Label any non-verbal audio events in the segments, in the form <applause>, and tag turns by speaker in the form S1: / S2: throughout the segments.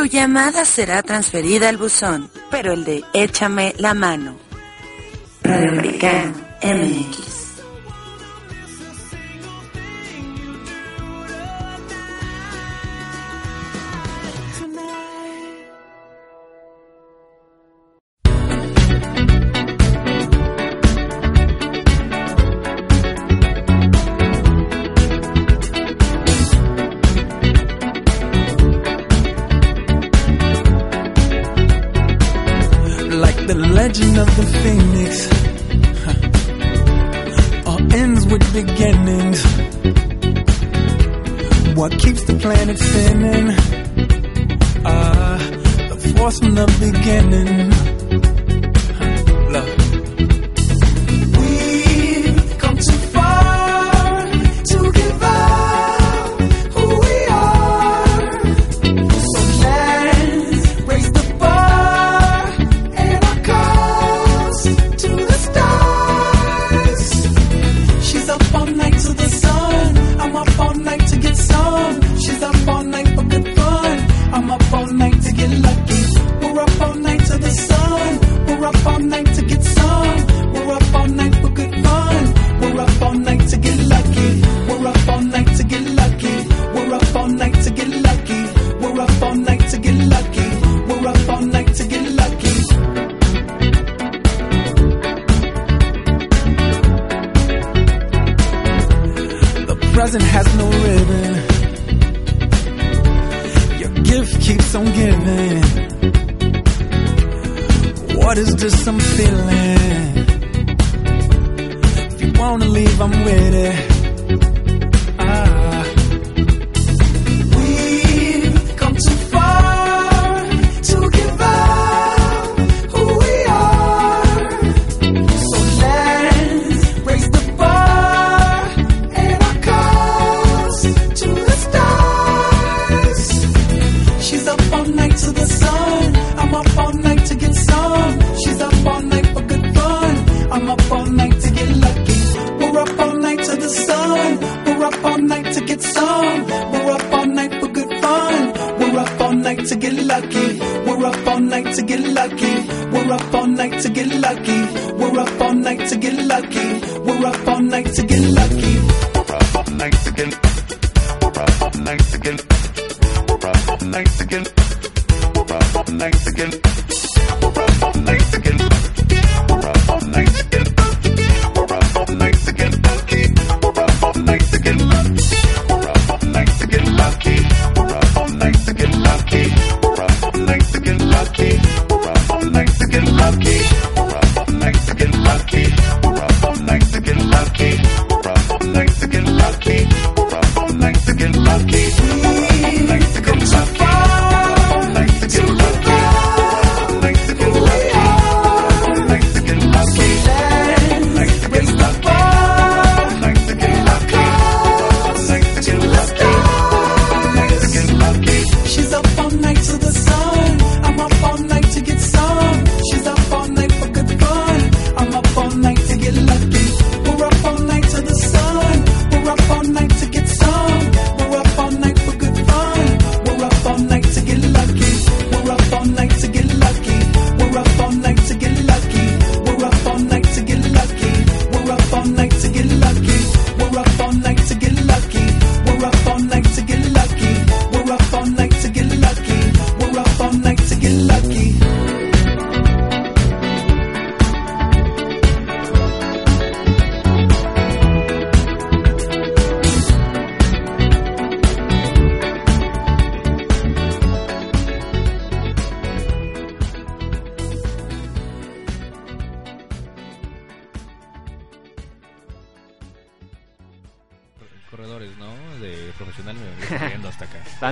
S1: Su llamada será transferida al buzón, pero el de Échame la mano. Radio Americano MX.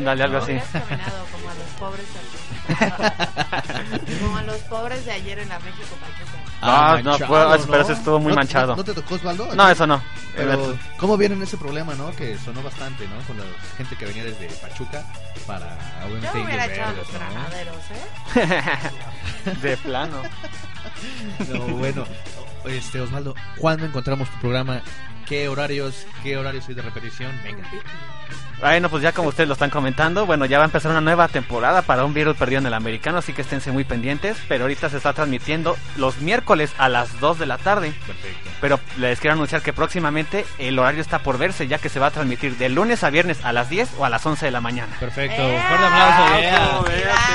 S2: Ándale, algo así.
S3: como a los pobres <laughs> como a los pobres de ayer en la México Pachuca.
S2: Ah, ah
S4: manchado,
S2: no,
S4: ¿no?
S2: pero eso estuvo muy
S4: ¿No,
S2: manchado.
S4: ¿No te tocó Osvaldo?
S2: No, eso no.
S4: Pero, ¿cómo vienen ese problema, no? Que sonó bastante, ¿no? Con la gente que venía desde Pachuca para
S3: Yo hubiera echado los granaderos, ¿eh? <laughs>
S2: de plano. <laughs>
S4: no, bueno este Osvaldo, ¿cuándo encontramos tu programa? ¿Qué horarios? ¿Qué horarios hay de repetición? Venga.
S2: Bueno, pues ya como ustedes lo están comentando, bueno, ya va a empezar una nueva temporada para un virus perdido en el americano, así que esténse muy pendientes. Pero ahorita se está transmitiendo los miércoles a las 2 de la tarde.
S4: Perfecto.
S2: Pero les quiero anunciar que próximamente el horario está por verse, ya que se va a transmitir de lunes a viernes a las 10 o a las 11 de la mañana.
S4: Perfecto.
S3: ¡Eh!
S4: Fuerte aplauso. Yeah.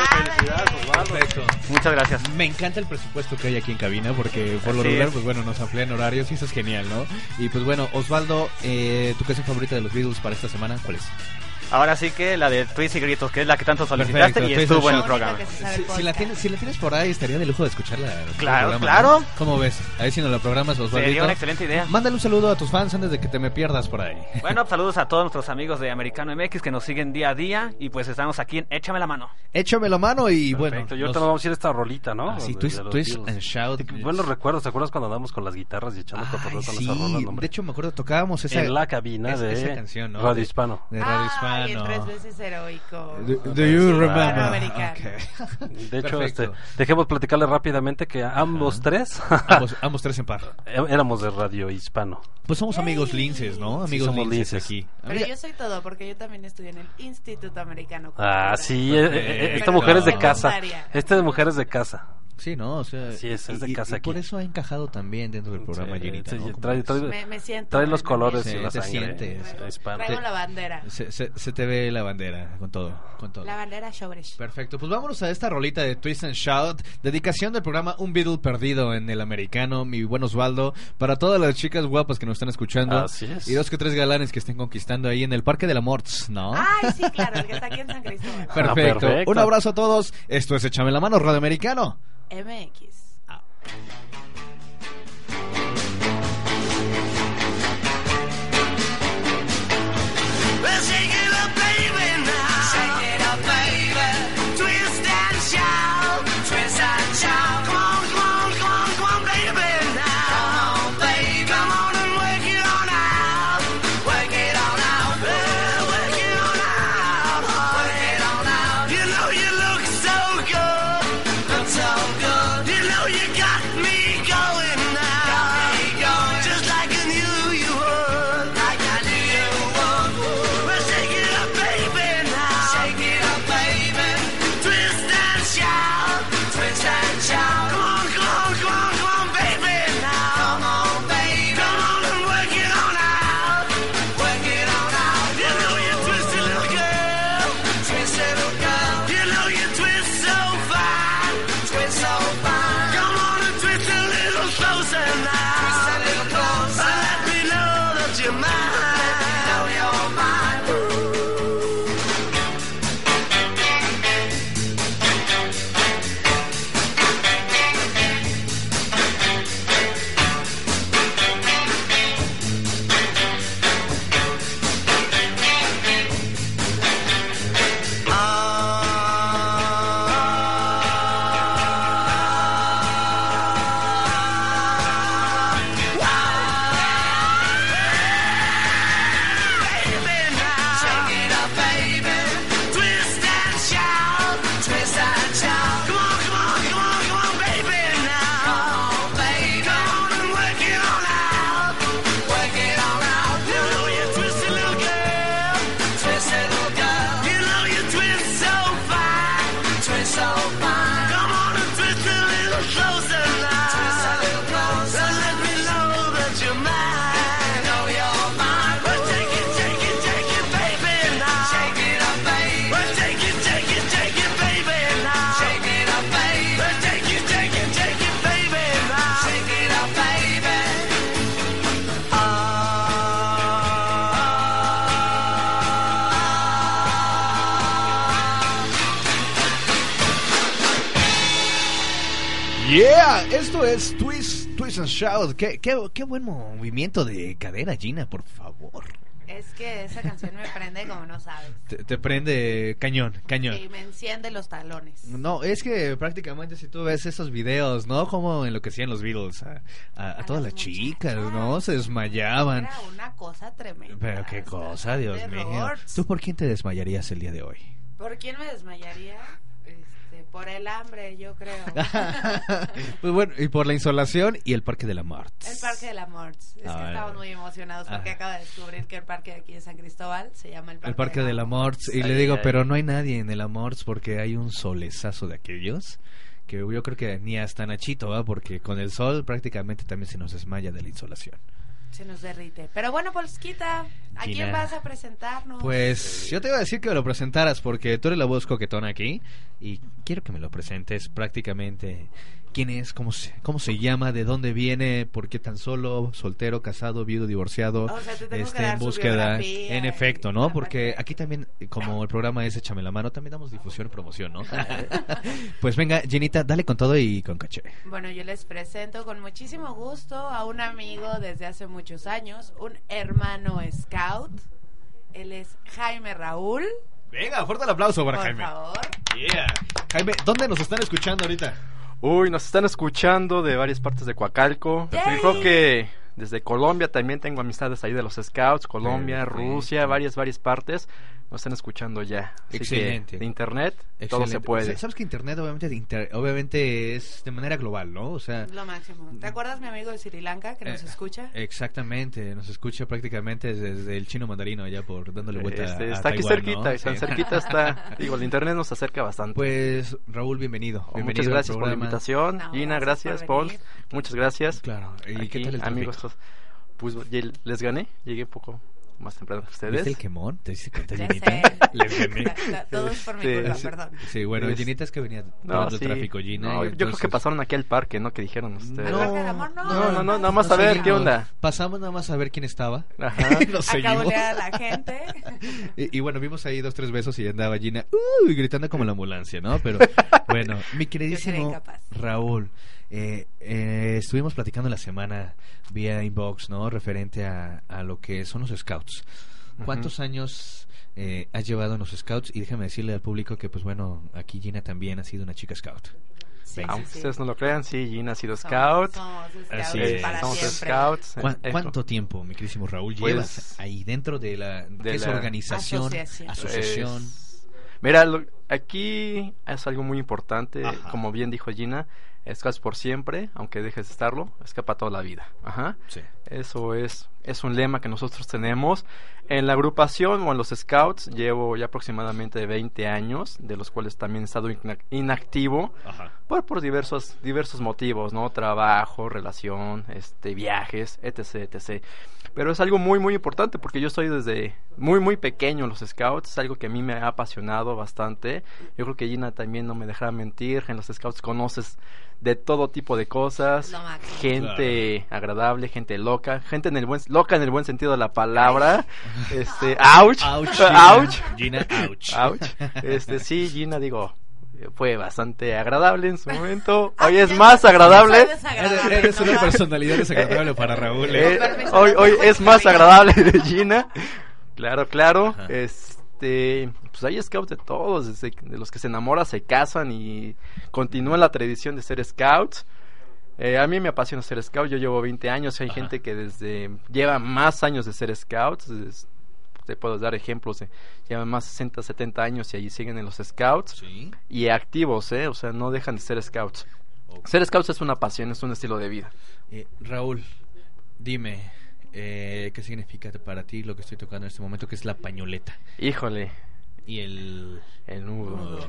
S3: Felicidades,
S4: Perfecto.
S2: Muchas gracias.
S4: Me encanta el presupuesto que hay aquí en cabina porque por lo
S2: Así
S4: regular,
S2: es.
S4: Pues bueno, nos amplían horarios y eso es genial, ¿no? Y pues bueno, Osvaldo, eh, ¿tu canción favorita de los Beatles para esta semana cuál es?
S2: Ahora sí que la de Twist y Gritos, que es la que tanto solicitaste
S4: Perfecto,
S2: y
S4: Twist
S2: estuvo en el programa.
S4: Si, la tienes, si la tienes por ahí, estaría de lujo de escucharla.
S2: Claro,
S4: programa,
S2: claro.
S4: ¿no? ¿Cómo ves? A ver si nos la programas, Osvaldo.
S2: Sería una excelente idea.
S4: Mándale un saludo a tus fans antes de que te me pierdas por ahí. <laughs>
S2: Bueno, saludos a todos nuestros amigos de Americano MX que nos siguen día a día y pues estamos aquí en Échame la mano.
S4: Échame la mano y bueno.
S5: Perfecto, y ahorita
S4: nos-
S5: nos vamos a ir a esta rolita, ¿no?
S4: Ah, sí,
S5: De-
S4: twist,
S5: de
S4: twist and shout.
S5: Buenos recuerdos, ¿te acuerdas cuando andamos con las guitarras y echando
S4: Ay,
S5: cotorreo con
S4: sí,
S5: esas rolas, no, hombre?
S4: de hecho me acuerdo tocábamos esa
S5: en la cabina de
S4: esa canción, ¿no?
S5: Radio Hispano.
S4: de Radio
S3: Ay,
S4: Hispano.
S3: tres veces heroico.
S4: Do, do you
S3: Sí,
S4: remember?
S3: Panamericano.
S4: Ok.
S5: De hecho, este, dejemos platicarle rápidamente que ambos tres
S4: ambos, ambos tres en par. <laughs>
S5: éramos de Radio Hispano.
S4: Pues somos amigos linces, ¿no? Amigos
S5: somos
S4: linces,
S5: linces.
S4: aquí.
S3: Pero yo soy todo, porque yo también estudié en el Instituto Americano.
S5: Ah, sí, eh, eh, esta
S3: Pero
S5: mujer es de
S3: no.
S5: casa. Esta de mujer es de casa.
S4: Sí, ¿no? O sea,
S5: Sí, es, es de
S4: y-
S5: casa
S4: y por
S5: aquí.
S4: eso ha encajado también dentro del programa,
S5: Sí, sí,
S4: ¿no?
S5: Trae- trae-
S3: Me, me siento.
S5: Trae los colores y la
S4: te
S5: sangre.
S4: sientes.
S5: eh.
S3: Traigo la bandera.
S4: Se, se- se te ve la bandera con todo, con todo.
S3: La bandera Showbresh.
S4: Perfecto, pues vámonos a esta rolita de Twist and Shout, dedicación del programa Un Beatle Perdido en el Americano, mi buen Osvaldo, para todas las chicas guapas que nos están escuchando
S5: Así es.
S4: y dos que tres galanes que estén conquistando ahí en el Parque de la Morts, ¿no?
S3: Ay, sí, claro, el que está aquí en San Cristóbal. <laughs>
S4: Perfecto.
S5: perfecto.
S4: un abrazo a todos, esto es Échame la mano, Radio Americano.
S3: MX.
S6: Well, Shout.
S4: Qué, qué, qué buen movimiento de cadera, Gina, por favor.
S3: Es que esa canción me prende como no sabes.
S4: Te, te prende cañón, cañón.
S3: Y me enciende los talones.
S4: No, es que prácticamente si tú ves esos videos, ¿no? Como enloquecían los Beatles a, a, a
S3: A
S4: todas las chicas. ¿no? Se desmayaban.
S3: Era una cosa tremenda.
S4: Pero qué cosa, Dios mío. ¿Tú por quién te desmayarías el día de hoy?
S3: ¿Por quién me desmayaría? Por el hambre, yo creo. <laughs>
S4: pues bueno, y por la insolación y el Parque de la Mort.
S3: El Parque de la Mort. Es que
S4: Ah,
S3: estamos muy emocionados porque
S4: ah.
S3: acabo de descubrir que el parque de aquí de San Cristóbal se llama el Parque,
S4: El Parque de la Mort. Y
S2: Ay,
S4: le digo,
S2: ay.
S4: pero no hay nadie en el Amorts porque hay un solezazo de aquellos. Que yo creo que ni hasta Nachito, ¿va? Porque con el sol prácticamente también se nos desmaya de la insolación.
S3: Se nos derrite. Pero bueno, Polskita, ¿a
S4: Gina.
S3: quién vas a presentarnos?
S4: Pues yo te iba a decir que me lo presentaras porque tú eres la voz coquetona aquí y quiero que me lo presentes prácticamente. ¿Quién es? ¿Cómo se, cómo se llama? ¿De dónde viene? ¿Por qué tan solo? ¿Soltero? ¿Casado? ¿Viudo? ¿Divorciado?
S3: O sea, te tengo que
S4: este,
S3: dar
S4: en búsqueda. En efecto, ¿no? Porque aquí también, eh, como el programa es Échame la mano, también damos difusión y promoción, ¿no? <laughs> pues venga, Ginita, dale con todo y con caché.
S3: Bueno, yo les presento con muchísimo gusto a un amigo desde hace muchos años, un hermano scout. Él es Jaime Raúl.
S4: Venga, fuerte el aplauso para
S3: Por
S4: Jaime.
S3: favor.
S4: Yeah. Jaime, ¿dónde nos están escuchando ahorita?
S7: Uy, nos están escuchando de varias partes de Coacalco. Creo que desde Colombia también tengo amistades ahí de los Scouts, Colombia. Rusia, varias, varias partes. Nos están escuchando ya. Así que
S4: Excelente.
S7: de internet, todo
S4: Excelente.
S7: se puede.
S4: Sa- Sabes que Internet obviamente, de inter- obviamente es de manera global, ¿no? O sea,
S3: Lo máximo. ¿Te acuerdas mi amigo de Sri Lanka que nos
S4: Eh,
S3: escucha?
S4: exactamente, nos escucha prácticamente desde el chino mandarino allá por dándole vuelta
S7: Este,
S4: a
S7: está aquí
S4: Taiwán,
S7: cerquita,
S4: ¿no?
S7: está
S4: Sí.
S7: cerquita, está. <laughs> Digo, el internet nos acerca bastante.
S4: Pues Raúl, bienvenido.
S7: Oh,
S4: bienvenido
S7: muchas gracias por la invitación.
S3: No,
S7: Gina,
S3: gracias
S7: Paul. Muchas gracias.
S4: Claro. ¿Y
S7: Aquí,
S4: qué tal el
S7: amigos? Pues les gané, llegué poco más temprano que ustedes.
S4: ¿Viste el quemón? ¿Te diste cuenta, Ginita? <laughs> Les gané.
S3: Todo es por mi
S7: Este,
S3: culpa,
S7: sí.
S3: perdón.
S4: Sí, bueno,
S7: Es-
S4: Ginita es que venía
S7: No, sí.
S4: el tráfico, Gina.
S7: No,
S4: y
S7: yo creo que
S4: entonces-
S7: pasaron aquí al parque, ¿no? Que dijeron ustedes.
S3: ¿Al Parque del Amor? No,
S7: No, no, no, nada más
S4: no
S7: a ver qué onda.
S4: Pasamos nada más a ver quién estaba.
S7: Ajá. <laughs>
S4: Nos seguimos.
S3: a la gente. <laughs>
S4: Y, y bueno, vimos ahí dos, tres besos y andaba Gina uy, gritando como la ambulancia, ¿no? Pero bueno, mi queridísimo. Raúl, eh, eh, estuvimos platicando la semana vía inbox, ¿no? Referente a, a lo que son los scouts. ¿Cuántos años eh, has llevado en los scouts? Y déjame decirle al público que, pues bueno, aquí Gina también ha sido una chica scout.
S3: Sí.
S7: Aunque
S3: sí, sí.
S7: ustedes no lo crean, sí, Gina ha sido scout.
S3: Somos scouts
S4: Así es.
S3: para
S7: somos scouts.
S4: ¿Cuán-
S7: eh,
S4: ¿Cuánto tiempo, mi queridísimo Raúl,
S7: Pues,
S4: llevas ahí dentro de la,
S7: de
S4: ¿qué es
S7: la-
S4: organización,
S3: Asociación.
S4: asociación?
S7: Es- Mira, lo- aquí es algo muy importante,
S4: Ajá.
S7: como bien dijo Gina, Scouts por siempre, aunque dejes de estarlo, escapa toda la vida. Ajá.
S4: Sí.
S7: Eso es, es un lema que nosotros tenemos. En la agrupación o en los Scouts llevo ya aproximadamente 20 años, de los cuales también he estado ina- inactivo
S4: Ajá.
S7: por, por diversos, diversos motivos, ¿no? Trabajo, relación, este, viajes, etc, etc. Pero es algo muy, muy importante porque yo estoy desde muy, muy pequeño en los Scouts. Es algo que a mí me ha apasionado bastante. Yo creo que Gina también no me dejará mentir. En los Scouts conoces de todo tipo de cosas.
S3: Máximo.
S7: Gente agradable, gente loca. Gente en el buen, loca en el buen sentido de la palabra. <laughs> Este, ouch.
S4: Ouch, <laughs>
S7: ouch.
S4: Gina, ouch. <laughs>
S7: Ouch. Este, sí, Gina, digo, fue bastante agradable en su momento. Hoy es más
S3: no-
S7: agradable.
S3: no
S4: Eres
S3: ¿no?
S4: una personalidad desagradable para Raúl.
S7: Eh,
S4: ¿eh?
S7: hoy
S3: no
S7: hoy es más agradable de Gina. Claro, claro.
S4: Ajá.
S7: Este, pues hay scouts de todos, desde de los que se enamoran, se casan y continúan la tradición de ser scouts. Eh, a mí me apasiona ser scout, yo llevo 20 años, hay
S4: Ajá.
S7: gente que desde lleva más años de ser scouts, es- te puedo dar ejemplos, de, llevan más 60, 70 años y allí siguen en los scouts
S4: Sí.
S7: y activos, ¿eh? o sea, no dejan de ser scouts. Ser scouts es una pasión, es un estilo de vida.
S4: Eh, Raúl, dime, eh, ¿qué significa para ti lo que estoy tocando en este momento, que es la pañoleta?
S7: Híjole,
S4: Y el...
S7: el nudo.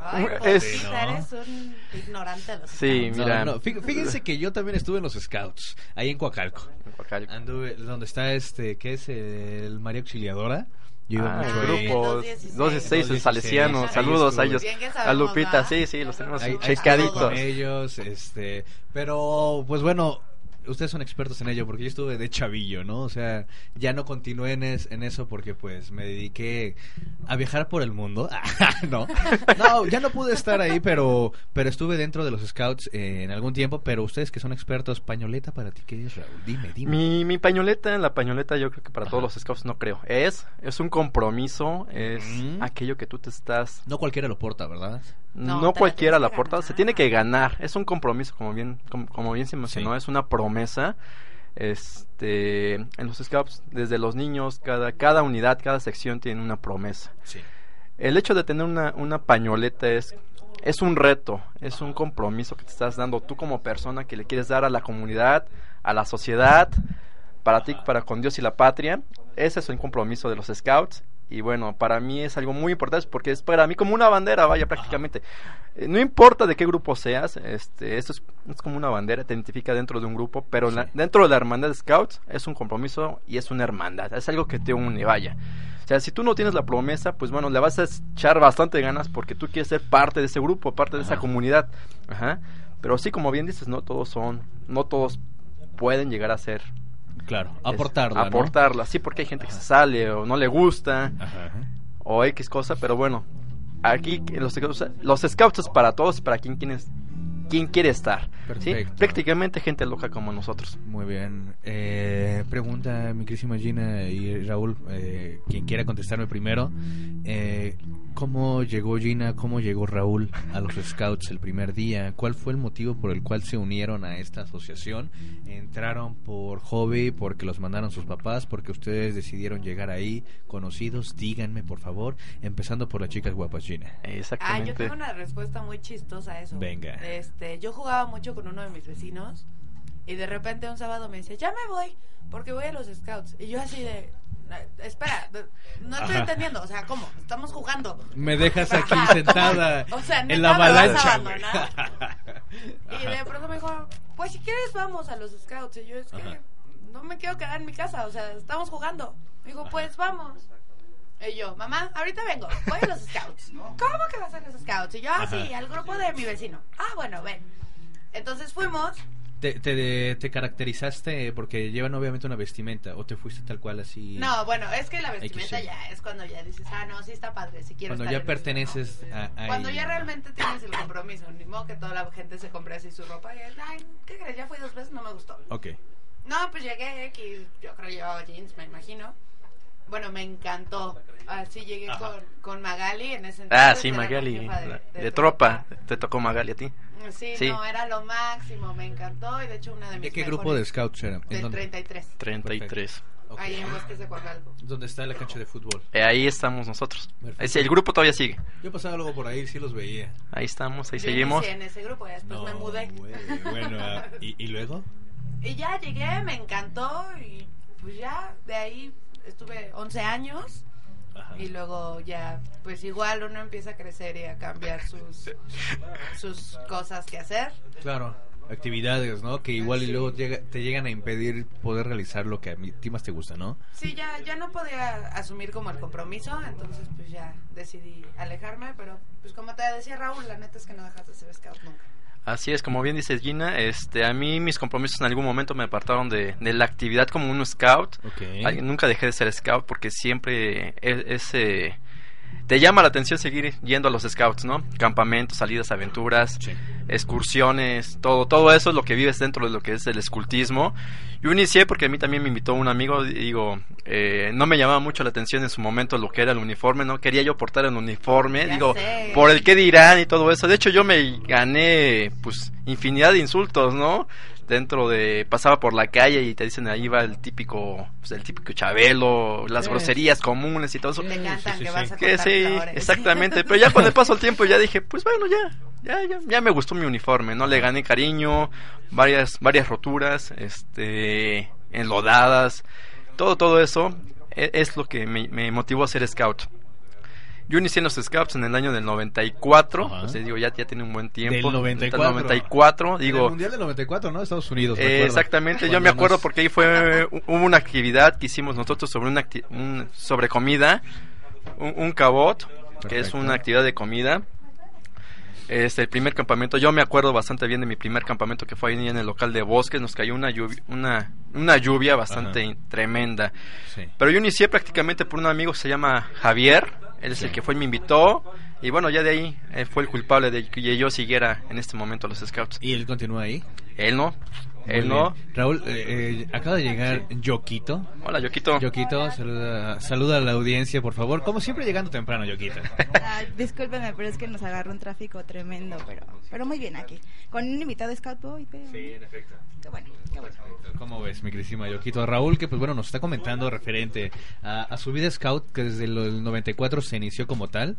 S3: Ay,
S7: Es-
S3: Polskita,
S4: ¿no?
S3: eres un ignorante de los
S7: Sí,
S3: scouts.
S4: No,
S7: mira.
S4: no, fí- fíjense que yo también estuve en los Scouts, ahí en Coacalco.
S7: En Coacalco.
S4: Anduve, donde está este, ¿qué es? El María Auxiliadora. Yo iba
S7: Ah,
S4: ahí.
S7: grupo
S3: 216.
S7: 216 el
S4: 216.
S7: Salesiano.
S4: Ahí
S7: Saludos a ellos. A Lupita,
S3: ¿verdad?
S7: sí, sí, los tenemos
S4: Ahí- ahí
S7: checaditos.
S4: con ellos, este, pero pues bueno, ustedes son expertos en ello porque yo estuve de chavillo, ¿no? O sea, ya no continué en, es- en eso porque pues me dediqué a viajar por el mundo. <laughs> no, no, ya no pude estar ahí, pero pero estuve dentro de los scouts eh, en algún tiempo. Pero ustedes que son expertos, pañoleta para ti, ¿qué es Raúl? Dime, dime.
S7: Mi, mi pañoleta, la pañoleta yo creo que para todos los scouts no creo. Es, es un compromiso, es aquello que tú te estás...
S4: No cualquiera lo porta, ¿verdad?
S3: No,
S7: cualquiera la porta, se tiene que ganar. Es un compromiso, como bien, como, como bien se mencionó,
S4: Sí.
S7: es una promesa. Este, en los scouts, desde los niños, cada, cada unidad, cada sección tiene una promesa.
S4: Sí.
S7: El hecho de tener una, una pañoleta es es un reto, es un compromiso que te estás dando tú como persona que le quieres dar a la comunidad, a la sociedad, para ti, para con Dios y la patria. Ese es un compromiso de los scouts. Y bueno, para mí es algo muy importante porque es para mí como una bandera, vaya, prácticamente. Eh, No importa de qué grupo seas, este, esto es, es como una bandera, te identifica dentro de un grupo, pero la- dentro de la hermandad de scouts es un compromiso y es una hermandad, es algo que te une, vaya. O sea, si tú no tienes la promesa, pues bueno, le vas a echar bastante ganas porque tú quieres ser parte de ese grupo, parte de esa comunidad. Ajá. Pero sí, como bien dices, no todos son, no todos pueden llegar a ser.
S4: Claro,
S7: es-
S4: aportarla, ¿no?
S7: Aportarla, sí, porque hay gente que se sale o no le gusta
S4: Ajá,
S7: o X cosa, pero bueno, aquí los, los scouts es para todos y para quien, quien, es- quien quiere estar. ¿sí? Prácticamente gente loca como nosotros.
S4: Muy bien. Eh, pregunta mi querísima Gina y Raúl, eh, quien quiera contestarme primero. Eh, ¿Cómo llegó Gina, cómo llegó Raúl a los Scouts el primer día? ¿Cuál fue el motivo por el cual se unieron a esta asociación? ¿Entraron por hobby, porque los mandaron sus papás, porque ustedes decidieron llegar ahí conocidos? Díganme, por favor, empezando por las chicas guapas, Gina.
S3: Ah, yo
S7: Exactamente.
S3: tengo una respuesta muy chistosa a eso.
S4: Venga.
S3: Este, yo jugaba mucho con uno de mis vecinos y de repente un sábado me dice, ya me voy porque voy a los scouts. Y yo así de, "Eh, espera, no estoy
S4: Ajá.
S3: entendiendo, o sea, ¿cómo? Estamos jugando.
S4: Me dejas aquí sentada <laughs>
S3: O sea,
S4: en
S3: ¿neta
S4: la
S3: me vas a
S4: avalancha.
S3: Y de pronto me dijo, pues si quieres vamos a los scouts. Y yo es que
S4: Ajá.
S3: no me quiero quedar en mi casa, o sea, estamos jugando. Me dijo, pues vamos. Y yo, mamá, ahorita vengo, voy a los scouts. <laughs> ¿Cómo que vas a los scouts? Y yo, ah, sí, al grupo de mi vecino. Ah, bueno, ven. Entonces fuimos.
S4: ¿Te, te, te caracterizaste porque llevan obviamente una vestimenta o te fuiste tal cual así?
S3: No, bueno, es que la vestimenta ya es cuando ya dices, ah, no, sí está padre, si quiero
S4: Cuando
S3: estar
S4: ya perteneces
S3: ¿no?
S4: a, a
S3: Cuando ya realmente tienes el compromiso, ni modo que toda la gente se compre así su ropa y es, ay, ¿qué crees? Ya fui dos veces, no me gustó.
S4: Ok.
S3: No, pues llegué X, yo creo llevaba jeans, me imagino. Bueno, me encantó. Así llegué con, con Magali en ese entonces.
S7: Ah, sí,
S3: la
S7: Magali. De, tropa. Te tocó Magali a ti.
S3: Sí,
S7: Sí.
S3: no, era lo máximo, me encantó. Y de hecho, una de mis
S4: ¿De qué grupo de scouts era? ¿En
S3: Del
S4: dónde?
S3: 33.
S7: 33.
S4: Ok.
S3: Ahí en Bosques de Coacalco.
S4: ¿Dónde está la cancha de fútbol?
S7: Eh, ahí estamos nosotros.
S4: Perfecto.
S7: El grupo todavía sigue.
S4: Yo pasaba luego por ahí, sí los veía.
S7: Ahí estamos, ahí
S3: Yo
S7: seguimos.
S3: en ese grupo y después me mudé.
S4: bueno, <laughs> ah, ¿y, ¿y luego?
S3: Y ya llegué, me encantó y pues ya de ahí estuve 11 años
S4: Ajá.
S3: y luego ya pues igual uno empieza a crecer y a cambiar sus sus cosas que hacer.
S4: Claro, actividades, ¿no? Que igual y
S3: Sí.
S4: luego llega- te llegan a impedir poder realizar lo que a ti más te gusta, ¿no?
S3: Sí, ya ya no podía asumir como el compromiso, entonces pues ya decidí alejarme, pero pues como te decía Raúl, la neta es que no dejas de ser scout nunca.
S7: Así es, como bien dices Gina, este, a mí mis compromisos en algún momento me apartaron de, de la actividad como un scout. Nunca dejé de ser scout porque siempre es, es, eh, te llama la atención seguir yendo a los scouts, ¿no? Campamentos, salidas, aventuras,
S4: Sí.
S7: excursiones, todo, todo eso es lo que vives dentro de lo que es el escultismo. Yo inicié porque a mí también me invitó un amigo, digo, eh, no me llamaba mucho la atención en su momento lo que era el uniforme, no quería yo portar el uniforme,
S3: Ya
S7: digo,
S3: sé.
S7: por el qué dirán y todo eso. De hecho, yo me gané, pues, infinidad de insultos, ¿no? Dentro de, pasaba por la calle y te dicen ahí va el típico, pues, el típico chabelo, las
S4: Sí.
S7: groserías comunes y todo eso.
S3: Te encantan
S4: sí, sí,
S3: que
S4: sí.
S3: vas a
S7: Que
S3: contar
S7: sí,
S3: flores.
S7: exactamente. <laughs> Pero ya con el paso del tiempo ya dije, pues bueno, ya, ya, ya, ya me gustó mi uniforme, ¿no? Le gané cariño, varias, varias roturas, este, enlodadas, todo, todo eso e- es lo que me, me motivó a ser scout. Yo inicié en los scouts en el año del 94,
S4: Ajá.
S7: o sea, digo, ya, ya tiene un buen tiempo.
S4: Del 94.
S7: Del 94,
S4: En el
S7: digo,
S4: Mundial del 94, ¿no? Estados Unidos.
S7: eh, exactamente, yo me acuerdo
S4: nos-
S7: porque ahí fue hu- hubo una actividad que hicimos nosotros sobre una un- sobre comida, un, un cabot, que es una actividad de comida. Es el primer campamento, yo me acuerdo bastante bien de mi primer campamento que fue ahí en el local de bosques, nos cayó una lluvia, una, una lluvia bastante
S4: Ajá.
S7: tremenda.
S4: Sí.
S7: Pero yo inicié prácticamente por un amigo que se llama Javier, él es el que fue y me invitó, y bueno, ya de ahí él fue el culpable de que yo siguiera en este momento a los scouts.
S4: ¿Y él continúa ahí?
S7: Él no, él no.
S4: bien. Raúl, eh, eh, acaba de llegar Yoquito.
S7: Hola, Yoquito.
S4: Yoquito, saluda, saluda a la audiencia, por favor. Como siempre, llegando temprano, Yoquito. <laughs>
S8: Ah, discúlpeme, pero es que nos agarró un tráfico tremendo, pero pero muy bien aquí. Con un invitado Scout Boy, pero...
S4: en efecto.
S8: Qué bueno, qué bueno.
S4: ¿Cómo ves, mi queridísima Yoquito? Raúl, que pues bueno, nos está comentando referente a, a su vida scout, que desde el 94 se inició como tal.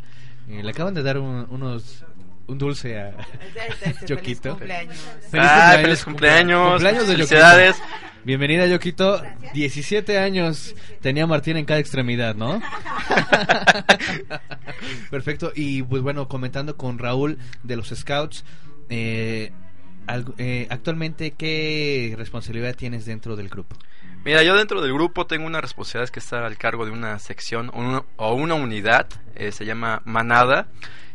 S4: Eh, le acaban de dar un- unos un dulce a <laughs>
S3: Este, este,
S4: Yoquito.
S3: Feliz cumpleaños.
S7: Ah, feliz cumpleaños.
S4: Cumpleaños de
S7: Felicidades.
S4: Yoquito. Bienvenida, Yoquito. 17 años tenía Martín en cada extremidad, ¿no? <laughs> Perfecto. Y pues bueno, comentando con Raúl de los Scouts, eh, algo- eh, actualmente, ¿qué responsabilidad tienes dentro del grupo?
S7: Mira, yo dentro del grupo tengo una responsabilidad que estar al cargo de una sección o una, o una unidad, eh, se llama Manada.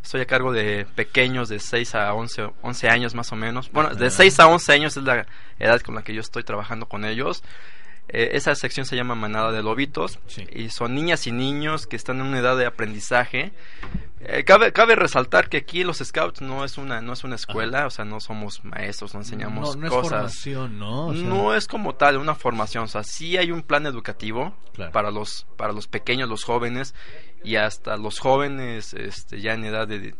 S7: Estoy a cargo de pequeños de 6 a 11, 11 años más o menos. Bueno, de 6 a 11 años es la edad con la que yo estoy trabajando con ellos. Eh, esa sección se llama Manada de Lobitos
S4: Sí.
S7: y son niñas y niños que están en una edad de aprendizaje. Eh, cabe, cabe resaltar que aquí los Scouts no es una no es una escuela, o sea, no somos maestros, no enseñamos
S4: no, no es
S7: cosas.
S4: formación, ¿no? O sea,
S7: No es como tal una formación, o sea, sí hay un plan educativo
S4: Claro.
S7: para los para los pequeños, los jóvenes y hasta los jóvenes este ya en edad de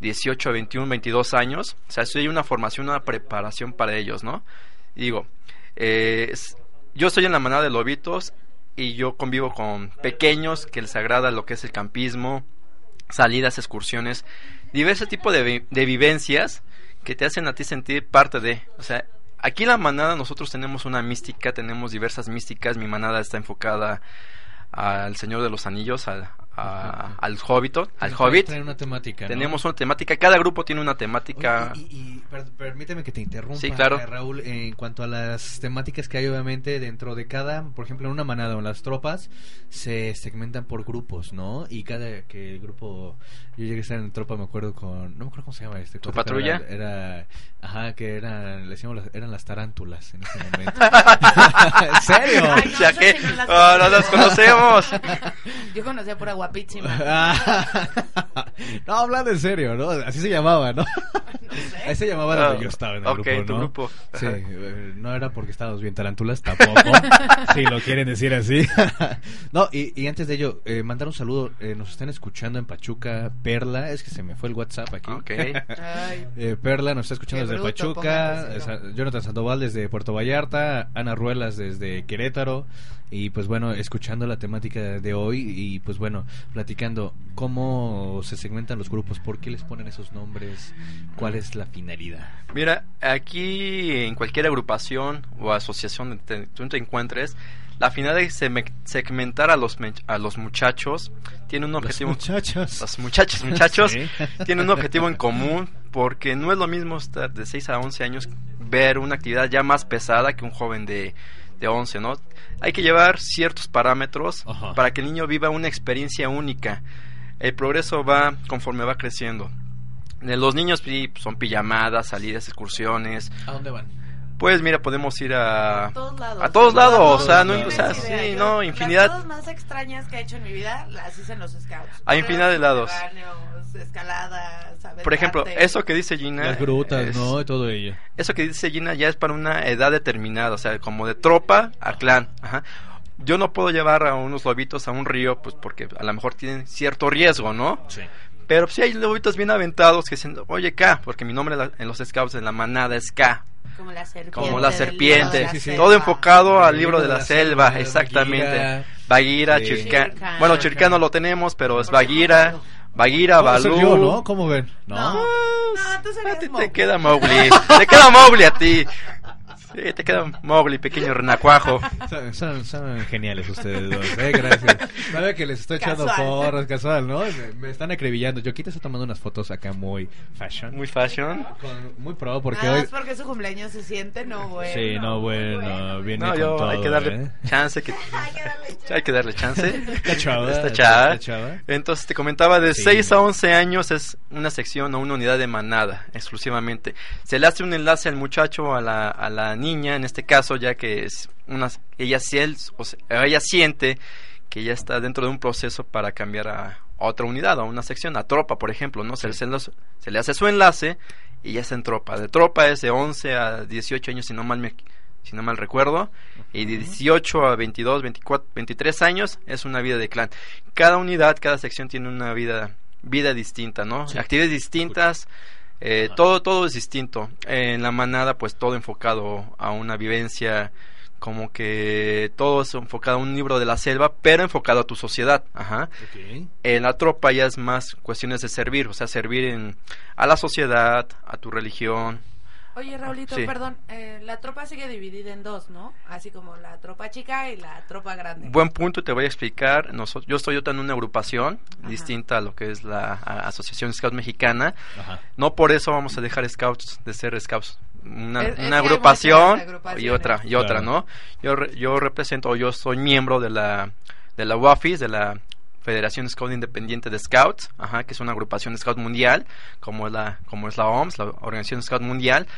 S7: 18, 21, 22 años, o sea, sí hay una formación, una preparación para ellos, ¿no? Y digo, eh, es- yo estoy en la manada de lobitos y yo convivo con pequeños que les agrada lo que es el campismo, salidas, excursiones, diversos tipos de, de vivencias que te hacen a ti sentir parte de, o sea, aquí en la manada nosotros tenemos una mística, tenemos diversas místicas, mi manada está enfocada al Señor de los Anillos, al, a- al Hobbit, al Hobbit.
S4: una temática, ¿no?
S7: Tenemos una temática, cada grupo tiene una temática.
S4: Oye, y, y per- permíteme que te interrumpa,
S7: Sí, claro.
S4: eh, Raúl, en cuanto a las temáticas que hay obviamente dentro de cada, por ejemplo, en una manada o en las tropas, se segmentan por grupos, ¿no? Y cada que el grupo, yo llegué a estar en tropa, me acuerdo con, no me acuerdo cómo se llama este.
S7: ¿Tu patrulla?
S4: Era, era- ajá, que era, le decíamos, las- eran las tarántulas en ese momento. <laughs> ¿En serio?
S3: Ay, no,
S7: Ya que
S3: sí no las
S7: ah, no las conocemos.
S3: Yo conocía pura guapísima. <laughs>
S4: no, hablando en serio, ¿no? Así se llamaba, ¿no? Ahí se llamaba
S7: Ah,
S4: donde yo estaba en el
S7: ok,
S4: grupo,
S7: tu
S4: ¿no?
S7: grupo.
S4: Sí, eh, no era porque estábamos bien tarántulas, tampoco. <laughs> si lo quieren decir así. <laughs> no, y, y antes de ello, eh, mandar un saludo. eh, nos están escuchando en Pachuca, Perla. Es que se me fue el WhatsApp aquí.
S7: Ok.
S3: Ay,
S4: Eh, Perla nos está escuchando
S3: Qué
S4: desde
S3: bruto,
S4: Pachuca, Jonathan Sandoval desde Puerto Vallarta, Ana Ruelas desde Querétaro y pues bueno, escuchando la temática de hoy y pues bueno, platicando cómo se segmentan los grupos, por qué les ponen esos nombres, cuál es la finalidad.
S7: Mira, aquí en cualquier agrupación o asociación donde te- tú te encuentres, la finalidad de segmentar a los, a los muchachos tiene un objetivo. Los muchachos, muchachos, <laughs>
S4: Sí.
S7: tienen un objetivo en común porque no es lo mismo estar de 6 a 11 años ver una actividad ya más pesada que un joven de, de 11, ¿no? Hay que llevar ciertos parámetros
S4: Ajá.
S7: para que el niño viva una experiencia única. El progreso va conforme va creciendo. De Los niños son pijamadas, salidas, excursiones.
S4: ¿A dónde van?
S7: Pues mira, podemos ir a...
S3: a todos lados.
S7: A todos lados, o sea, no, o sea, sí,
S3: Yo-
S7: no,
S3: Las
S7: infinidad.
S3: cosas más extrañas que he hecho en mi vida las hice en los scouts.
S7: Hay infinidad de lados.
S3: Escaladas,
S7: Por ejemplo, eso que dice Gina...
S4: Las grutas,
S7: es-
S4: ¿no? Y todo ello.
S7: Eso que dice Gina ya es para una edad determinada, o sea, como de tropa a clan. Ajá. Yo no puedo llevar a unos lobitos a un río, pues porque a lo mejor tienen cierto riesgo, ¿no?
S4: Sí.
S7: Pero si hay lobitos bien aventados que dicen, oye K, porque mi nombre en los scouts en la manada es K,
S3: Como la serpiente.
S7: como la
S3: del libro
S7: serpiente,
S3: de la
S4: Sí, sí, sí.
S7: todo enfocado al libro de la, selva, exactamente. Baguira,
S4: Sí.
S7: Chirca.
S3: Chirca.
S7: Bueno, Chircano lo tenemos, pero es
S4: ¿Cómo soy
S7: Balú.
S4: yo, ¿no? ¿Cómo ven?
S3: No,
S4: ¿No?
S3: no, tú
S7: A
S3: serías
S7: ti te queda Mowgli. te queda Mowgli a ti. Sí, te queda Mowgli, pequeño renacuajo.
S4: Son, son, son geniales ustedes dos, eh, gracias. Sabe que les estoy echando
S3: Casual.
S4: porras, casual, ¿no? Me, me están acribillando. Yo quito estoy tomando unas fotos acá muy fashion.
S7: Muy fashion.
S4: con- muy pro porque
S3: Nada
S4: hoy...
S3: más porque su cumpleaños se siente, no, bueno.
S4: Sí, no, bueno, viene
S7: No,
S4: con
S7: yo,
S4: todo,
S7: hay que darle
S4: ¿eh?
S7: chance. Que, <laughs> hay que darle chance.
S4: Está chava,
S7: Está chava.
S4: está chava.
S7: Entonces te comentaba, de
S4: Sí.
S7: 6 a 11 años es una sección o una unidad de manada, exclusivamente. Se le hace un enlace al muchacho, a la, a la niña, en este caso, ya que es una, ella, o sea, ella siente que ya está dentro de un proceso para cambiar a otra unidad, a una sección, a tropa, por ejemplo, ¿no? Se, se los- se le hace su enlace y ya está en tropa. De tropa es de 11 a 18 años, si no mal me, si no mal recuerdo, y de 18 a 22, 24, 23 años es una vida de clan. Cada unidad, cada sección tiene una vida vida distinta, ¿no?
S4: Sí.
S7: Actividades distintas, eh, todo todo es distinto. En la manada pues todo enfocado a una vivencia como que todo es enfocado a un libro de la selva, pero enfocado a tu sociedad. Ajá. En la tropa ya es más cuestiones de servir, o sea, servir en, a la sociedad, a tu religión.
S3: Oye, Raulito,
S7: Sí.
S3: perdón, eh, la tropa sigue dividida en dos, ¿no? Así como la tropa chica y la tropa grande.
S7: Buen punto, te voy a explicar. Noso- yo estoy ahorita en una agrupación
S3: Ajá.
S7: distinta a lo que es la a- Asociación Scout Mexicana.
S4: Ajá.
S7: No por eso vamos a dejar Scouts de ser Scouts. Una,
S3: Es-
S7: agrupación y otra, y otra. ¿no? Yo, re- yo represento, yo soy miembro de la, de la WAFIS, de la Federación Scout Independiente de Scouts, ajá, que es una agrupación de Scout mundial, como es la, como es la OMS, la Organización Scout Mundial.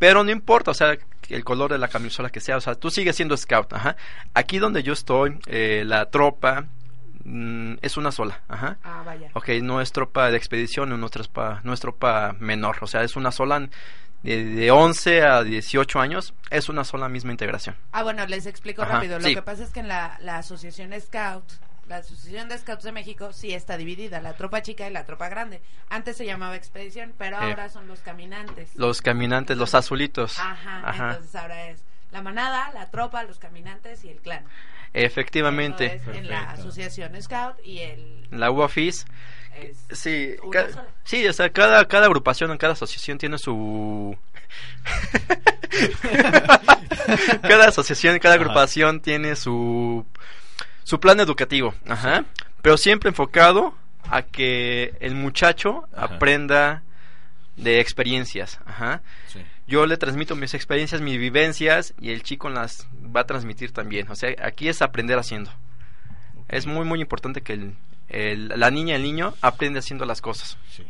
S7: Pero no importa, o sea, el color de la camisola que sea, o sea, tú sigues siendo scout, ajá. Aquí donde yo estoy, eh, la tropa mm, es una sola, ajá.
S3: Ah, vaya.
S7: Ok, no es tropa de expedición, no es tropa, no es tropa menor, o sea, es una sola de, de 11 a 18 años, es una sola misma integración.
S3: Ah, bueno, les explico
S7: Ajá,
S3: rápido. Lo
S7: sí.
S3: que pasa es que en la, la Asociación Scout, la Asociación de Scouts de México, sí está dividida, la tropa chica y la tropa grande. Antes se llamaba Expedición, pero
S7: Eh,
S3: ahora son los caminantes.
S7: Los caminantes, los azulitos.
S3: Ajá,
S7: Ajá.
S3: entonces ahora es la manada, la tropa, los caminantes y el clan.
S7: Efectivamente.
S3: Es en la. Asociación Scout y el...
S7: La UAFIS, sí,
S3: una
S7: ca-
S3: sola.
S7: sí, o sea, cada, cada agrupación, en cada asociación tiene su... <laughs> <laughs> cada asociación, cada
S4: Ajá.
S7: agrupación tiene su, su plan educativo, ajá, pero siempre enfocado a que el muchacho
S4: Ajá.
S7: aprenda de experiencias, ajá.
S4: Sí.
S7: Yo le transmito mis experiencias, mis vivencias y el chico las va a transmitir también. O sea, aquí es aprender haciendo. Es muy, muy importante que el, el- la niña, el niño, aprende haciendo las cosas.
S4: Sí.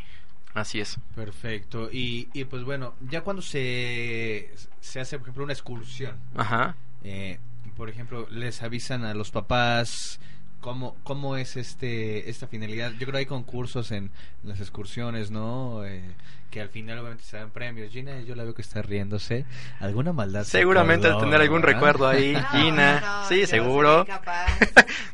S7: Así es.
S4: Perfecto. Y, y pues bueno, ya cuando se, se hace, por ejemplo, una excursión,
S7: Ajá.
S4: eh, por ejemplo, les avisan a los papás cómo, cómo es este esta finalidad. Yo creo que hay concursos en las excursiones, ¿no? Eh, que al final obviamente se dan premios. Gina, yo la veo que está riéndose. ¿Alguna maldad? se
S7: Seguramente al tener algún
S4: ¿verdad?
S7: recuerdo ahí, <laughs>
S3: No,
S7: Gina.
S3: no, no,
S7: sí, seguro. <laughs>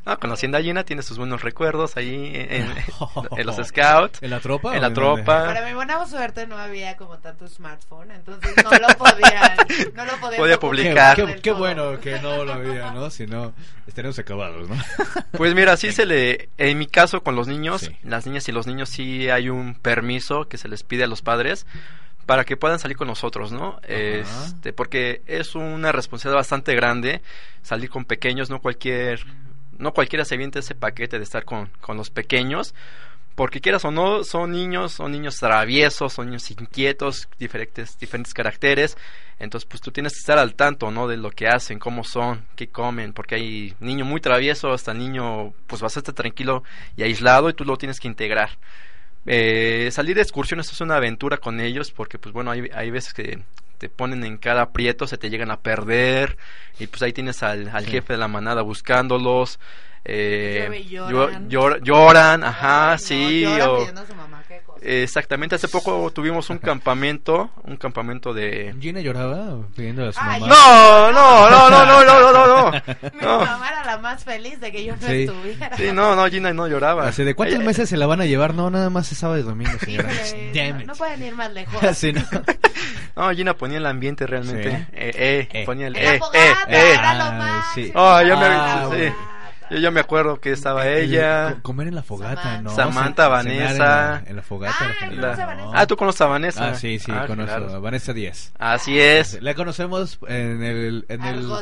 S7: No, conociendo a Gina, tiene sus buenos recuerdos ahí en, <laughs> en los scouts.
S4: ¿En la tropa?
S7: En la tropa.
S3: Para mi buena suerte no había como tanto smartphone, entonces no lo podían, no lo
S7: Podía
S4: Qué,
S7: publicar.
S4: qué- bueno que no lo había, ¿no? Si no, estaríamos acabados, ¿no?
S7: Pues mira, sí se le, en mi caso con los niños,
S4: Sí.
S7: las niñas y los niños sí hay un permiso que se les pide a los padres para que puedan salir con nosotros, ¿no? Este, porque es una responsabilidad bastante grande salir con pequeños, no cualquier, no cualquiera se avienta ese paquete de estar con, con los pequeños, porque quieras o no, son niños, son niños traviesos, son niños inquietos, diferentes, diferentes caracteres, entonces pues tú tienes que estar al tanto, ¿no? De lo que hacen, cómo son, qué comen, porque hay niño muy travieso hasta niño pues bastante tranquilo y aislado y tú lo tienes que integrar. Eh, salir de excursiones es una aventura con ellos porque pues bueno, hay, hay veces que te ponen en cada aprieto, se te llegan a perder y pues ahí tienes al, al
S4: Sí.
S7: jefe de la manada buscándolos. Eh,
S3: lloran.
S7: llor- lloran, ajá,
S3: Ay, no,
S7: sí. o-
S3: pidiendo a su mamá, qué cosa.
S7: exactamente, hace poco tuvimos un campamento, un campamento de...
S4: Gina lloraba pidiendo a su
S3: Ay,
S4: mamá.
S7: No, no, no, no, no, no, no, no, <laughs>
S3: Mi
S7: no.
S3: mamá era la más feliz de que yo no
S4: Sí.
S3: estuviera.
S7: Sí, no, no, Gina no lloraba.
S4: Así, ¿De cuántos
S7: Ella-
S4: meses se la van a llevar? No, nada más es sábado y domingo, señora.
S3: Híjole, no, no pueden ir más lejos. <laughs>
S4: Sí, ¿no? <laughs>
S7: No, Gina ponía el ambiente realmente.
S4: Sí.
S7: Eh, eh,
S4: Eh.
S7: ponía el eh, eh, eh.
S3: era lo
S4: Ah, sí.
S7: Oh, yo me-
S4: Ah,
S7: sí.
S4: bueno.
S7: Yo ya me acuerdo que estaba ella.
S4: Co- Comer en la fogata, ¿no?
S7: Samantha, Vanessa.
S4: En la, en la fogata.
S3: Ah,
S4: la
S7: La-
S3: Vanessa.
S7: Ah, tú conoces a Vanessa.
S4: Ah, sí, sí,
S7: Ah,
S4: conozco
S7: claro.
S4: a Vanessa Díaz.
S7: Así es.
S4: La conocemos en el en el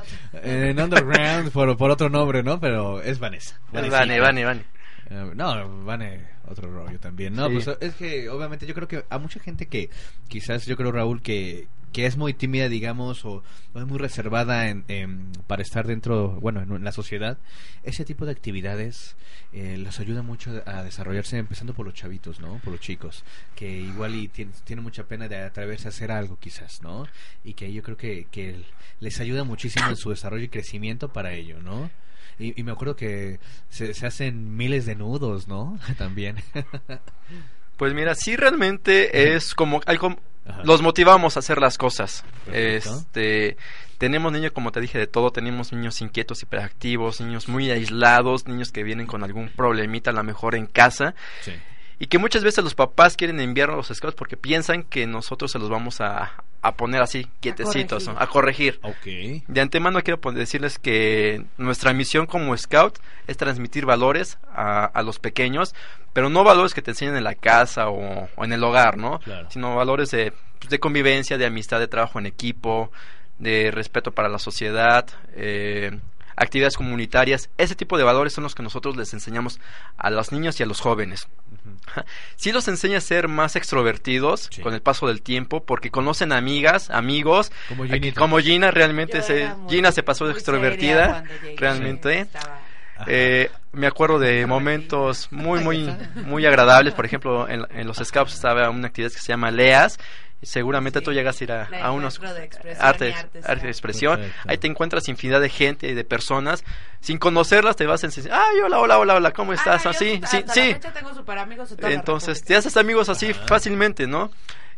S4: en Underground por, por otro nombre, ¿no? Pero es Vanessa.
S7: Vane,
S4: Vanesita.
S7: Vane, Vane.
S4: Eh, no, Vane, otro rollo también. No,
S7: Sí.
S4: pues es que obviamente yo creo que a mucha gente que quizás yo creo Raúl que que es muy tímida, digamos, o, o es muy reservada en, en- para estar dentro, bueno, en, en la sociedad, ese tipo de actividades eh, los ayuda mucho a desarrollarse, empezando por los chavitos, ¿no? Por los chicos, que igual y tienen, tienen mucha pena de atreverse a hacer algo, quizás, ¿no? Y que yo creo que, que les ayuda muchísimo en su desarrollo y crecimiento para ello, ¿no? Y, y me acuerdo que se, se hacen miles de nudos, ¿no? <laughs> También.
S7: Pues mira, sí realmente es como algo
S4: Ajá.
S7: los motivamos a hacer las cosas.
S4: Perfecto.
S7: Este, tenemos niños como te dije de todo, tenemos niños inquietos, hiperactivos, niños muy aislados, niños que vienen con algún problemita a lo mejor en casa
S4: Sí.
S7: Y que muchas veces los papás quieren enviar a los scouts porque piensan que nosotros se los vamos a, a poner así, quietecitos,
S3: corregir.
S7: ¿no? a corregir. De antemano quiero decirles que nuestra misión como scout es transmitir valores a, a los pequeños, pero no valores que te enseñan en la casa o, o en el hogar, ¿no?
S4: Claro.
S7: Sino valores de, pues, de convivencia, de amistad, de trabajo en equipo, de respeto para la sociedad, eh, actividades comunitarias. Ese tipo de valores son los que nosotros les enseñamos a los niños y a los jóvenes. Sí los enseña a ser más extrovertidos
S4: Sí.
S7: con el paso del tiempo, porque conocen amigas, amigos,
S4: Como
S7: como Gina realmente
S3: Yo
S7: se,
S3: muy-
S7: Gina se pasó de extrovertida, realmente. Eh, me acuerdo de momentos muy, muy, <laughs> muy agradables. Por ejemplo, en, en los Scouts estaba una actividad que se llama LEAS. Seguramente
S3: Sí.
S7: tú llegas a ir a, a unos arte, arte expresión.
S4: Perfecto.
S7: Ahí te encuentras infinidad de gente y de personas. Sin conocerlas te vas a enseñar. Ay, hola, hola, hola, hola, ¿cómo estás?
S3: Ah,
S7: Ah,
S3: yo
S7: sí, sí,
S3: la
S7: sí.
S3: fecha tengo super amigos en toda la
S7: Entonces, te haces amigos así fácilmente, ¿no?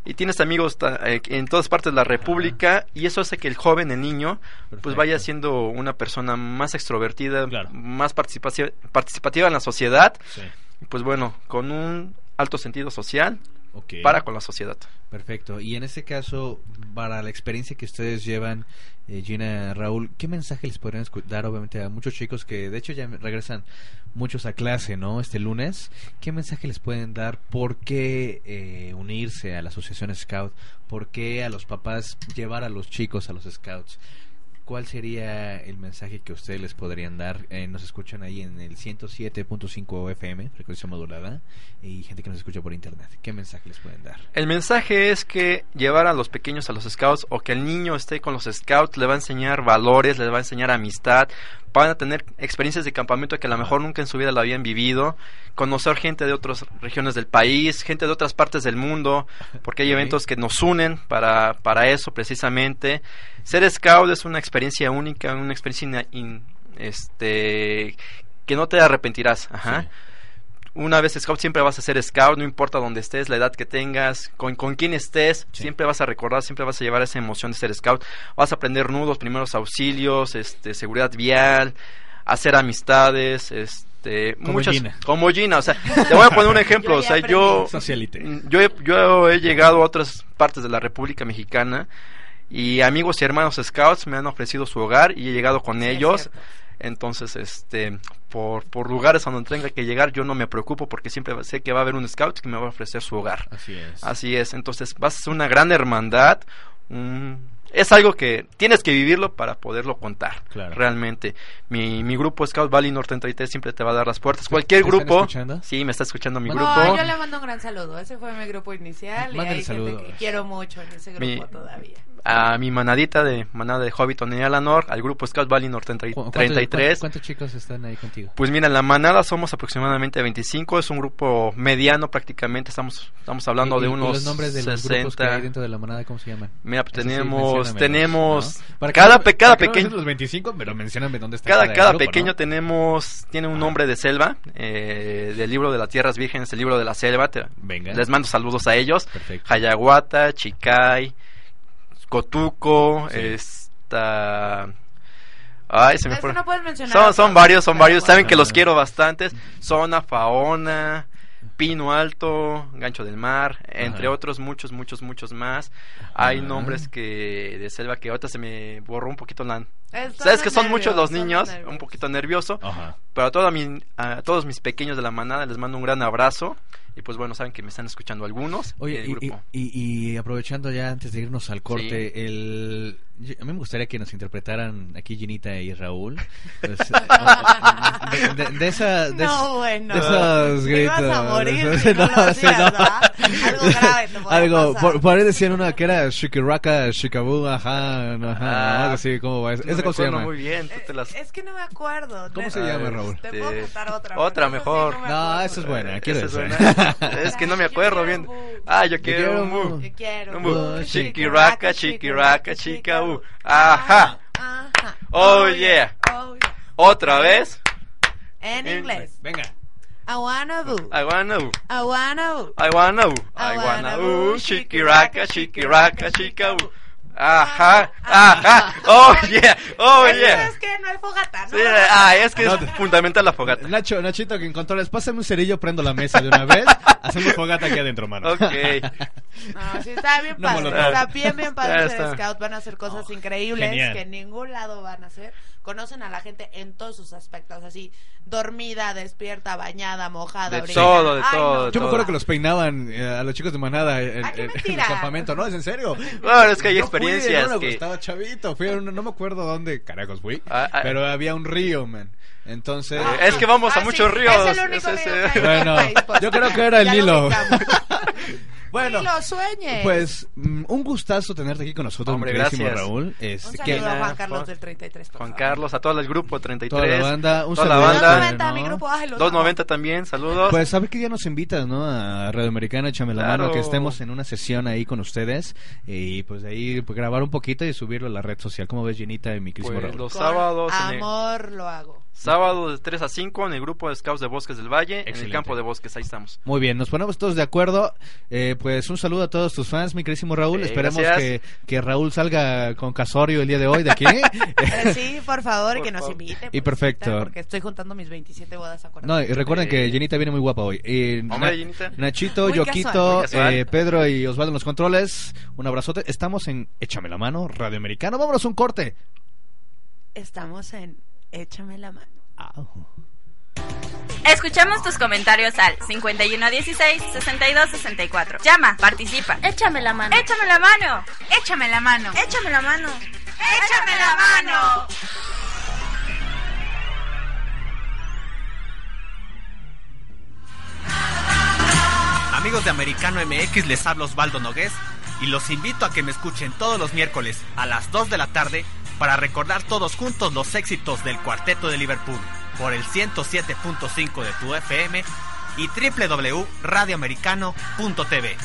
S7: Y tienes amigos eh, en todas partes de la República y eso hace que el joven, el niño, pues vaya siendo una persona más extrovertida,
S4: Claro.
S7: más participativa en la sociedad,
S4: Sí.
S7: pues bueno, con un alto sentido social Para con la sociedad.
S4: Perfecto. Y en este caso, para la experiencia que ustedes llevan, eh, Gina, Raúl, ¿qué mensaje les podrían dar, obviamente, a muchos chicos que, de hecho, ya regresan muchos a clase, ¿no? Este lunes. ¿Qué mensaje les pueden dar? ¿Por qué eh, unirse a la asociación Scout? ¿Por qué a los papás llevar a los chicos a los Scouts? ¿Cuál sería el mensaje que ustedes les podrían dar? Eh, nos escuchan ahí en el 107.5 FM, frecuencia modulada, y gente que nos escucha por internet. ¿Qué mensaje les pueden dar?
S7: El mensaje es que llevar a los pequeños a los scouts o que el niño esté con los scouts le va a enseñar valores, le va a enseñar amistad, van a tener experiencias de campamento que a lo mejor nunca en su vida lo habían vivido, conocer gente de otras regiones del país, gente de otras partes del mundo, porque hay eventos que nos unen para, para eso precisamente. Ser scout es una experiencia única, una experiencia ina- in- este que no te arrepentirás, ajá.
S4: Sí.
S7: Una vez scout siempre vas a ser scout, no importa dónde estés, la edad que tengas, con, con quién estés,
S4: Sí.
S7: siempre vas a recordar, siempre vas a llevar esa emoción de ser scout. Vas a aprender nudos, primeros auxilios, este, seguridad vial, hacer amistades, este,
S4: Como
S7: muchas,
S4: Gina.
S7: como Gina, o sea, <laughs> te voy a poner un ejemplo,
S3: Yo
S7: o sea, yo, yo he, yo he llegado a otras partes de la República Mexicana y amigos y hermanos scouts me han ofrecido su hogar y he llegado con
S3: Sí,
S7: ellos. Entonces, este, por, por lugares a donde tenga que llegar, yo no me preocupo porque siempre sé que va a haber un scout que me va a ofrecer su hogar.
S4: Así es.
S7: Así es, entonces vas a ser una gran hermandad. un- es algo que tienes que vivirlo para poderlo contar.
S4: Claro.
S7: Realmente. Mi, mi grupo Scout Valley North 33 siempre te va a dar las puertas. Cualquier
S4: ¿Te
S7: grupo.
S4: escuchando?
S7: Sí, me está escuchando mi
S4: No,
S7: grupo.
S3: No, yo le mando un gran saludo. Ese fue mi grupo inicial.
S4: Mándale
S3: y hay gente que quiero mucho en ese grupo
S7: Mi-
S3: todavía.
S7: A mi manadita de manada de Hobbiton y Alanor, al grupo Scout Valley North 30
S4: ¿Cu- cuántos-
S7: 33.
S4: ¿Cuántos, cuántos chicos están ahí contigo?
S7: Pues mira, en la manada somos aproximadamente 25, es un grupo mediano prácticamente, estamos estamos hablando
S4: ¿Y-
S7: de
S4: y-
S7: unos
S4: los nombres de los grupos que
S7: 60.
S4: hay dentro de la manada, ¿cómo se llaman?
S7: Mira, pues
S4: sí,
S7: tenemos tenemos
S4: ¿no? Para
S7: cada
S4: que-
S7: cada
S4: para que no
S7: pequeño
S4: los 25, pero mencióname dónde está
S7: cada, cada
S4: grupo,
S7: pequeño
S4: ¿no?
S7: tenemos tiene un nombre de selva eh, del libro de las tierras vírgenes el libro de la selva te-
S4: Venga.
S7: les mando saludos a ellos
S4: Perfecto.
S7: Hayaguata Chicay Cotuco
S4: Sí.
S7: esta ay se me fue
S3: no puedes mencionar
S7: son, varios son varios saben
S3: bueno.
S7: que los quiero bastantes zona faona Pino Alto, Gancho del Mar, entre
S4: Ajá.
S7: otros muchos, muchos, muchos más. Hay
S4: Ajá.
S7: nombres que de selva que ahorita se me borró un poquito la, Sabes que son
S3: nervios,
S7: muchos los niños, un poquito nervioso,
S4: Ajá.
S7: pero a, toda mi- a todos mis pequeños de la manada les mando un gran abrazo. Y pues bueno, saben que me están escuchando algunos.
S4: Oye,
S7: del
S4: y,
S7: grupo.
S4: y- y aprovechando ya antes de irnos al corte, el yo- a mí me gustaría que nos interpretaran aquí Ginita y Raúl. Pues, <laughs> de, de- de esa, de
S3: No, bueno.
S4: de esos
S3: Te ibas
S4: gritos.
S3: a morir <laughs>
S4: No,
S3: si no lo hacías,
S4: sí, no.
S3: ¿verdad? Algo grave te <laughs>
S4: Algo,
S3: pasar.
S4: por, por ahí decían una que era Shikiraka, Shikabu, ajá, no, ajá,
S7: Ah,
S4: algo así, ¿cómo va?
S7: No
S4: ¿Esa
S7: me
S4: cómo se llama?
S7: muy bien, tú te las...
S3: Eh, Es que no me acuerdo.
S4: ¿Cómo se llama, Raúl?
S3: Te puedo
S7: Este,
S3: contar otra.
S7: otra mejor.
S3: me
S4: No, esa es buena, quiero
S7: Esa <laughs> <laughs> es que no me acuerdo bien. Ah, yo quiero un
S4: bu.
S7: bu.
S3: Yo quiero.
S7: Un
S4: bu.
S7: bu. Chiquiraca, chiquiraca, chica, bu. Ajá.
S3: Ajá.
S7: Oh, yeah.
S3: Oh, yeah.
S7: Otra vez.
S3: En inglés.
S4: Venga.
S3: I wanna boo.
S7: I wanna bu.
S3: I wanna boo.
S7: I wanna bu.
S3: I wanna.
S7: Chiquiraca, chiquiraca, chica bu. Ajá, ajá. <laughs> Oh, yeah, oh, yeah.
S3: Es que no hay fogata, ¿no?
S7: Sí, ah, es que
S4: No,
S7: es <laughs> fundamental la fogata.
S4: Nacho, Nachito, que en controles, pásame un cerillo, prendo la mesa de una vez. Hacemos fogata aquí adentro, mano.
S7: Ok. <laughs>
S3: No, sí, está bien
S4: No,
S3: padre.
S4: Molotov.
S3: Está bien, bien padre <laughs>
S7: Ya
S3: ser
S7: está.
S3: scout. Van a hacer cosas increíbles
S4: genial.
S3: que en ningún lado van a hacer. Conocen a la gente en todos sus aspectos, así, dormida, despierta, bañada, mojada,
S7: De todo, de
S3: Ay,
S7: todo,
S3: no,
S4: Yo me
S7: todo.
S4: acuerdo que los peinaban eh, a los chicos de manada en,
S3: Ah,
S4: en- en el campamento, ¿no? ¿Es en serio? <laughs>
S7: Bueno, es que hay
S4: No fui,
S7: experiencias
S4: no,
S7: que-
S4: Estaba chavito, fui a un- no me acuerdo dónde carajos fui,
S7: Ah, ah.
S4: pero había un río, man. Entonces...
S7: Eh, es que vamos a
S3: Ah,
S7: muchos
S3: sí,
S7: ríos.
S3: Es el único
S7: es
S3: río
S7: ese-
S3: que hay en
S4: Bueno,
S3: pues.
S4: yo creo que era el
S3: Ya lo
S4: Nilo.
S3: ubicamos. <laughs>
S4: Bueno,
S3: lo sueñes.
S4: pues mm, un gustazo tenerte aquí con nosotros,
S7: Hombre,
S4: mi queridísimo
S7: gracias.
S4: Raúl.
S3: Un
S4: Este,
S3: saludo
S4: que
S3: a Juan
S7: Juan-
S3: Carlos del 33. por
S7: Juan
S3: favor.
S7: Carlos, a todo el grupo 33.
S4: toda la banda, un
S7: toda la
S4: saludo.
S7: banda.
S3: 290, mi grupo, ay, los
S7: 290 también, saludos.
S4: Pues sabe que ya nos invitas, ¿no? A Radio Americana, échame la
S7: Claro.
S4: mano, que estemos en una sesión ahí con ustedes y pues de ahí pues, grabar un poquito y subirlo a la red social. ¿Cómo ves, Jenita y mi queridísimo
S7: Pues,
S4: Raúl?
S7: los
S3: Con
S7: sábados en el-
S3: Amor lo hago.
S7: Sábado de 3 a 5 en el grupo de Scouts de Bosques del Valle, en el
S4: Excelente.
S7: campo de bosques, ahí estamos.
S4: Muy bien, nos ponemos todos de acuerdo. Eh, pues un saludo a todos tus fans, mi queridísimo Raúl.
S7: Eh,
S4: Esperemos que, que Raúl salga con Casorio el día de hoy de aquí.
S3: Sí, <laughs> por favor, y
S7: Por
S3: que nos
S7: favor.
S3: invite.
S4: Y perfecto.
S3: Porque estoy juntando mis 27 bodas, acuérdate.
S4: No, y recuerden que
S7: Eh.
S4: Jenita viene muy guapa hoy. Y
S7: Hombre,
S4: Na-
S7: Jenita.
S4: Nachito,
S3: Muy
S4: Yoquito,
S3: casual,
S7: muy casual.
S4: eh, Pedro y Osvaldo en los controles. Un abrazote. Estamos en Échame la mano, Radio Americano. Vámonos a un corte.
S3: Estamos en Échame la mano.
S9: Escuchamos tus comentarios al 5116-6264. Llama, participa. Échame la mano. Échame la mano. Échame la mano. Échame la mano. Échame la mano.
S10: Amigos de Americano MX, les habla Osvaldo Nogués y los invito a que me escuchen todos los miércoles a las 2 de la tarde para recordar todos juntos los éxitos del Cuarteto de Liverpool por el 107.5 de tu FM y www.radioamericano.tv.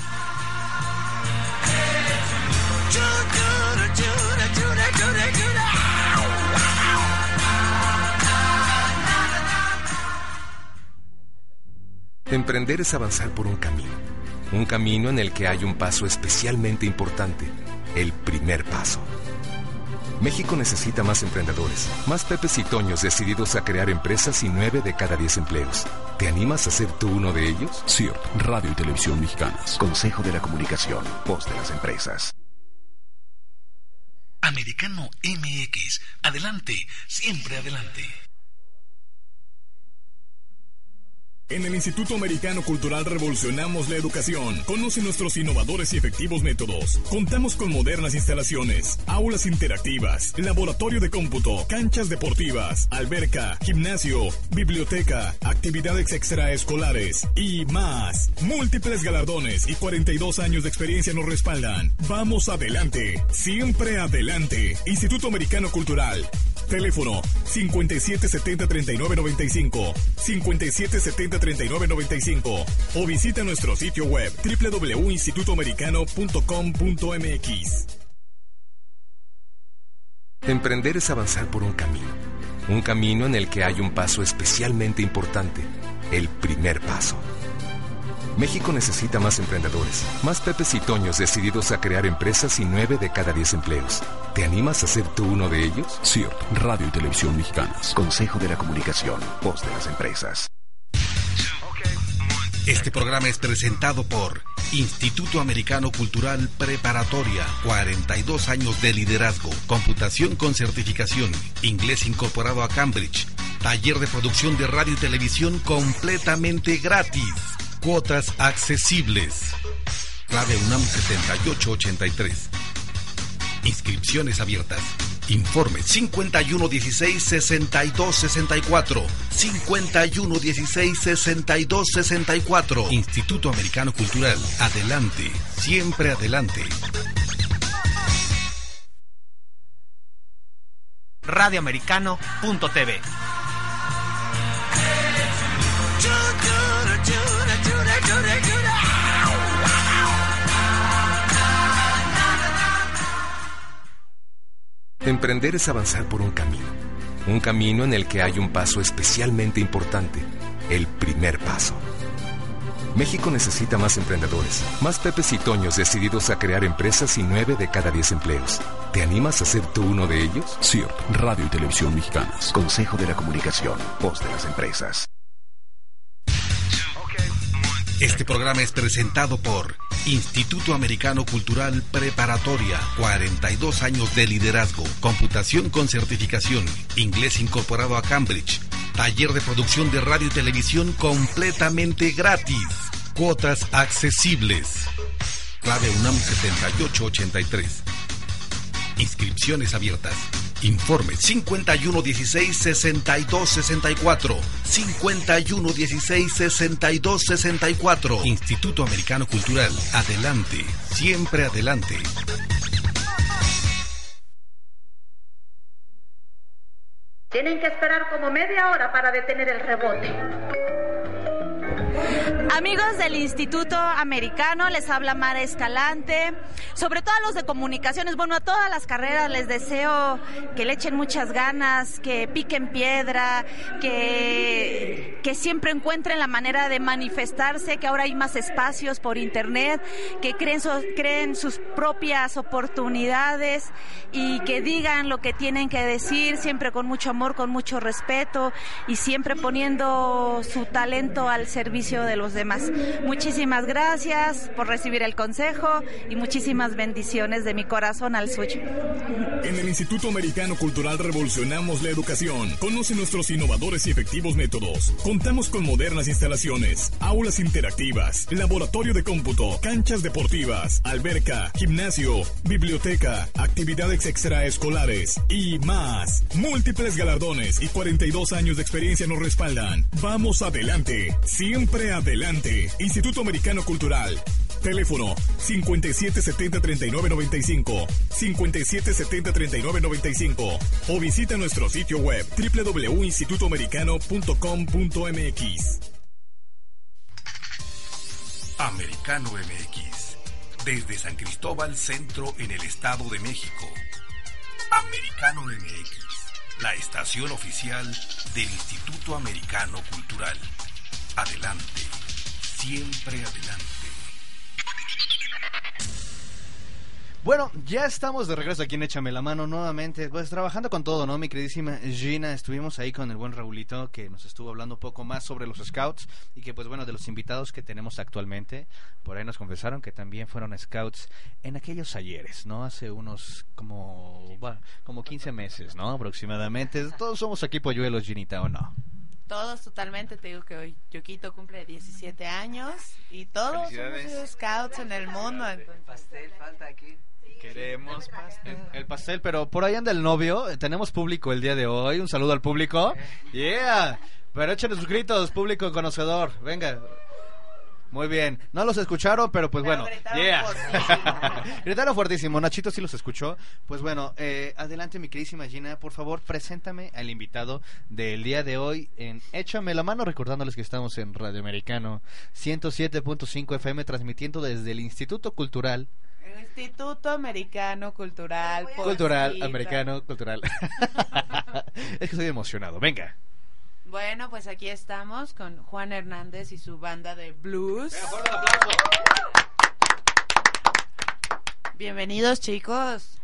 S11: Emprender es avanzar por un camino. Un camino en el que hay un paso especialmente importante, el primer paso. México necesita más emprendedores, más Pepes y Toños decididos a crear empresas y nueve de cada diez empleos. ¿Te animas a ser tú uno de ellos?
S12: CIRT, Radio y Televisión Mexicanas. Consejo de la Comunicación, voz de las empresas.
S13: Americano MX. Adelante, siempre adelante.
S14: En el Instituto Americano Cultural revolucionamos la educación. Conoce nuestros innovadores y efectivos métodos. Contamos con modernas instalaciones, aulas interactivas, laboratorio de cómputo, canchas deportivas, alberca, gimnasio, biblioteca, actividades extraescolares y más. Múltiples galardones y 42 años de experiencia nos respaldan. Vamos adelante, siempre adelante. Instituto Americano Cultural. Teléfono 5770-3995, 5770-3995 o visita nuestro sitio web www.institutoamericano.com.mx.
S11: Emprender es avanzar por un camino. Un camino en el que hay un paso especialmente importante, el primer paso. México necesita más emprendedores, más Pepes y Toños decididos a crear empresas y nueve de cada diez empleos. ¿Te animas a ser tú uno de ellos?
S12: CIRT, Radio y Televisión Mexicanas. Consejo de la Comunicación, voz de las empresas.
S13: Este programa es presentado por Instituto Americano Cultural Preparatoria, 42 años de liderazgo, computación con certificación, inglés incorporado a Cambridge, taller de producción de radio y televisión completamente gratis, cuotas accesibles. Clave UNAM 7883. Inscripciones abiertas. Informe 5116-6264. 5116-6264. Instituto Americano Cultural. Adelante. Siempre adelante.
S10: Radioamericano.tv.
S11: Emprender es avanzar por un camino. Un camino en el que hay un paso especialmente importante, el primer paso. México necesita más emprendedores, más Pepes y Toños decididos a crear empresas y 9 de cada 10 empleos. ¿Te animas a ser tú uno de ellos?
S12: CIRT, Radio y Televisión Mexicanas. Consejo de la Comunicación, voz de las empresas.
S13: Este programa es presentado por Instituto Americano Cultural Preparatoria, 42 años de liderazgo, computación con certificación, inglés incorporado a Cambridge, taller de producción de radio y televisión completamente gratis, cuotas accesibles. Clave UNAM 7883. Inscripciones abiertas. Informe 5116-6264. 5116-6264. Instituto Americano Cultural. Adelante. Siempre adelante.
S15: Tienen que esperar como media hora para detener el rebote.
S9: Amigos del Instituto Americano, les habla Mara Escalante. Sobre todo a los de comunicaciones, bueno, a todas las carreras les deseo que le echen muchas ganas, que piquen piedra, que, que siempre encuentren la manera de manifestarse, que ahora hay más espacios por internet, que creen, su- creen sus propias oportunidades y que digan lo que tienen que decir, siempre con mucho amor, con mucho respeto y siempre poniendo su talento al servicio de los demás. Muchísimas gracias por recibir el consejo y muchísimas bendiciones de mi corazón al suyo.
S14: En el Instituto Americano Cultural revolucionamos la educación. Conoce nuestros innovadores y efectivos métodos. Contamos con modernas instalaciones, aulas interactivas, laboratorio de cómputo, canchas deportivas, alberca, gimnasio, biblioteca, actividades extraescolares y más. Múltiples galardones y 42 años de experiencia nos respaldan. Vamos adelante, siempre adelante. Instituto Americano Cultural. Teléfono 5770-3995, 5770-3995 o visita nuestro sitio web www.institutoamericano.com.mx.
S13: Americano MX. Desde San Cristóbal Centro en el Estado de México. Americano MX. La estación oficial del Instituto Americano Cultural. Adelante. Siempre adelante.
S4: Bueno, ya estamos de regreso aquí en Échame la Mano nuevamente, pues trabajando con todo, ¿no? Mi queridísima Gina, estuvimos ahí con el buen Raulito que nos estuvo hablando un poco más sobre los scouts y que pues bueno, de los invitados que tenemos actualmente, por ahí nos confesaron que también fueron scouts en aquellos ayeres, ¿no? Hace unos como, va, como 15 meses, ¿no? Aproximadamente. Todos somos aquí polluelos, Ginita, ¿o no?
S3: Todos totalmente, te digo que hoy Yoquito cumple 17 años y todos sido scouts en el mundo.
S16: pastel falta aquí.
S4: Queremos pastel. El pastel, pero por ahí anda el novio. eh, Tenemos público el día de hoy. Un saludo al público. Yeah. Pero échenos sus gritos, público conocedor. Venga. Muy bien. No los escucharon, pero pues bueno. Yeah. <laughs> gritaron fuertísimo. Nachito sí los escuchó. Pues bueno, eh, adelante mi queridísima Gina. Por favor, preséntame al invitado del día de hoy en Échame la mano, recordándoles que estamos en Radio Americano 107.5 FM, transmitiendo desde el Instituto Cultural
S3: El Instituto Americano Cultural.
S4: Cultural, americano, cultural. <laughs> es que estoy emocionado. Venga.
S3: Bueno, pues aquí estamos con Juan Hernández y su banda de blues. Bienvenidos, chicos.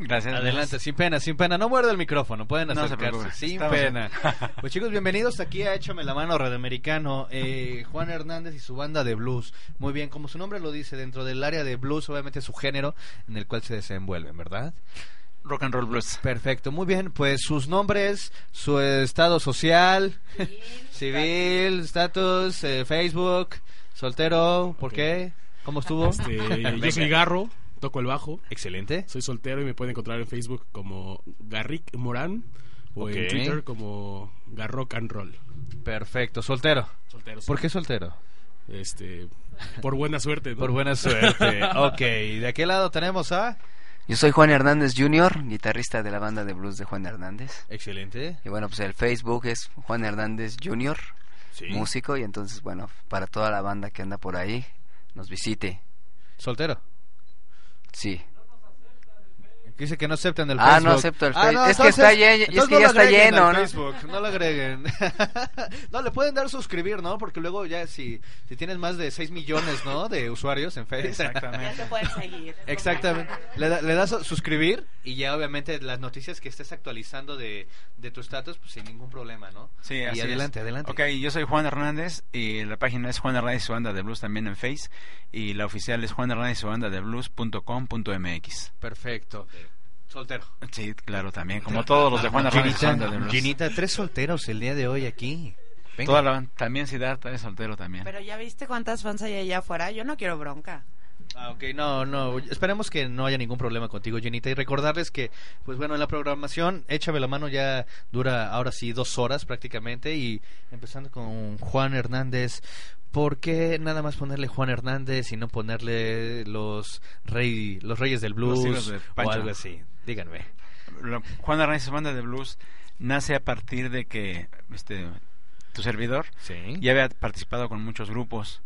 S2: Gracias.
S4: Adelante, sin pena, sin pena. No muerde el micrófono, pueden
S2: No se
S4: acercarse.
S2: preocupe.
S4: sin
S2: Estamos-
S4: pena. <laughs> Pues chicos, bienvenidos aquí a Échame la mano, Red Americano. Eh, Juan Hernández y su banda de blues. Muy bien, como su nombre lo dice, dentro del área de blues, obviamente su género en el cual se desenvuelven, ¿verdad?
S2: Rock and roll blues.
S4: Perfecto, muy bien. Pues sus nombres, su estado social, civil, <laughs> estatus, eh, Facebook, soltero, ¿por qué? ¿Cómo estuvo?
S17: Este, yo soy <laughs> Garro, toco el bajo.
S4: Excelente.
S17: Soy soltero y me pueden encontrar en Facebook como Garrick Morán o en Twitter como Garrock and Roll.
S4: Perfecto, soltero.
S17: Soltero.
S4: ¿Por qué soltero?
S17: Este, por buena suerte. ¿no?
S4: Por buena suerte. <laughs> ok, de aquel lado tenemos a...
S16: Yo soy Juan Hernández Jr., guitarrista de la banda de blues de Juan Hernández.
S4: Excelente.
S16: Y bueno, pues el Facebook es Juan Hernández Jr.,
S4: Sí.
S16: músico, y entonces, bueno, para toda la banda que anda por ahí, nos visite.
S4: ¿Soltero?
S16: Sí.
S4: Dice que no aceptan el
S16: Ah,
S4: Facebook.
S16: no acepto el
S4: Ah,
S16: Face-
S4: no,
S16: es que está lleno- es
S4: entonces
S16: que
S4: no
S16: ya
S4: lo
S16: está
S4: agreguen
S16: lleno, ¿no?
S4: Facebook, no lo agreguen. <laughs> no, le pueden dar suscribir, ¿no? Porque luego ya si, si tienes más de 6 millones, ¿no? De usuarios en Facebook.
S3: Ya te pueden seguir.
S4: Exactamente. Le, da- le das a suscribir y ya obviamente las noticias que estés actualizando de, de tu estatus, pues sin ningún problema, ¿no?
S18: Sí,
S4: y
S18: así
S4: adelante,
S18: es.
S4: adelante.
S18: Ok, yo soy Juan Hernández y la página es Juan Hernández y su banda de blues también en Face y la oficial es Juan Hernández y su banda de blues.com.mx.
S4: Perfecto. Soltero.
S18: Sí, claro, también, como todos los de Juan de
S4: Ginita. Ginita, tres solteros el día de hoy aquí. Venga.
S18: Toda la también Siddhartha es soltero también.
S3: Pero ya viste cuántas fans hay allá afuera. Yo no quiero bronca.
S4: Ah, ok, no, no, esperemos que no haya ningún problema contigo, Jenita, y recordarles que, pues bueno, en la programación, Échame la mano ya dura ahora sí dos horas prácticamente, y empezando con Juan Hernández, ¿por qué nada más ponerle Juan Hernández y no ponerle los, rey, los Reyes del Blues
S18: Los hijos de
S4: o algo así? Díganme.
S18: Juan su banda de blues nace a partir de que este tu servidor ya había participado con muchos grupos.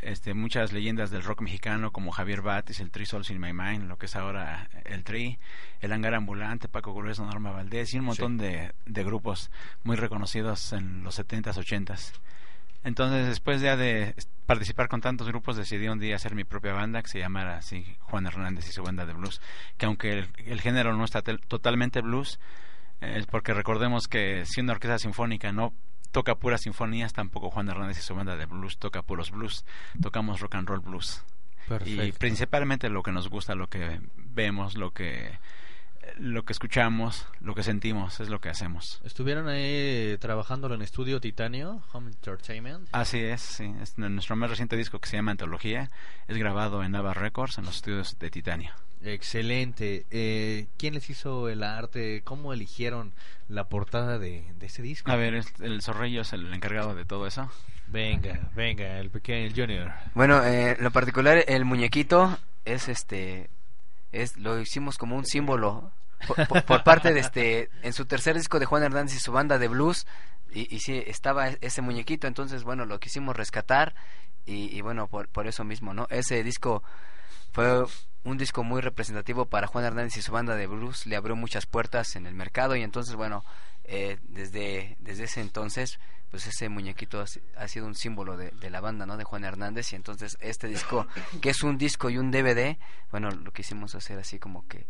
S18: Este muchas leyendas del rock mexicano como Javier Batis el Tri Souls in My Mind lo que es ahora el Tri el Hangar Ambulante Paco Grueso Norma Valdés y un montón de, de grupos muy reconocidos en los 70s 80s entonces después ya de participar con tantos grupos decidí un día hacer mi propia banda que se llamara así Juan Hernández y su banda de blues. Que aunque el, el género no está totalmente blues eh, es porque recordemos que si una orquesta sinfónica no toca puras sinfonías tampoco Juan Hernández y su banda de blues toca puros blues. Tocamos rock and roll blues. Y principalmente lo que nos gusta lo que vemos lo que lo que escuchamos lo que sentimos es lo que hacemos
S4: ¿Estuvieron ahí trabajándolo en estudio Titanio, Home Entertainment?
S18: Así es, sí. Es nuestro más reciente disco que se llama Antología es grabado en Nava Records en los estudios de Titanio.
S4: Excelente. Eh, ¿Quién les hizo el arte? ¿Cómo eligieron la portada de, de ese disco?
S18: A ver, el Zorrillo es el encargado de todo eso.
S4: Venga, venga, el pequeño el Junior.
S16: Bueno, eh, lo particular, el muñequito es este. Es Lo hicimos como un símbolo por, por- parte de este. En su tercer disco de Juan Hernández y su banda de blues. Y, y sí, estaba ese muñequito. Entonces, bueno, lo quisimos rescatar. Y, y bueno, por, por eso mismo, ¿no? Ese disco fue un disco muy representativo para Juan Hernández y su banda de blues. Le abrió muchas puertas en el mercado. Y entonces, bueno, eh, desde, desde ese entonces pues ese muñequito ha, si- ha sido un símbolo de, de la banda, ¿no? De Juan Hernández y entonces este disco, que es un disco y un DVD, bueno, lo quisimos hacer así como que...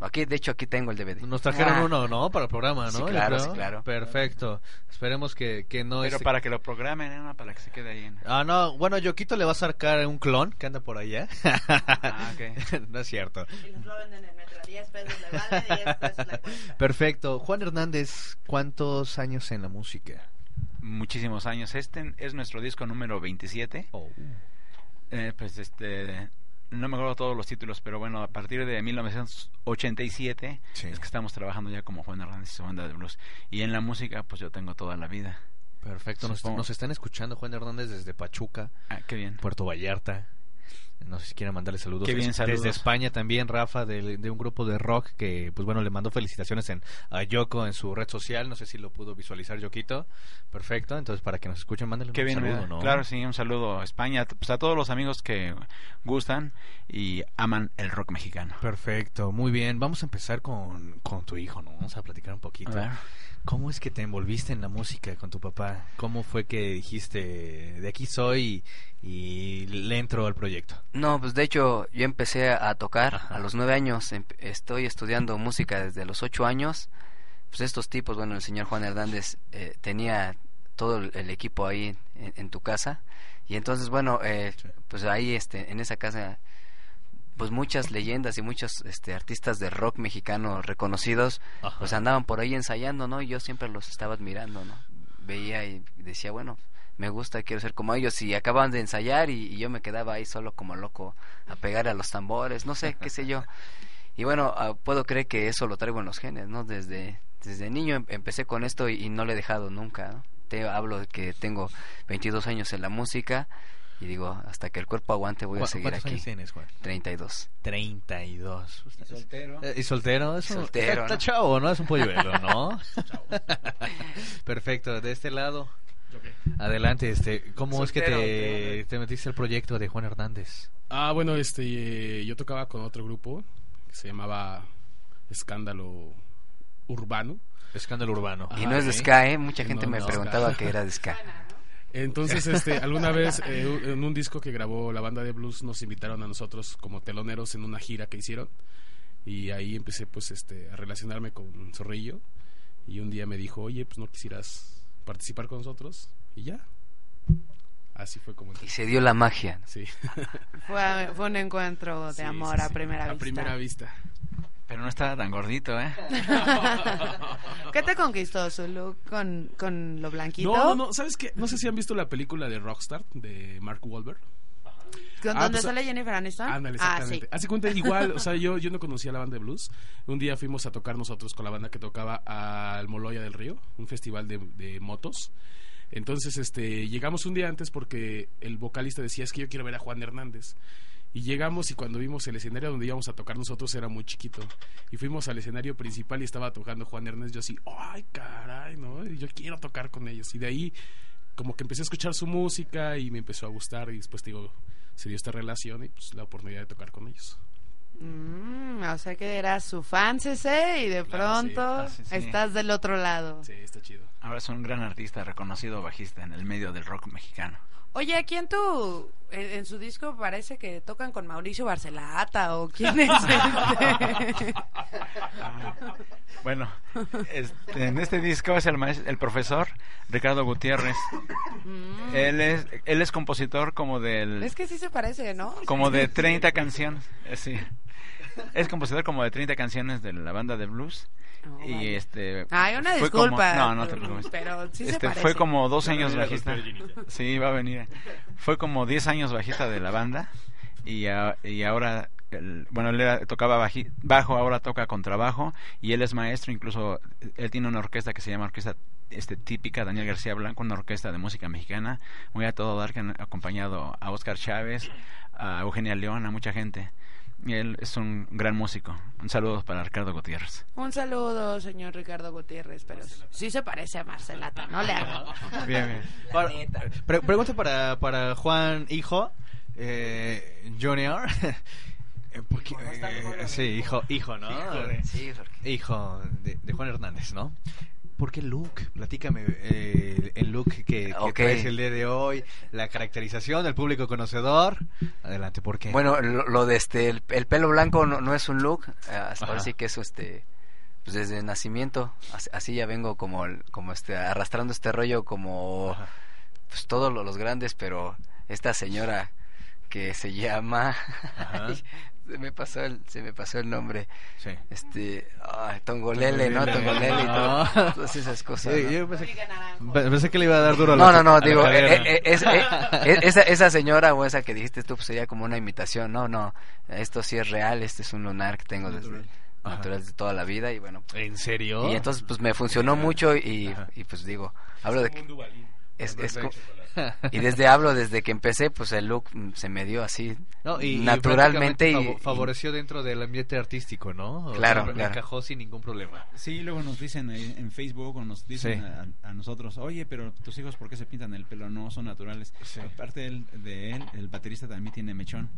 S16: Aquí, de hecho, aquí tengo el DVD.
S4: Nos trajeron
S16: Ah.
S4: uno, ¿no? Para el programa, ¿no?
S16: Sí, claro, sí, claro.
S4: Perfecto. Esperemos que, que no
S18: Pero para que lo programen, ¿eh? ¿no? para que se quede ahí. En...
S4: Ah, no, bueno, Yoquito le va a sacar un clon que anda por allá.
S18: Ah, ok. <laughs>
S4: no es cierto.
S3: Y los lo venden en el metro. 10 pesos le vale, 10 pesos la cuenta.
S4: Perfecto. Juan Hernández, ¿cuántos años en la música?
S18: Muchísimos años. Este es nuestro disco número 27.
S4: Oh.
S18: Eh, pues este... No me acuerdo todos los títulos, pero bueno, a partir de 1987 es que estamos trabajando ya como Juan Hernández y su banda de blues. Y en la música, pues yo tengo toda la vida.
S4: Perfecto. Nos, nos están escuchando Juan Hernández desde Pachuca.
S18: Ah, qué bien.
S4: Puerto Vallarta. No sé si quieren mandarle saludos.
S18: Qué bien,
S4: Es-
S18: saludos.
S4: Desde España también, Rafa, de, de un grupo de rock que, pues bueno, le mandó felicitaciones en, a Yoko en su red social. No sé si lo pudo visualizar Yoquito. Perfecto. Entonces, para que nos escuchen, mándenle
S18: Qué
S4: un
S18: bien,
S4: saludo,
S18: eh,
S4: ¿no?
S18: claro, sí, un saludo a España, pues a todos los amigos que gustan y aman el rock mexicano.
S4: Perfecto, muy bien. Vamos a empezar con, con tu hijo, ¿no? Vamos a platicar un poquito.
S18: A ver.
S4: ¿Cómo es que te envolviste en la música con tu papá? ¿Cómo fue que dijiste, de aquí soy y, y le entro al proyecto?
S16: No, pues de hecho yo empecé a tocar a los nueve años. Em- Estoy estudiando música desde los ocho años. Pues estos tipos, bueno, el señor Juan Hernández eh, tenía todo el, el equipo ahí en, en tu casa. Y entonces, bueno, eh, pues ahí este, en esa casa, pues muchas leyendas y muchos este, artistas de rock mexicano reconocidos,
S4: Ajá.
S16: pues andaban por ahí ensayando, ¿no? Y yo siempre los estaba admirando, ¿no? Veía y decía, bueno, me gusta, quiero ser como ellos. Y acababan de ensayar y, y yo me quedaba ahí solo como loco a pegar a los tambores, no sé, qué sé yo. <laughs> Y bueno, ah, puedo creer que eso lo traigo en los genes, ¿no? Desde, desde niño em- empecé con esto y, y no lo he dejado nunca, ¿no? Te hablo de que tengo 22 años en la música y digo, hasta que el cuerpo aguante voy a
S4: ¿Cu-
S16: seguir
S4: ¿Cuántos
S16: aquí.
S4: años tienes, Juan?
S16: 32.
S4: 32.
S18: ¿Y soltero?
S4: Eh, ¿Y soltero? Es un-
S16: Soltero,
S4: Está
S16: ¿no?
S4: chavo, ¿no? Es un polluelo, ¿no? <laughs> Perfecto. De este lado. Adelante, este, ¿cómo es que te, te metiste al proyecto de Juan Hernández?
S17: Ah, bueno, este, eh, yo tocaba con otro grupo que se llamaba escándalo urbano.
S4: Escándalo urbano.
S16: Y no es de ska, ¿eh? Mucha gente
S17: No,
S16: me
S17: no,
S16: preguntaba
S17: ska.
S16: que era de ska.
S17: Entonces, este, alguna vez eh, en un disco que grabó la banda de blues nos invitaron a nosotros como teloneros en una gira que hicieron y ahí empecé pues este a relacionarme con Zorrillo y un día me dijo, "Oye, pues no quisieras participar con nosotros" y ya. Así fue como
S16: Y se dio la magia.
S17: Sí. <laughs>
S3: Fue, fue un encuentro de
S17: Sí,
S3: amor
S17: sí,
S3: a primera
S17: A
S3: vista.
S17: primera vista.
S19: Pero no estaba tan gordito, ¿eh? <laughs>
S3: ¿Qué te conquistó look con, con lo blanquito?
S17: No, no, no, ¿sabes qué? No sé si han visto la película de Rockstar de Mark Wahlberg.
S3: ¿Con
S17: Ah,
S3: dónde
S17: pues,
S3: sale Jennifer Aniston?
S17: Ándale,
S3: ah,
S17: exactamente.
S3: sí.
S17: Hace cuenta <laughs> igual, o sea, yo, yo no conocía la banda de blues. Un día fuimos a tocar nosotros con la banda que tocaba al Moloya del Río, un festival de, de motos. Entonces, este, llegamos un día antes porque el vocalista decía, es que yo quiero ver a Juan Hernández. Y llegamos y cuando vimos el escenario donde íbamos a tocar nosotros era muy chiquito. Y fuimos al escenario principal y estaba tocando Juan Hernández. Yo así, ay, caray, ¿no? Y yo quiero tocar con ellos. Y de ahí como que empecé a escuchar su música y me empezó a gustar y después te digo, se dio esta relación y pues la oportunidad de tocar con ellos.
S3: Mm, o sea que eras su fan, ese, y de pronto
S19: Ah, sí, sí.
S3: estás del otro lado.
S17: Sí, está chido.
S19: Ahora es un gran artista, reconocido bajista en el medio del rock mexicano.
S3: Oye, aquí en tu, en, en su disco parece que tocan con Mauricio Barcelata o quién es este? <laughs>
S19: Bueno, este, en este disco es el, maes- el profesor Ricardo Gutiérrez.
S3: Mm.
S19: Él es él es compositor como del
S3: Es que sí se parece, ¿no?
S19: como de 30 canciones, eh, sí. Es compositor como de 30 canciones de la banda de blues.
S3: Oh,
S19: y este
S3: Ay, una
S19: fue como-
S3: disculpa,
S19: no, no te preocupes.
S3: pero sí se
S19: este
S3: parece.
S19: fue como dos años bajista. Sí, va a venir. Fue como 10 años bajista de la banda y, a- y ahora el- bueno, él era- tocaba baji- bajo, ahora toca contrabajo y él es maestro, incluso él tiene una orquesta que se llama Orquesta este típica Daniel García Blanco, una orquesta de música mexicana, muy a todo dar que han acompañado a Oscar Chávez, a Eugenia León, a mucha gente. Él es un gran músico. Un saludo para Ricardo Gutiérrez.
S3: Un saludo, señor Ricardo Gutiérrez, pero sí se parece a Marcelata, no le hago. <laughs>
S19: Bien, bien.
S4: Pre- pregunta para, para Juan Hijo, eh, Junior. <laughs> Porque, eh, sí, hijo, hijo, ¿no?
S16: Hijo de-
S4: Hijo de, de Juan Hernández, ¿no? ¿Por qué el look? Platícame eh, el look que, que
S16: Ok.
S4: traes el día de hoy, la caracterización del público conocedor. Adelante, ¿por qué?
S16: Bueno, lo, lo de este, el, el pelo blanco no, no es un look, eh, hasta ahora
S4: Ajá.
S16: sí que eso, este, pues desde nacimiento, así, así ya vengo como, el- como este, arrastrando este rollo como, pues todos lo- los grandes, pero esta señora que se llama. <laughs> se me pasó el, se me pasó el nombre,
S4: Sí.
S16: este, ay, Tongolele, ¿no?
S4: Tongolele.
S16: Y todo-
S4: Ah.
S16: todas esas cosas.
S4: Sí,
S16: ¿no?
S4: yo pensé, pe- pensé que le iba a dar duro a la
S16: No, no, no, digo, eh, eh, es- eh, <laughs> esa, esa señora o esa que dijiste tú pues, sería como una imitación. No, no, esto sí es real, este es un lunar que tengo desde natural de toda la vida y bueno.
S4: ¿En serio?
S16: Y entonces pues me funcionó mucho y, y, pues digo, hablo de que es, es <laughs> y desde hablo desde que empecé pues el look se me dio así
S4: No, y,
S16: naturalmente y, y-
S4: favoreció dentro del ambiente artístico, ¿no? O
S16: Claro,
S4: sea,
S16: claro.
S4: encajó sin ningún problema.
S18: Sí, luego nos dicen en Facebook o nos dicen
S4: Sí.
S18: a, a nosotros, oye, pero tus hijos, ¿por qué se pintan el pelo? No, son naturales. Aparte del- de él, el baterista también tiene mechón.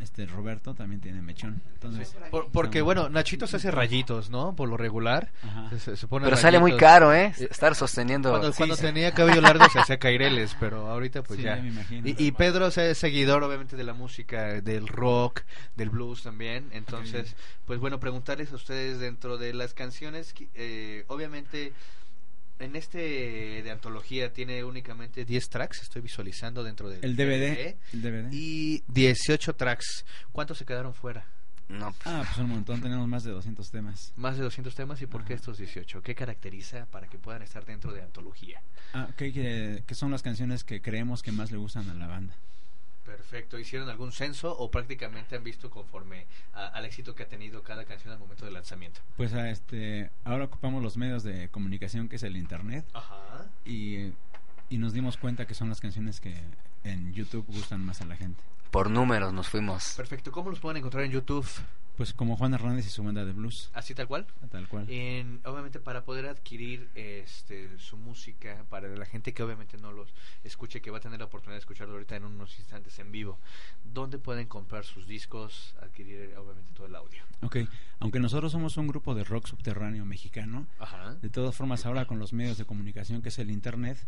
S18: Este Roberto también tiene mechón. Entonces,
S4: Por- porque, bueno, Nachito se hace rayitos, ¿no? Por lo regular.
S18: Ajá.
S4: Se- se pone
S16: pero sale muy
S4: rayitos.
S16: caro, ¿eh? Estar sosteniendo
S4: Cuando,
S16: Sí,
S4: cuando
S16: sí.
S4: tenía cabello largo se <laughs> hacía caireles, pero ahorita pues
S18: Sí,
S4: ya.
S18: me imagino.
S4: Y, y Pedro o sea, es seguidor obviamente de la música, del rock, del blues también. Entonces, pues bueno, preguntarles a ustedes dentro de las canciones, eh, obviamente en este de antología tiene únicamente 10 tracks, estoy visualizando dentro del
S18: El DVD, el DVD.
S4: Y 18 tracks. ¿Cuántos se quedaron fuera?
S16: No,
S18: Ah, pues un montón, tenemos más de 200 temas.
S4: Más de 200 temas y por qué estos 18? ¿Qué caracteriza para que puedan estar dentro de antología?
S18: Ah, que, que, que son las canciones que creemos que más le gustan a la banda.
S4: Perfecto. ¿Hicieron algún censo o prácticamente han visto conforme a- al éxito que ha tenido cada canción al momento del lanzamiento?
S18: Pues a este, ahora ocupamos los medios de comunicación que es el internet
S4: Ajá.
S18: y, y nos dimos cuenta que son las canciones que en YouTube gustan más a la gente.
S16: Por números nos fuimos.
S4: Perfecto. ¿Cómo los pueden encontrar en YouTube,
S18: Pues como Juan Hernández y su banda de blues.
S4: Así tal cual.
S18: Tal cual.
S4: En- obviamente para poder adquirir este su música, para la gente que obviamente no los escuche, que va a tener la oportunidad de escucharlo ahorita en unos instantes en vivo, ¿dónde pueden comprar sus discos, adquirir obviamente todo el audio?
S18: Ok, aunque nosotros somos un grupo de rock subterráneo mexicano,
S4: Ajá.
S18: de todas formas ahora con los medios de comunicación que es el internet,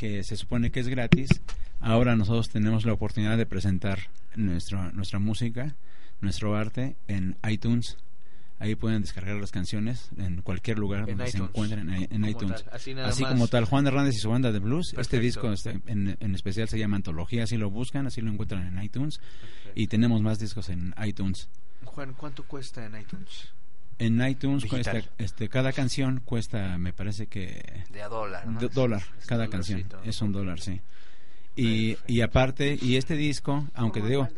S18: que se supone que es gratis, ahora nosotros tenemos la oportunidad de presentar nuestra nuestra música, nuestro arte en iTunes. Ahí pueden descargar las canciones en cualquier lugar
S4: En
S18: donde se encuentren en, iTunes.
S4: tal, así
S18: como tal, Juan Hernández y su banda de blues. Este disco este, en, en especial se llama Antología, así lo buscan, así lo encuentran en iTunes. Y tenemos más discos en iTunes.
S4: Juan, ¿cuánto cuesta en iTunes?
S18: En iTunes cuesta, este, cada canción cuesta, me parece que...
S16: De a dólar, ¿no?
S18: dólar, cada canción. Es un dólar, sí. Y, y aparte, y este disco, aunque te digo,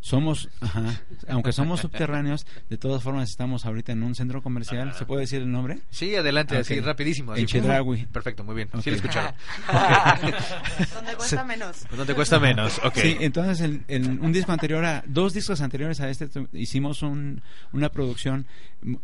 S18: somos, ajá, <laughs> aunque somos subterráneos, de todas formas estamos ahorita en un centro comercial. ¿Se puede decir el nombre?
S4: Sí, adelante,
S18: Ok.
S4: así rapidísimo. así,
S18: En Chedraui. <laughs>
S4: Perfecto, muy bien.
S18: Ok.
S4: Sí lo escucharon. <laughs>
S3: Donde cuesta menos.
S4: ¿Dónde cuesta menos? Ok.
S18: Sí, entonces el, el- un disco anterior a dos discos anteriores a este hicimos un, una producción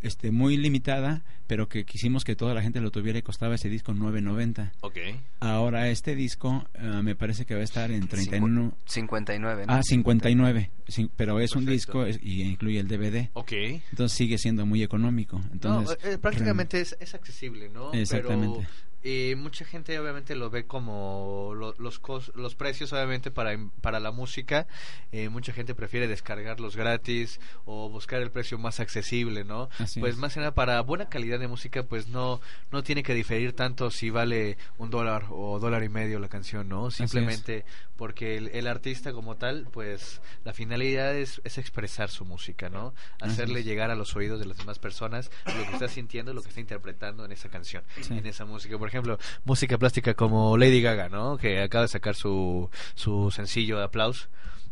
S18: este muy limitada, pero que quisimos que toda la gente lo tuviera y costaba ese disco 9.90.
S4: Ok.
S18: Ahora este disco eh, me parece que va a estar en 31
S16: 59, ¿no?
S18: Ah, 59, sí, pero es un disco es- y incluye el DVD.
S4: Ok.
S18: Entonces sigue siendo muy económico. Entonces
S4: no, eh, prácticamente es, es accesible, ¿no?
S18: Exactamente.
S4: Pero eh, mucha gente obviamente lo ve como lo- los cos- los precios obviamente para para la música. eh, mucha gente prefiere descargarlos gratis o buscar el precio más accesible, ¿no?
S18: Así
S4: pues
S18: es.
S4: más que nada para buena calidad de música, pues no no tiene que diferir tanto si vale un dólar o dólar y medio la canción, ¿no? Simplemente porque el, el artista como tal, pues la finalidad es, es expresar su música, ¿no? Hacerle llegar a los oídos de las demás personas lo que está sintiendo, lo que está interpretando en esa canción,
S18: Sí.
S4: en esa música. Por ejemplo, música plástica como Lady Gaga, ¿no? Que acaba de sacar su, su sencillo de aplausos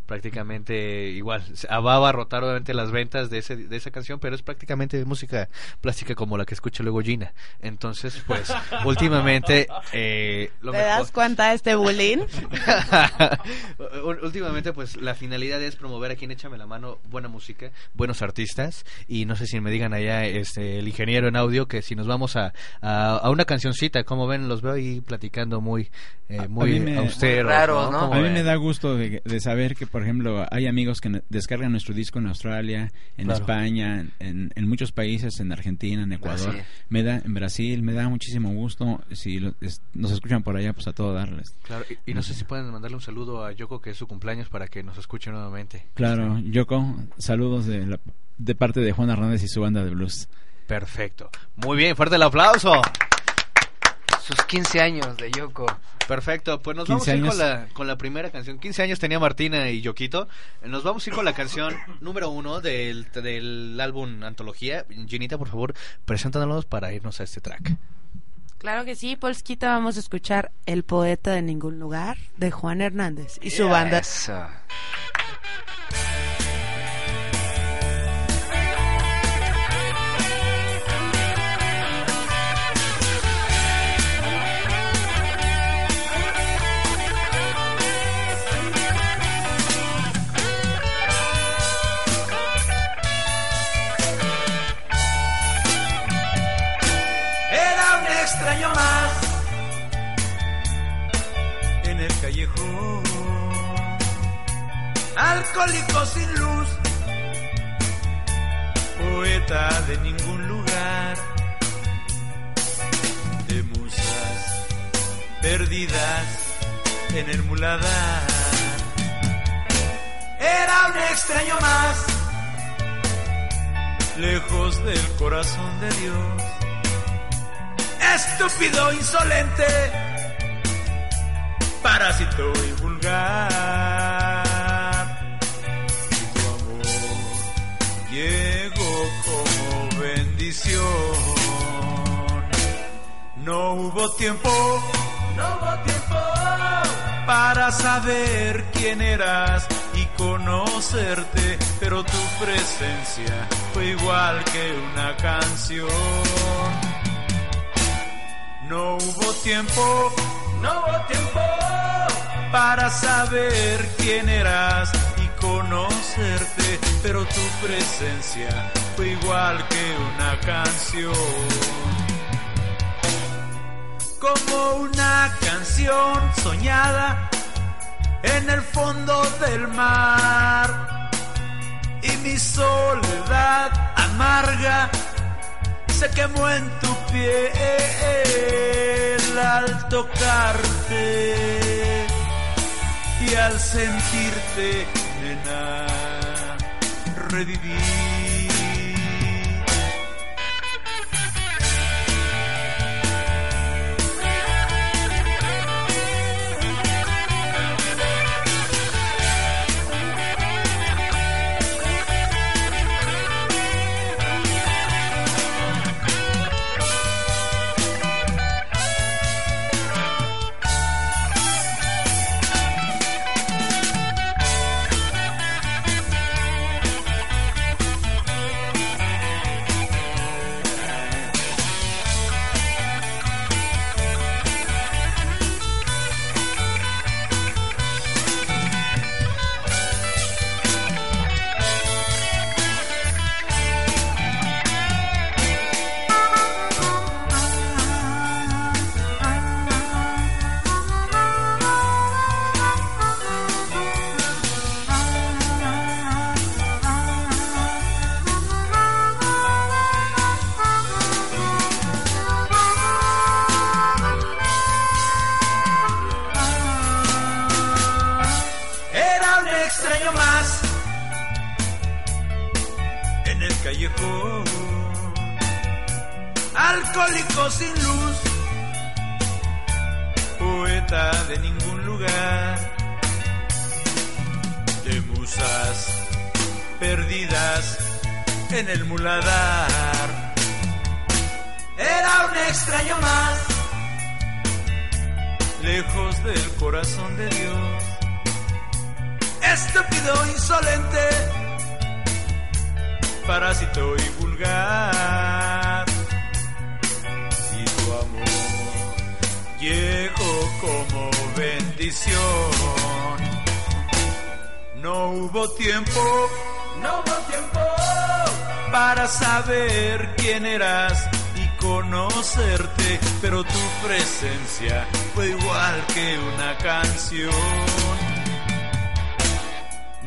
S4: prácticamente igual va a abarrotar obviamente las ventas de ese de esa canción pero es prácticamente música plástica como la que escucha luego Gina entonces pues <laughs> últimamente eh, lo
S3: ¿Te
S4: mejor-
S3: das cuenta de este bullying? <laughs>
S4: Últimamente, pues la finalidad es promover aquí en Échame la Mano buena música, buenos artistas. Y no sé si me digan allá este, el ingeniero en audio que si nos vamos a, a, a una cancioncita, como ven, los veo ahí platicando muy, eh, muy
S18: a
S4: austeros. ¿no? ¿Cómo
S18: A mí
S4: ven?
S18: me da gusto de, de saber que, por ejemplo, hay amigos que descargan nuestro disco en Australia, en
S4: Claro.
S18: España, en, en muchos países, en Argentina, en Ecuador,
S16: Brasil.
S18: me da en Brasil, me da muchísimo gusto si lo- es- nos escuchan por allá, pues a todo darles.
S4: Claro, y, y no sé si pueden mandarle un saludo a Yoko, que es su cumpleaños, para que nos escuche nuevamente.
S18: Claro, Yoko, saludos de, la- de parte de Juan Hernández y su banda de blues.
S4: Perfecto. Muy bien, fuerte el aplauso.
S16: Sus 15 años de Yoko.
S4: Perfecto, pues nos vamos
S18: 15
S4: a ir con la, con la primera canción. 15 años tenía Martina y Yoquito. Nos vamos a ir con la canción <laughs> número uno del, del álbum Antología. Ginita, por favor, preséntanos para irnos a este track.
S3: Claro que sí, Polskita, vamos a escuchar El poeta de ningún lugar de Juan Hernández y su banda.
S20: Más en el callejón, alcohólico sin luz, poeta de ningún lugar, de musas perdidas en el muladar. Era un extraño más, lejos del corazón de Dios estúpido, insolente, parásito y vulgar. Y tu amor llegó como bendición. No hubo tiempo, no hubo tiempo para saber quién eras y conocerte, pero tu presencia fue igual que una canción. No hubo tiempo, no hubo tiempo para saber quién eras y conocerte, pero tu presencia fue igual que una canción. Como una canción soñada en el fondo del mar. Y mi soledad amarga se quemó en tu piel al tocarte y al sentirte, nena, reviví.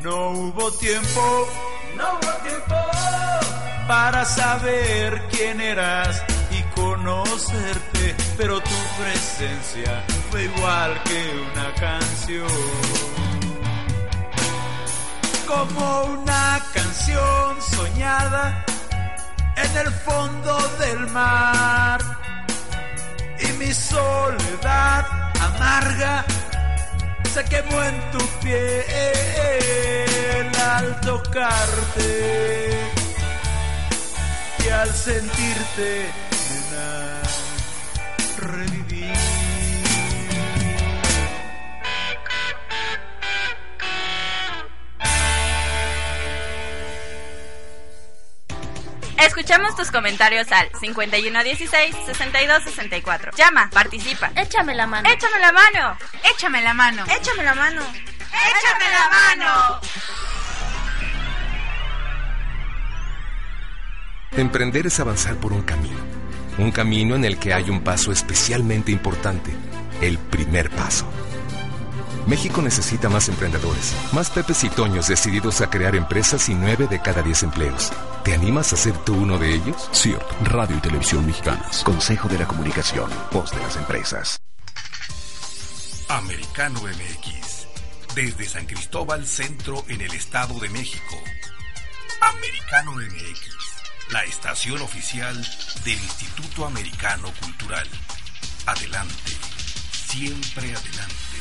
S20: No hubo tiempo, no hubo tiempo para saber quién eras y conocerte, pero tu presencia fue igual que una canción. Como una canción soñada en el fondo del mar. Y mi soledad amarga se quemó en tu piel al tocarte y al sentirte nena,
S21: Escuchamos tus comentarios al 5116-6264. Llama, participa. Échame la mano. Échame la mano. Échame la mano. Échame la mano. Échame la mano.
S11: Emprender es avanzar por un camino. Un camino en el que hay un paso especialmente importante. El primer paso. México necesita más emprendedores, más Pepes y Toños decididos a crear empresas y nueve de cada diez empleos. ¿Te animas a ser tú uno de ellos?
S12: CIRT, Radio y Televisión Mexicanas. Consejo de la Comunicación, voz de las empresas.
S13: Americano MX. Desde San Cristóbal Centro en el Estado de México. Americano MX. La estación oficial del Instituto Americano Cultural. Adelante. Siempre adelante.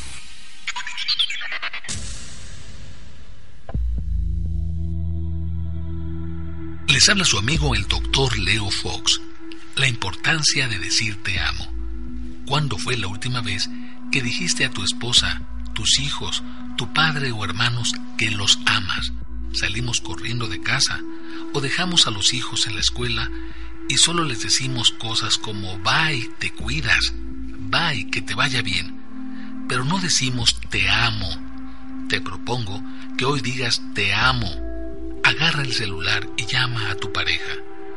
S22: Les habla su amigo el doctor Leo Fox. La importancia de decir te amo. ¿Cuándo fue la última vez que dijiste a tu esposa, tus hijos, tu padre o hermanos que los amas? Salimos corriendo de casa o dejamos a los hijos en la escuela y solo les decimos cosas como bye, te cuidas, bye, que te vaya bien. Pero no decimos te amo. Te propongo que hoy digas te amo Agarra el celular y llama a tu pareja,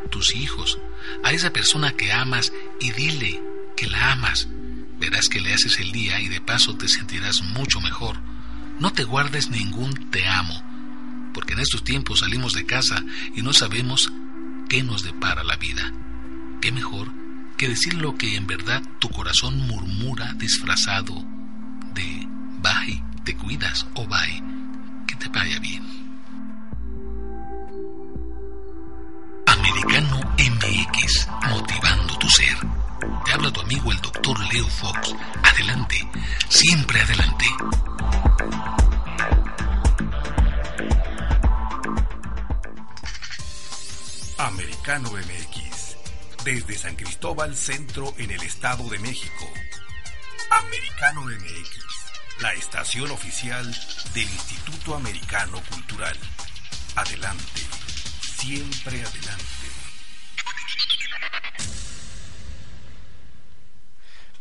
S22: tus hijos, a esa persona que amas y dile que la amas. Verás que le haces el día y de paso te sentirás mucho mejor. No te guardes ningún te amo, porque en estos tiempos salimos de casa y no sabemos qué nos depara la vida. ¿Qué mejor que decir lo que en verdad tu corazón murmura disfrazado de bye, te cuidas o bye, que te vaya bien? Americano MX, motivando tu ser. Te habla tu amigo el doctor Leo Fox. Adelante, siempre adelante.
S13: Americano MX, desde San Cristóbal Centro en el Estado de México. Americano MX, la estación oficial del Instituto Americano Cultural. Adelante, siempre adelante.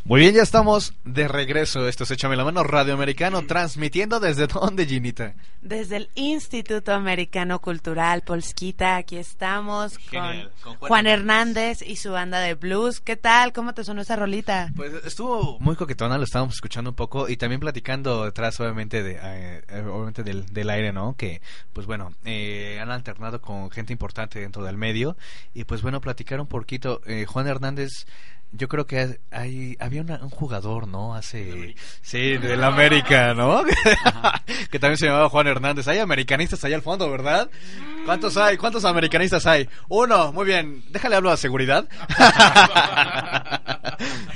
S4: Muy bien, ya estamos de regreso. Esto es Échame la mano Radio Americano, transmitiendo desde <laughs> dónde, Ginita.
S3: Desde el Instituto Americano Cultural Polskita, aquí estamos
S4: Genial,
S3: con,
S4: con Juan
S3: Juan Hernández y su banda de blues. ¿Qué tal? ¿Cómo te sonó esa rolita?
S4: Pues estuvo muy coquetona, lo estábamos escuchando un poco y también platicando detrás, obviamente, de, eh, eh, obviamente del, del aire, ¿no? Que, pues bueno, eh, han alternado con gente importante dentro del medio y, pues bueno, platicar un poquito. Eh, Juan Hernández, yo creo que hay, había una- un jugador, ¿no? Hace, sí, del América, ¿no? <laughs> que también se llamaba Juan Hernández. Hay americanistas allá al fondo, ¿verdad? ¿Cuántos hay? ¿Cuántos americanistas hay? Uno, muy bien. Déjale hablo a seguridad. <laughs>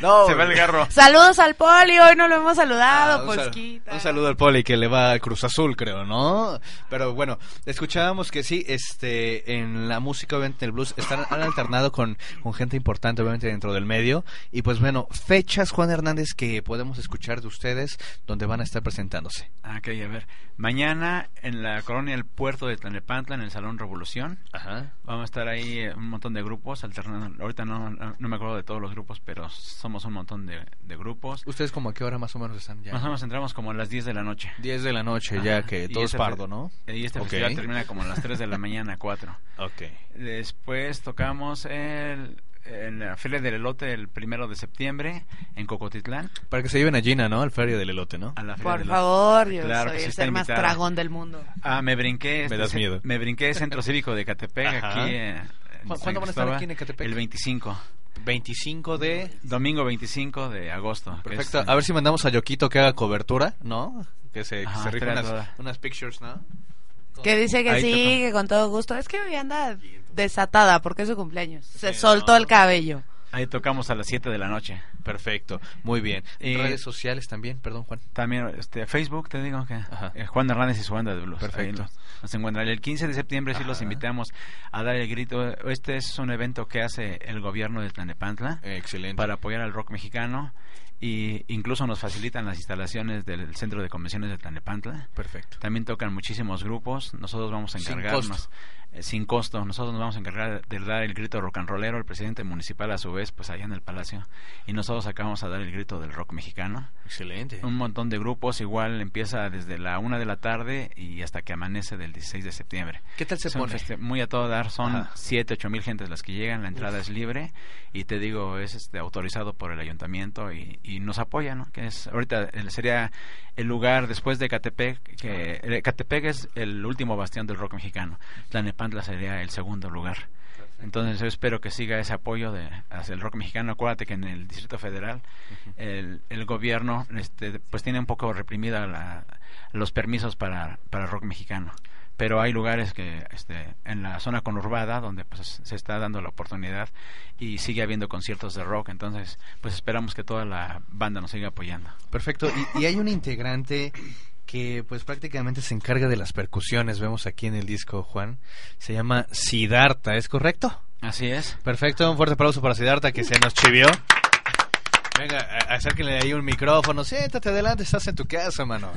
S4: no,
S18: Se va el garro.
S3: Saludos al Poli, hoy no lo hemos saludado,
S4: Ah, un, sal-
S3: Polskita.
S4: un saludo al Poli que le va a Cruz Azul, creo, ¿no? Pero bueno, escuchábamos que sí, este, en la música, obviamente, el blues, están, han alternado con, con gente importante, obviamente, dentro del medio. Y pues bueno, fechas, Juan Hernández, que podemos escuchar de ustedes, donde van a estar presentándose.
S18: Ah, ok, a ver. Mañana en la colonia El Puerto de Tlanepantla, en el Salón Revolución.
S4: Ajá.
S18: Vamos a estar ahí eh, un montón de grupos alternando. Ahorita no, no, no me acuerdo de todos los grupos, pero somos un montón de, de grupos.
S4: ¿Ustedes como a qué hora más o menos están ya?
S18: Más o menos entramos como a las 10 de la noche.
S4: 10 de la noche, ya que todo es
S18: este
S4: pardo,
S18: fe-
S4: ¿no?
S18: Y este
S4: Ok.
S18: festival termina como a las 3 de la mañana, 4.
S4: Ok.
S18: Después tocamos el, en la Feria del Elote el primero de septiembre en Cocotitlán.
S4: Para que se lleven a Gina, ¿no? Al ferio del elote, ¿no?
S18: A la Feria
S3: Por
S18: del
S3: favor,
S18: Elote.
S3: yo
S18: Claro
S3: soy
S18: que
S3: el ser más dragón del mundo.
S18: Ah, me brinqué.
S4: Me
S18: este,
S4: das
S18: ce-
S4: miedo.
S18: Me brinqué Centro Cívico de Catepec,
S4: Ajá.
S18: aquí. en
S4: ¿Cu-
S18: San
S4: ¿Cuándo van a estar aquí en Ecatepec?
S18: El 25.
S4: 25 de...
S18: Domingo 25 de agosto.
S4: Perfecto.
S18: es-
S4: A ver si mandamos a Yoquito que haga cobertura, ¿no? Que se, que
S18: Ajá,
S4: se rife
S18: estaría
S4: unas, pictures, ¿no?
S3: Que dice que
S4: Ahí
S3: sí, que con todo gusto. Es que hoy anda desatada porque es su cumpleaños. Se
S4: Sí,
S3: soltó
S4: no.
S3: el cabello.
S18: Ahí tocamos a las 7 de la noche.
S4: Perfecto, muy bien.
S18: Y-
S4: Redes sociales también, perdón, Juan.
S18: También este, Facebook, te digo que eh, Juan Hernández y su banda de blues.
S4: Perfecto.
S18: Nos, encuentran. El 15 de septiembre sí los
S4: Ajá.
S18: invitamos a dar el grito. Este es un evento que hace el gobierno de Tlanepantla.
S4: Excelente.
S18: Para apoyar al rock mexicano. Y incluso nos facilitan las instalaciones del Centro de Convenciones de Tlanepantla.
S4: Perfecto.
S18: También tocan muchísimos grupos. Nosotros vamos a encargarnos. Eh, sin costo. Nosotros nos vamos a encargar de dar el grito rock and rollero. El presidente municipal, a su vez, pues allá en el palacio. Y nosotros acá vamos a dar el grito del rock mexicano.
S4: Excelente.
S18: Un montón de grupos. Igual empieza desde la una de la tarde y hasta que amanece del 16 de septiembre.
S4: ¿Qué tal se pone?
S18: feste- Muy a todo dar. Son
S4: Ajá.
S18: 7, 8 mil gentes las que llegan. La entrada
S4: Uf.
S18: es libre. Y te digo, es este, autorizado por el ayuntamiento y, y nos apoya, ¿no? Que es, ahorita sería el lugar después de Catepec, que eh, Catepec es el último bastión del rock mexicano. Tlanepantla sería el segundo lugar. Entonces yo espero que siga ese apoyo de, hacia el rock mexicano. Acuérdate que en el Distrito Federal el, el gobierno este, pues tiene un poco reprimida la- los permisos para, para el rock mexicano. Pero hay lugares que este, en la zona conurbada donde pues, se está dando la oportunidad y sigue habiendo conciertos de rock. Entonces pues esperamos que toda la banda nos siga apoyando.
S4: Perfecto. Y, y hay un integrante que pues prácticamente se encarga de las percusiones, vemos aquí en el disco, Juan. Se llama Siddhartha, ¿es correcto?
S18: Así es.
S4: Perfecto, un fuerte aplauso para Siddhartha que se nos chivió. Venga, a- acérquenle ahí un micrófono. Siéntate adelante, estás en tu casa, mano.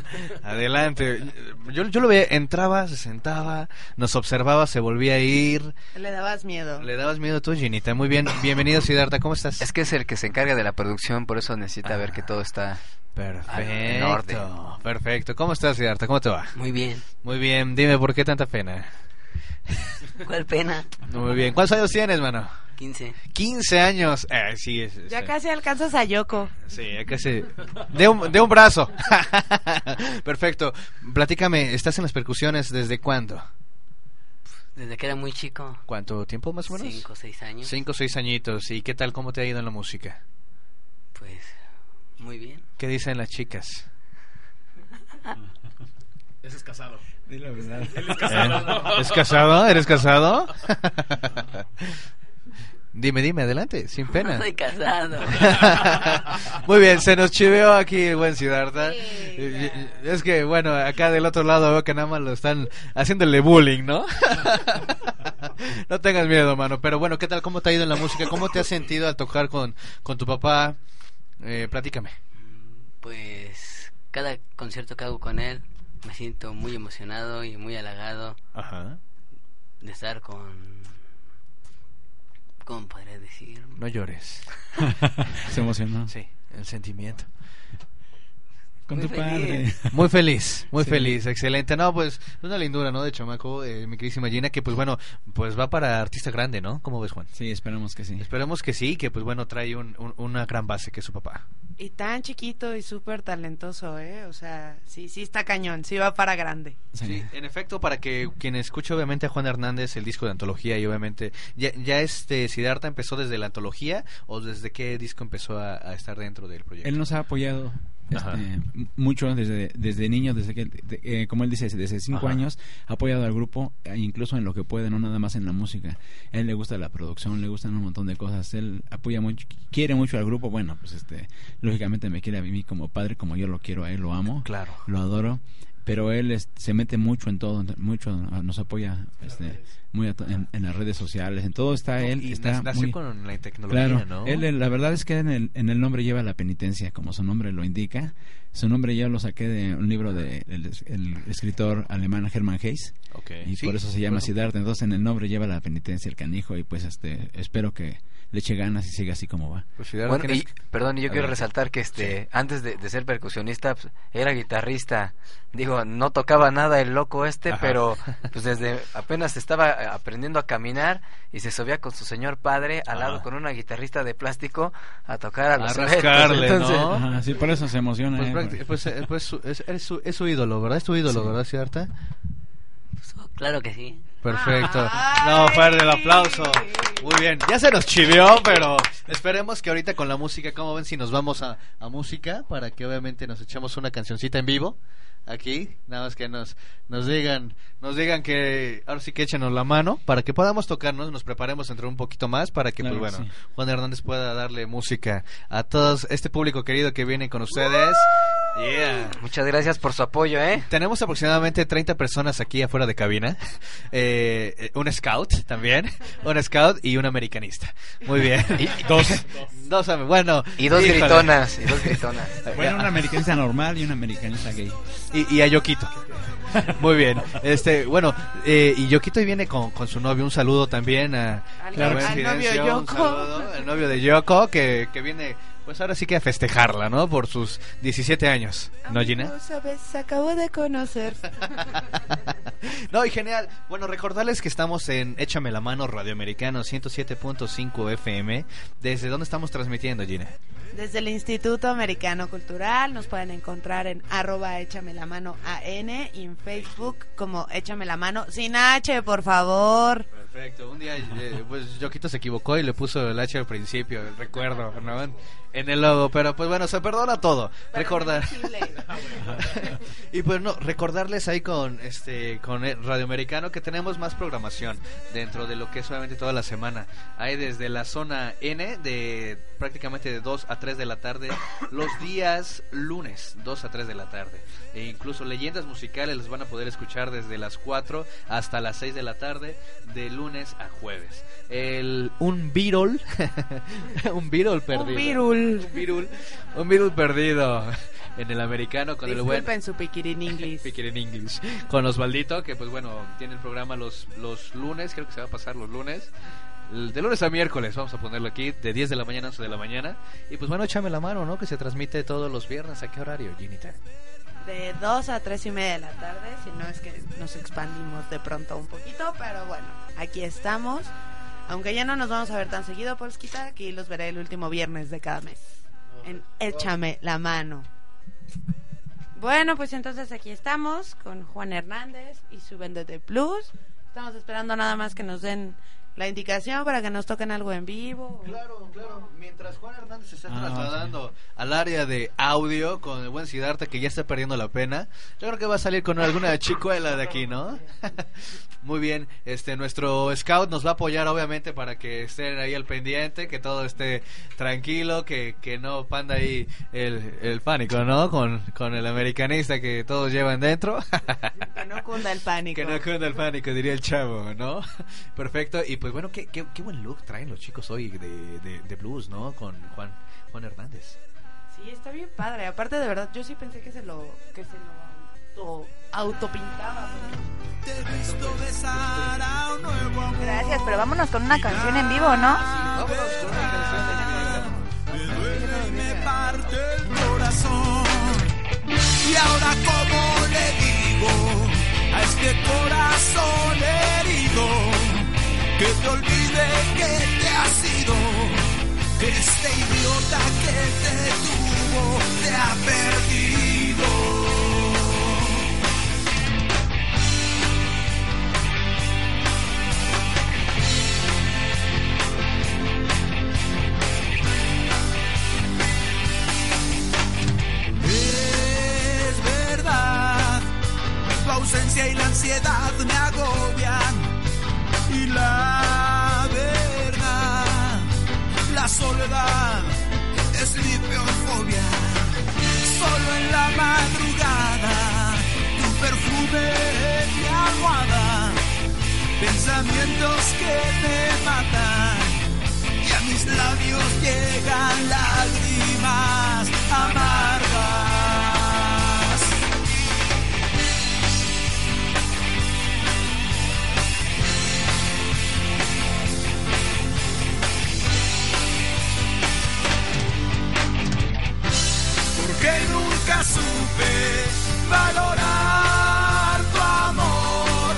S4: Adelante. Yo, yo lo veía, entraba, se sentaba, nos observaba, se volvía a ir.
S3: Le dabas miedo.
S4: Le dabas miedo tú, Ginita. Muy bien, bienvenido, Siddhartha. ¿Cómo estás?
S16: Es que es el que se encarga de la producción, por eso necesita ver que todo está
S4: Perfecto, perfecto. ¿Cómo estás, Siddhartha? ¿Cómo te va?
S16: Muy bien.
S4: Muy bien. Dime, ¿por qué tanta pena?
S23: ¿Cuál pena?
S4: Muy bien. ¿Cuántos años tienes, mano?
S23: 15.
S4: 15 años. Eh, sí, es, es-
S3: Ya casi alcanzas a Yoko.
S4: Sí, ya casi. De un, de un brazo. <laughs> Perfecto. Platícame, ¿estás en las percusiones desde cuándo?
S23: Desde que era muy chico.
S4: ¿Cuánto tiempo más o menos?
S23: Cinco o seis años.
S4: Cinco o seis añitos. ¿Y qué tal? ¿Cómo te ha ido en la música?
S23: Pues muy bien.
S4: ¿Qué dicen las chicas?
S17: Ese es casado.
S18: Dile la verdad. <laughs>
S17: Él es casado.
S4: ¿Eh? ¿Es casado? ¿Eres casado? <laughs> Dime, dime, adelante, sin pena.
S23: No <laughs> soy casado.
S4: Muy bien, se nos chiveó aquí el buen Siddhartha. Es que, bueno, acá del otro lado veo que nada más lo están haciéndole bullying, ¿no? no tengas miedo, mano. Pero bueno, ¿qué tal? ¿Cómo te ha ido en la música? ¿Cómo te has sentido al tocar con, con tu papá? Eh, platícame.
S23: Pues cada concierto que hago con él me siento muy emocionado y muy halagado
S4: Ajá.
S23: de estar con... ¿Cómo podría decir?
S4: No llores. <laughs> <laughs>
S18: Se emocionó.
S4: Sí, el sentimiento.
S18: Con
S23: Muy
S18: tu
S23: feliz.
S18: padre. <laughs>
S4: Muy feliz, muy
S18: Sí.
S4: feliz, excelente. No, pues una lindura, ¿no? De chamaco, eh, mi queridísima Gina, que pues bueno, pues va para artista grande, ¿no? ¿Cómo ves, Juan?
S18: Sí, esperamos que sí.
S4: Esperemos que sí, que pues bueno, trae un- un- una gran base que es su papá.
S3: Y tan chiquito y súper talentoso, ¿eh? O sea, sí, sí está cañón, sí va para grande.
S4: Sí, en efecto, para que quien escuche obviamente a Juan Hernández el disco de antología y obviamente ya, ya este Siddhartha empezó desde la antología o desde qué disco empezó a, a estar dentro del proyecto.
S18: Él nos ha apoyado. Este, mucho desde, desde niño, desde que, de- eh, como él dice, desde cinco
S4: Ajá.
S18: años, ha apoyado al grupo, eh, incluso en lo que puede, no nada más en la música. A él le gusta la producción, le gustan un montón de cosas. Él apoya mucho, quiere mucho al grupo. Bueno, pues este, lógicamente me quiere a mí como padre, como yo lo quiero a él, lo amo,
S4: Claro.
S18: lo adoro. Pero él es- se mete mucho en todo, mucho nos apoya este, muy en, en las redes sociales, en todo está él.
S4: Y
S18: está
S4: nac- nació
S18: muy-
S4: con la tecnología,
S18: Claro,
S4: ¿no?
S18: él, él- la verdad es que en el, en el nombre lleva la penitencia, como su nombre lo indica. Su nombre yo lo saqué de un libro de el, el escritor alemán Hermann Hesse.
S4: Ok.
S18: Y
S4: Sí,
S18: por eso se llama
S4: bueno.
S18: Siddhartha. Entonces en el nombre lleva la penitencia el canijo y pues este espero que le eche ganas y siga así como va.
S4: Pues
S16: Bueno, y, perdón, y yo quiero resaltar que este antes de, de ser percusionista pues, era guitarrista. Digo, no tocaba nada el loco este,
S4: Ajá.
S16: pero pues desde apenas estaba aprendiendo a caminar y se subía con su señor padre al lado
S4: Ajá.
S16: con una guitarrista de plástico a tocar a
S4: A
S16: los
S4: rascarle,
S16: Entonces,
S4: ¿no?
S18: Ajá, sí, por eso se emociona.
S4: Pues,
S18: eh,
S4: pues, eh, pues, su- es, es su, es su ídolo, ¿verdad? Es tu ídolo,
S18: Sí.
S4: ¿verdad, Siddhartha?
S23: Claro que sí.
S4: Perfecto. No, fuerte el aplauso. Muy bien. Ya se nos chiveó, pero esperemos que ahorita con la música, como ven, si nos vamos a, a música, para que obviamente nos echemos una cancioncita en vivo. Aquí, nada más que nos, nos digan, nos digan que ahora sí que échenos la mano para que podamos tocarnos, nos preparemos entre un poquito más para que,
S18: Claro
S4: pues
S18: que
S4: bueno,
S18: sí.
S4: Juan Hernández pueda darle música a todos este público querido que viene con ustedes. Yeah.
S16: Muchas gracias por su apoyo, ¿eh?
S4: Tenemos aproximadamente 30 personas aquí afuera de cabina. Eh, eh, un scout también. Un scout y un americanista. Muy bien. <laughs>
S16: Y-
S4: dos. Dos, am- bueno.
S16: Y dos
S4: híjole.
S16: gritonas, y dos gritonas. <laughs>
S18: Bueno, un americanista normal y un americanista gay.
S4: Y, y a Yoquito. Muy bien. Este, bueno, eh, y Yoquito viene con, con su novio. Un saludo también a
S3: Al- al novio
S4: un
S3: Yoko.
S4: saludo al novio de Yoko que, que viene, pues ahora sí que a festejarla, ¿no? Por sus 17 años. ¿No, Gina?
S3: No sabes, acabo de conocer. <laughs>
S4: No, y genial. Bueno, recordarles que estamos en Échame la mano Radio Americano 107.5 FM. ¿Desde dónde estamos transmitiendo, Gina?
S3: Desde el Instituto Americano Cultural nos pueden encontrar en arroba échame la mano AN y en Facebook como échame la mano sin H, por favor.
S4: Perfecto. Un día, eh, pues Yoquito se equivocó y le puso el H al principio, el recuerdo, ¿no? En- el logo, pero pues bueno, se perdona todo. Recordar. <laughs> y pues no, recordarles ahí con este con Radio Americano que tenemos más programación dentro de lo que es solamente toda la semana. Hay desde la zona N de prácticamente de 2 a 3 de la tarde los días lunes, 2 a 3 de la tarde. E incluso leyendas musicales las van a poder escuchar desde las 4 hasta las 6 de la tarde de lunes a jueves. El un Beatle <laughs> un Beatle perdido.
S3: Beatle. <laughs>
S4: Un Beatle, un Beatle perdido en el americano con el buen
S3: Disculpen su piquirín inglés. <laughs>
S4: Speaking in English. Con Osvaldito, que pues bueno, tiene el programa los, los lunes, creo que se va a pasar los lunes. De lunes a miércoles, vamos a ponerlo aquí, de 10 de la mañana a 11 de la mañana. Y pues bueno, échame la mano, ¿no? Que se transmite todos los viernes. ¿A qué horario, Ginita?
S3: de 2 a 3 y media de la tarde, si no es que nos expandimos de pronto un poquito, pero bueno, aquí estamos. Aunque ya no nos vamos a ver tan seguido, Polskita, aquí los veré el último viernes de cada mes. En Échame la mano. Bueno, pues entonces aquí estamos con Juan Hernández y su Vendete Plus. Estamos esperando nada más que nos den la indicación para que nos toquen algo en vivo.
S4: Claro, claro. Mientras Juan Hernández se está
S24: Ah,
S4: trasladando al área de audio con el buen Siddhartha que ya está perdiendo la pena, yo creo que va a salir con alguna <laughs> chicuela de aquí, ¿no? <laughs> Muy bien, este nuestro scout nos va a apoyar obviamente para que estén ahí al pendiente, que todo esté tranquilo, que, que no panda ahí el, el pánico, ¿no? Con, con el americanista que todos llevan dentro.
S3: Que no cunda el <laughs> pánico.
S4: Que no cunda el pánico, diría el chavo, ¿no? Perfecto. Y pues bueno, qué, qué, qué buen look traen los chicos hoy de, de, de blues, ¿no? Con Juan, Juan Hernández.
S3: Sí, está bien padre. Aparte, de verdad, yo sí pensé que se lo, que se lo auto, autopintaba.
S20: Te he visto besar a un nuevo amor.
S21: Gracias, pero vámonos con una canción en vivo, ¿no?
S4: Vámonos con una canción
S20: Me duele y me parte el corazón. Y ahora, ¿cómo le digo a este corazón herido? Que te olvide que te ha sido. Que este idiota que te tuvo te ha perdido. Es verdad, tu ausencia y la ansiedad me agobian. La verdad, la soledad es mi peor fobia. Solo en la madrugada, tu perfume en almohada, pensamientos que me matan. Y a mis labios llegan lágrimas amargas. Supe valorar tu amor.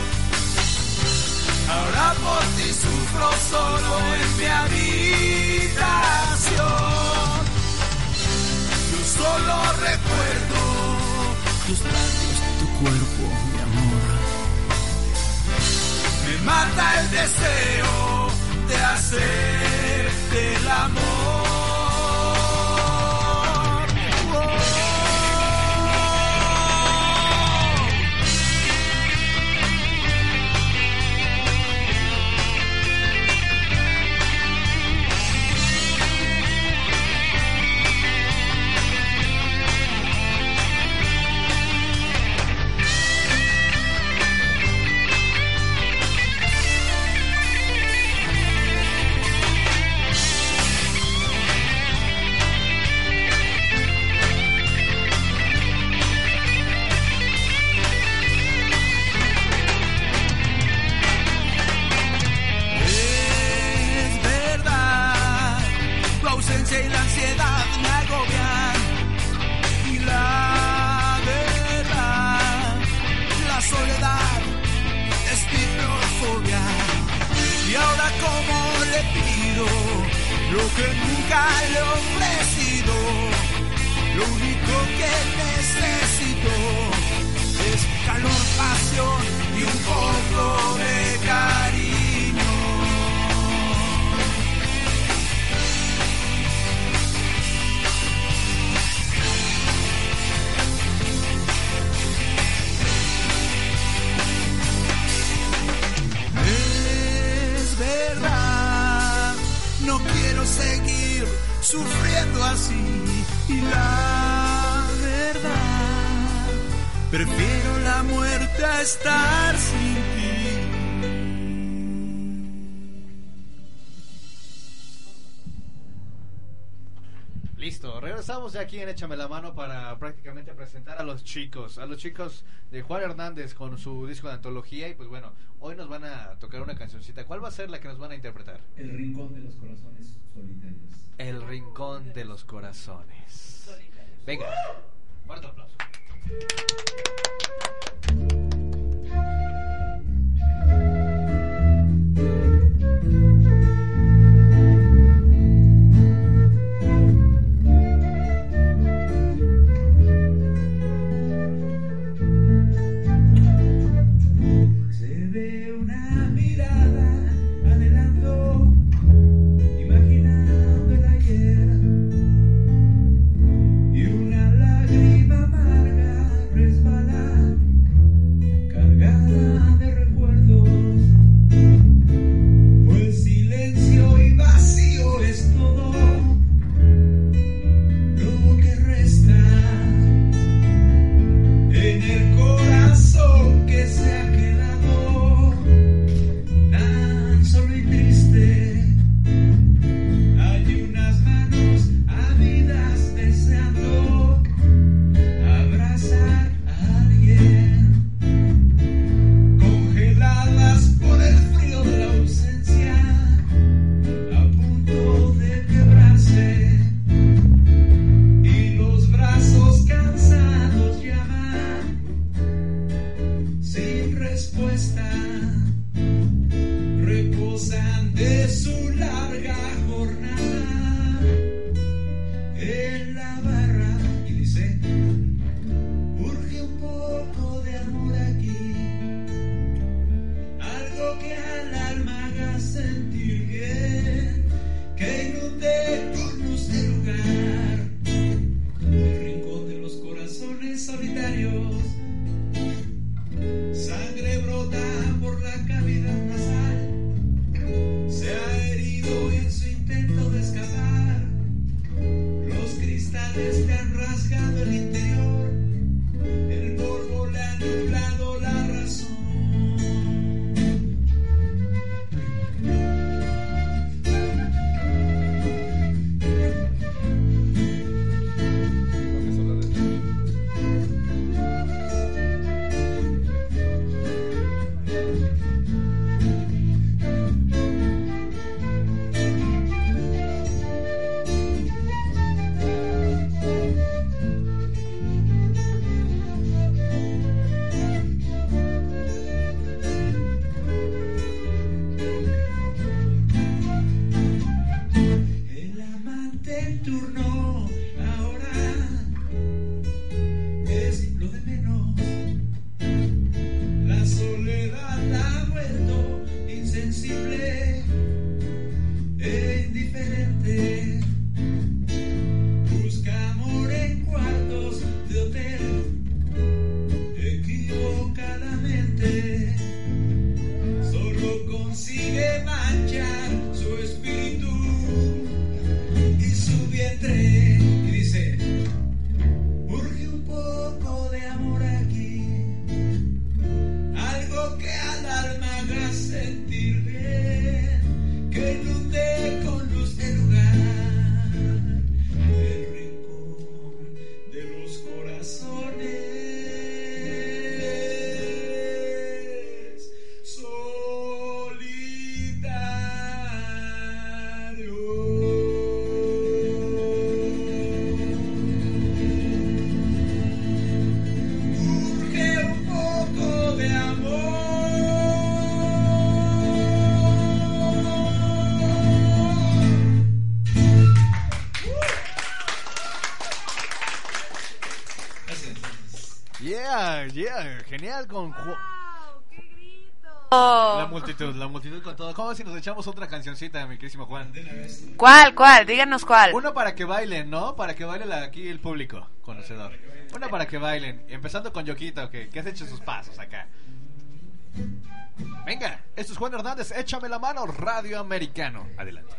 S20: Ahora por ti sufro solo en mi habitación. Yo solo recuerdo tus labios, tu cuerpo, mi amor. Me mata el deseo de hacerte el amor.
S4: estamos aquí en Échame la mano para prácticamente presentar a los chicos, a los chicos de Juan Hernández con su disco de antología y pues bueno, hoy nos van a tocar una cancioncita. ¿Cuál va a ser la que nos van a interpretar?
S18: El Rincón de los Corazones Solitarios.
S4: El Rincón de los Corazones.
S25: Solitarios. Venga, ¡Uh!
S20: cuarto aplauso. genial con... Ju
S3: Oh.
S20: La multitud, la multitud con todo. ¿Cómo si nos echamos otra cancioncita, mi querísimo Juan?
S3: ¿Cuál, cuál? Díganos cuál.
S20: Una para que bailen, ¿no? Para que baile aquí el público conocedor. Una para que bailen. Empezando con Yoquita, que, que has hecho sus pasos acá. Venga, esto es Juan Hernández, échame la mano, Radio Americano. Adelante.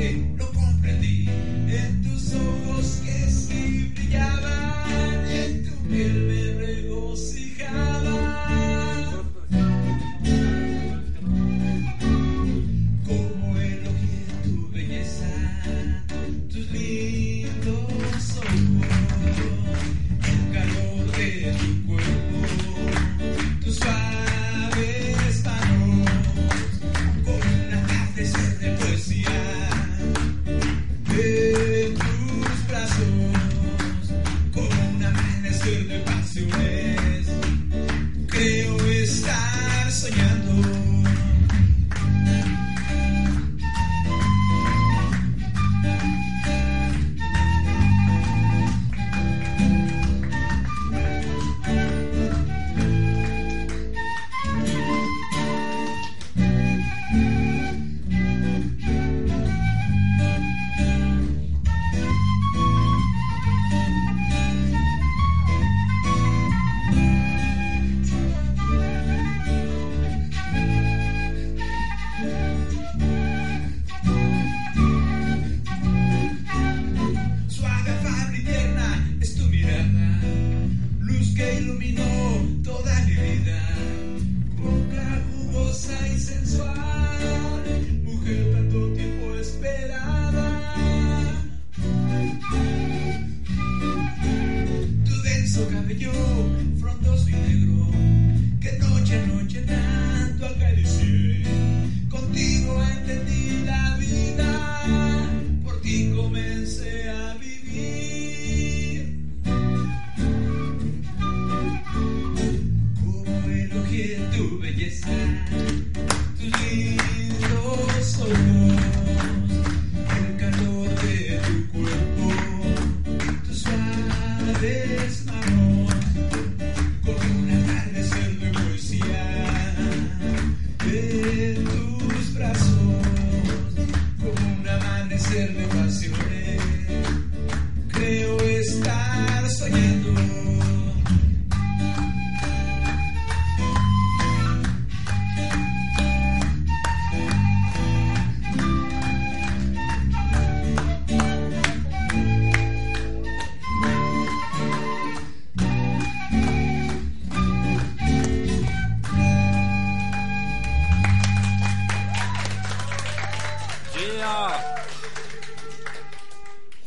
S25: Hey.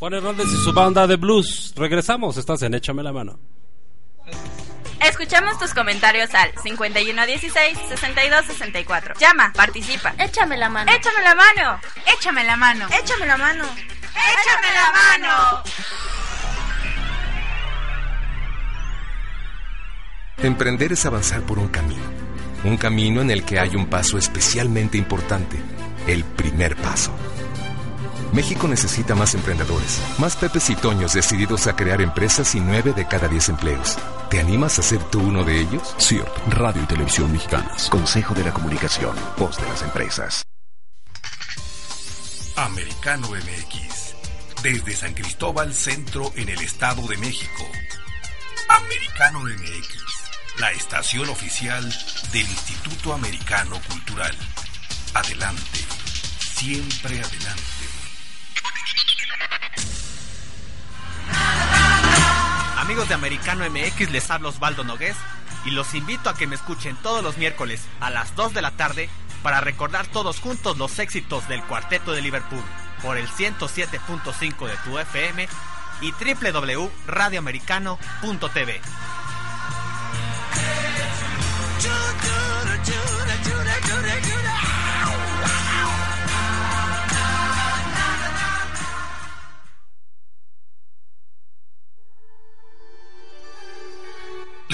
S26: Juan Hernández y su banda de blues. Regresamos, estás en Échame la mano.
S21: Escuchamos tus comentarios al 5116-6264. Llama, participa. Échame la mano. Échame la mano. Échame la mano. Échame la mano. Échame la mano.
S11: Emprender es avanzar por un camino. Un camino en el que hay un paso especialmente importante. El primer paso. México necesita más emprendedores, más Pepes y Toños decididos a crear empresas y nueve de cada diez empleos. ¿Te animas a ser tú uno de ellos?
S12: CIRT, Radio y Televisión Mexicanas. Consejo de la Comunicación. Voz de las empresas.
S13: Americano MX. Desde San Cristóbal Centro en el Estado de México. Americano MX. La estación oficial del Instituto Americano Cultural. Adelante. Siempre adelante.
S10: Amigos de Americano MX, les habla Osvaldo Nogués y los invito a que me escuchen todos los miércoles a las 2 de la tarde para recordar todos juntos los éxitos del Cuarteto de Liverpool por el 107.5 de tu FM y www.radioamericano.tv.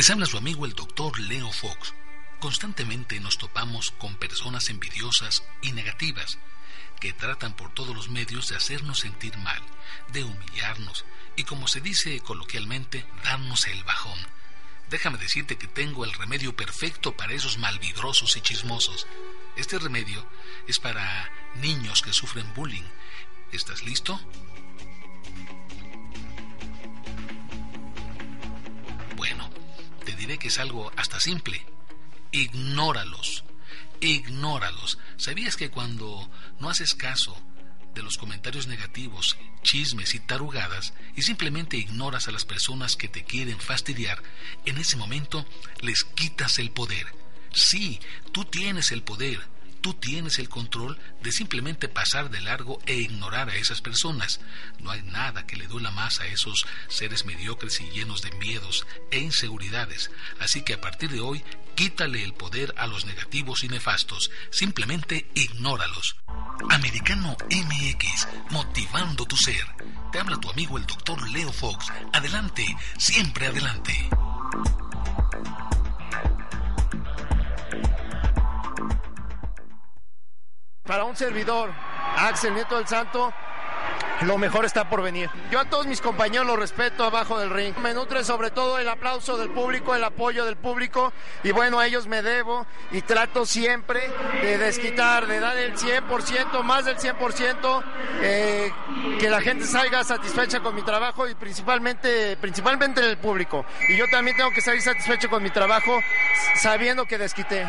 S22: Les habla su amigo el doctor Leo Fox. Constantemente nos topamos con personas envidiosas y negativas que tratan por todos los medios de hacernos sentir mal, de humillarnos y, como se dice coloquialmente, darnos el bajón. Déjame decirte que tengo el remedio perfecto para esos malvidrosos y chismosos. Este remedio es para niños que sufren bullying. ¿Estás listo? Que es algo hasta simple. Ignóralos. Ignóralos. ¿Sabías que cuando no haces caso de los comentarios negativos, chismes y tarugadas y simplemente ignoras a las personas que te quieren fastidiar, en ese momento les quitas el poder? Sí, tú tienes el poder. Tú tienes el control de simplemente pasar de largo e ignorar a esas personas. No hay nada que le duela más a esos seres mediocres y llenos de miedos e inseguridades. Así que a partir de hoy, quítale el poder a los negativos y nefastos. Simplemente ignóralos. Americano MX, motivando tu ser. Te habla tu amigo el doctor Leo Fox. Adelante, siempre adelante.
S27: Para un servidor, Axel Nieto del Santo, lo mejor está por venir. Yo a todos mis compañeros los respeto abajo del ring. Me nutre sobre todo el aplauso del público, el apoyo del público y bueno, a ellos me debo y trato siempre de desquitar, de dar el 100%, más del 100%, eh, que la gente salga satisfecha con mi trabajo y principalmente, principalmente el público. Y yo también tengo que salir satisfecho con mi trabajo sabiendo que desquité.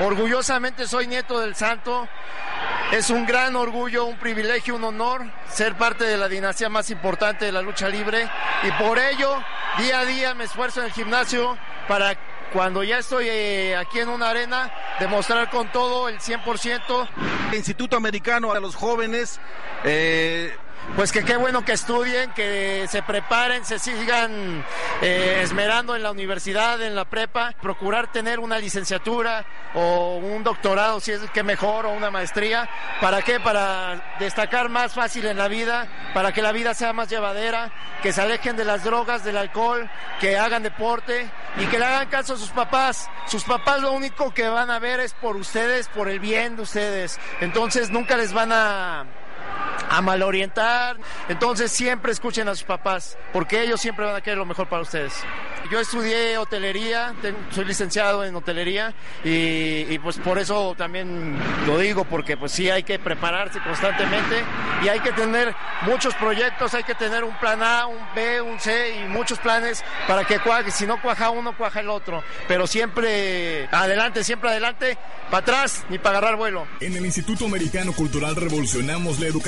S27: Orgullosamente soy nieto del santo. Es un gran orgullo, un privilegio, un honor ser parte de la dinastía más importante de la lucha libre y por ello día a día me esfuerzo en el gimnasio para cuando ya estoy eh, aquí en una arena demostrar con todo el 100%.
S28: Instituto Americano a los jóvenes.
S27: Eh, pues que qué bueno que estudien, que se preparen, se sigan eh, esmerando en la universidad, en la prepa, procurar tener una licenciatura o un doctorado, si es que mejor, o una maestría. ¿Para qué? Para destacar más fácil en la vida, para que la vida sea más llevadera, que se alejen de las drogas, del alcohol, que hagan deporte y que le hagan caso a sus papás. Sus papás lo único que van a ver es por ustedes, por el bien de ustedes. Entonces nunca les van a a malorientar. Entonces siempre escuchen a sus papás, porque ellos siempre van a querer lo mejor para ustedes. Yo estudié hotelería, soy licenciado en hotelería y, pues por eso también lo digo, porque pues sí hay que prepararse constantemente y hay que tener muchos proyectos, hay que tener un plan A, un B, un C y muchos planes para que cuaje. Si no cuaja uno, cuaja el otro. Pero siempre adelante, siempre adelante, para atrás ni para agarrar vuelo.
S14: En el Instituto Americano Cultural revolucionamos la educación.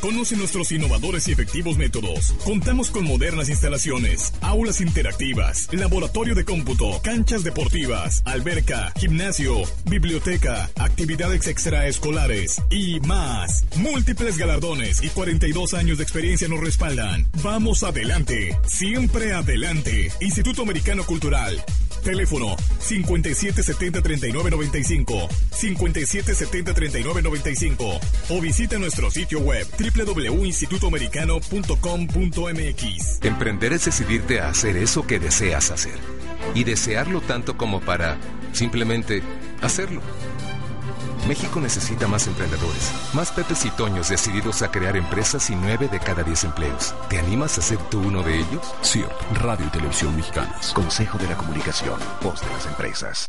S14: Conoce nuestros innovadores y efectivos métodos. Contamos con modernas instalaciones, aulas interactivas, laboratorio de cómputo, canchas deportivas, alberca, gimnasio, biblioteca, actividades extraescolares y más. Múltiples galardones y 42 años de experiencia nos respaldan. Vamos adelante, siempre adelante. Instituto Americano Cultural. Teléfono 5770-3995, 5770-3995 o visita nuestro sitio web www.institutoamericano.com.mx.
S11: Emprender es decidirte a hacer eso que deseas hacer. Y desearlo tanto como para simplemente hacerlo. México necesita más emprendedores, más Pepes y Toños decididos a crear empresas y 9 de cada 10 empleos. ¿Te animas a ser tú uno de ellos?
S12: CIRT, Radio y Televisión Mexicanas. Consejo de la Comunicación, voz de las empresas.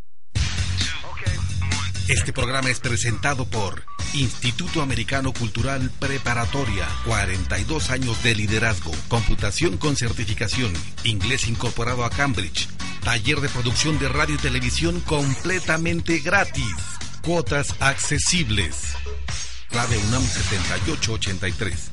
S13: Este programa es presentado por Instituto Americano Cultural Preparatoria, 42 años de liderazgo, computación con certificación, inglés incorporado a Cambridge, taller de producción de radio y televisión completamente gratis, cuotas accesibles. Clave UNAM 7883.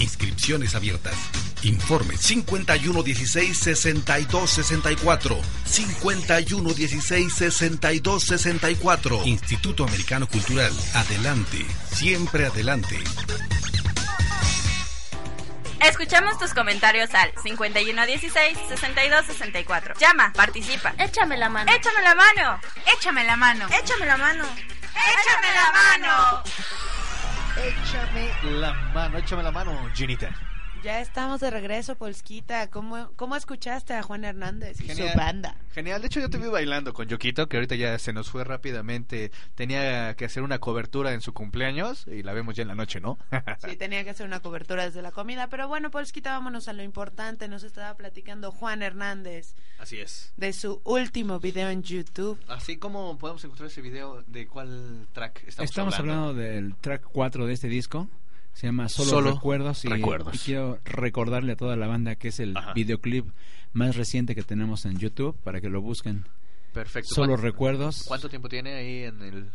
S13: Inscripciones abiertas. Informe 5116-6264. 5116-6264. Instituto Americano Cultural. Adelante. Siempre adelante.
S21: Escuchamos tus comentarios al 5116-6264. Llama, participa. Échame la mano. Échame la mano. Échame la mano. Échame la mano. Échame la mano.
S4: Échame la mano, échame la mano, Ginita.
S3: Ya estamos de regreso, Polsquita. ¿Cómo, ¿Cómo escuchaste a Juan Hernández y
S4: Genial.
S3: su banda?
S4: Genial, de hecho yo te vi bailando con Yoquito, que ahorita ya se nos fue rápidamente. Tenía que hacer una cobertura en su cumpleaños y la vemos ya en la noche, ¿no? <laughs>
S3: Sí, tenía que hacer una cobertura desde la comida. Pero bueno, Polsquita, vámonos a lo importante. Nos estaba platicando Juan Hernández
S4: Así es.
S3: de su último video en YouTube.
S4: Así como podemos encontrar ese video, ¿de cuál track estamos,
S18: Estamos hablando del track 4 de este disco. Se llama Solo,
S4: Solo
S18: Recuerdos, y,
S4: Recuerdos.
S18: y quiero recordarle a toda la banda que es el
S4: Ajá.
S18: videoclip más reciente que tenemos en YouTube para que lo busquen.
S4: Perfecto.
S18: Solo
S4: ¿Cuánto-
S18: Recuerdos.
S4: ¿Cuánto tiempo tiene ahí en el...?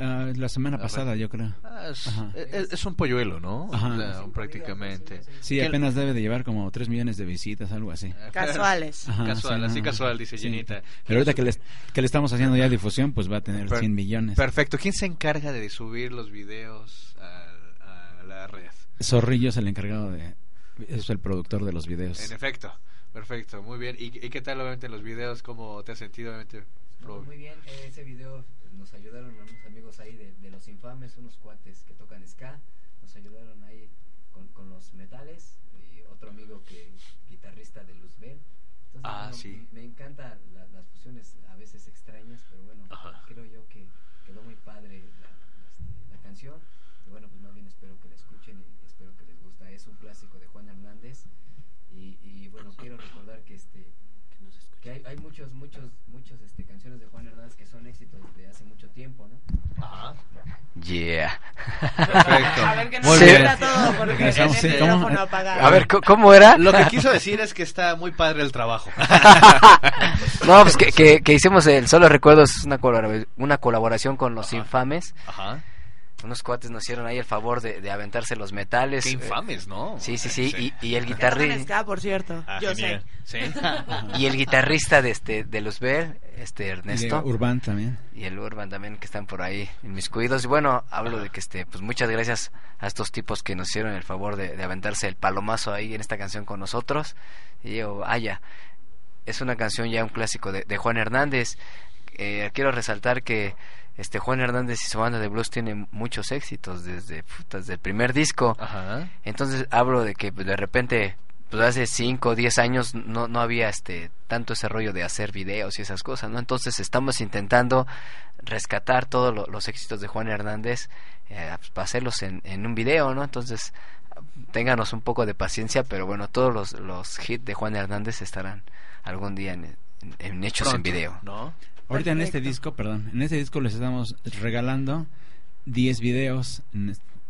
S18: Ah, la semana
S4: La
S18: pasada, yo creo.
S4: Ah, es, es- es un polluelo, ¿no?
S18: Ajá.
S4: O sea, prácticamente.
S18: Sí,
S4: ¿Qué-
S18: apenas debe de llevar como 3 millones de visitas, algo así.
S3: Casuales.
S18: Ajá,
S4: Casual, así
S18: ajá.
S4: casual, dice
S18: Sí.
S4: Ginita.
S18: Pero ahorita que le, que le estamos haciendo ya difusión, pues va a tener
S4: Per-
S18: 100 millones.
S4: Perfecto. ¿Quién se encarga de subir los videos a la red?
S18: Zorrillo es el encargado de... Es el productor de los videos.
S4: En efecto. Perfecto, muy bien. ¿Y, y qué tal obviamente los videos? ¿Cómo te has sentido obviamente?
S29: No,
S4: Pro-
S29: muy bien, eh, ese video nos ayudaron unos amigos ahí de, de Los Infames, unos cuates que tocan ska, nos ayudaron ahí con, con los metales y otro amigo que guitarrista de Luzbel. Entonces,
S4: Ah,
S29: bueno,
S4: sí.
S29: Me encantan la- las fusiones a veces extrañas, pero bueno, creo yo que quedó muy padre la, este, la canción. Y bueno, pues más bien espero que la escuchen y espero que les gusta. Es un clásico de Juan Hernández y, y bueno, quiero recordar que este que hay, hay muchos muchos muchos este canciones de Juan Hernández que son éxitos de hace mucho tiempo, ¿no?
S4: Ajá.
S16: Yeah.
S4: Perfecto.
S3: A ver que no todo porque el
S4: sí, ¿cómo?
S3: apagado.
S16: A ver, ¿cómo- ¿cómo era?
S4: Lo que quiso decir es que está muy padre el trabajo. <laughs>
S16: No, pues que, que, que hicimos el Solo Recuerdos, una, colabora- una colaboración con los infames.
S4: Ajá.
S16: Unos cuates nos hicieron ahí el favor de, de aventarse los metales.
S4: Qué
S16: eh,
S4: infames, ¿no?
S16: Sí, sí, sí.
S4: Sí.
S16: Y, y el guitarrista.
S3: por cierto.
S4: Ah,
S3: Yo
S4: genial.
S3: sé.
S4: Sí. <laughs>
S16: Y el guitarrista de este de Luzbel, este
S18: Y de
S16: Ernesto.
S18: Urban también.
S16: y el Urban también que están por ahí en mis cuidos. Y bueno, hablo de que este, pues muchas gracias a estos tipos que nos hicieron el favor de, de aventarse el palomazo ahí en esta canción con nosotros. Y yo, vaya, es una canción ya un clásico de, de Juan Hernández. Eh, quiero resaltar que este Juan Hernández y su banda de blues tienen muchos éxitos desde, desde el primer disco.
S4: Ajá.
S16: Entonces hablo de que pues, de repente, pues hace 5 o 10 años no, no había este tanto ese rollo de hacer videos y esas cosas, ¿no? Entonces estamos intentando rescatar todos lo- los éxitos de Juan Hernández eh, pues, para hacerlos en, en un video, ¿no? Entonces ténganos un poco de paciencia, pero bueno, todos los, los hits de Juan Hernández estarán algún día en, en- en hechos en video.
S4: ¿No?
S18: Ahorita en este disco, perdón, en este disco les estamos regalando 10 videos.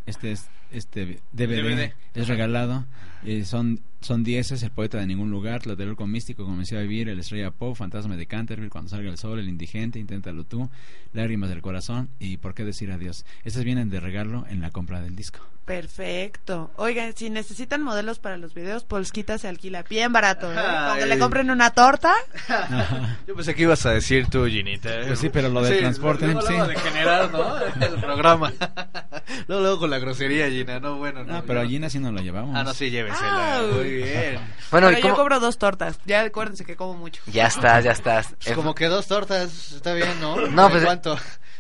S18: Este es este DVD,
S4: DVD.
S18: es regalado. Eh, son son dieces, el poeta de ningún lugar, lo del con místico, comencé a vivir, el estrella pop, fantasma de Canterville, cuando salga el sol, el indigente, inténtalo tú, lágrimas del corazón y por qué decir adiós. Estas vienen de regalo en la compra del disco.
S3: Perfecto. Oigan, si necesitan modelos para los videos, Polskita se alquila bien barato. ¿eh? Cuando le compren una torta,
S4: Yo pensé que ibas a decir tú, Ginita. ¿eh?
S18: Pues sí, pero lo del transporte,
S4: luego,
S18: sí.
S4: luego de generar, ¿no? El programa. <laughs> luego, luego con la grosería, Gina. No, bueno, no.
S18: Ah, pero
S4: yo-
S18: a Gina sí nos la llevamos.
S4: Ah, no, sí, llévensela.
S3: Ah.
S4: Muy bien.
S16: Bueno,
S3: pero
S16: ¿y
S3: yo cobro dos tortas. Ya acuérdense que como mucho.
S16: Ya estás, ya estás.
S4: Pues como que dos tortas, está bien, ¿no?
S16: No,
S4: ¿De
S16: pues-
S4: cuánto?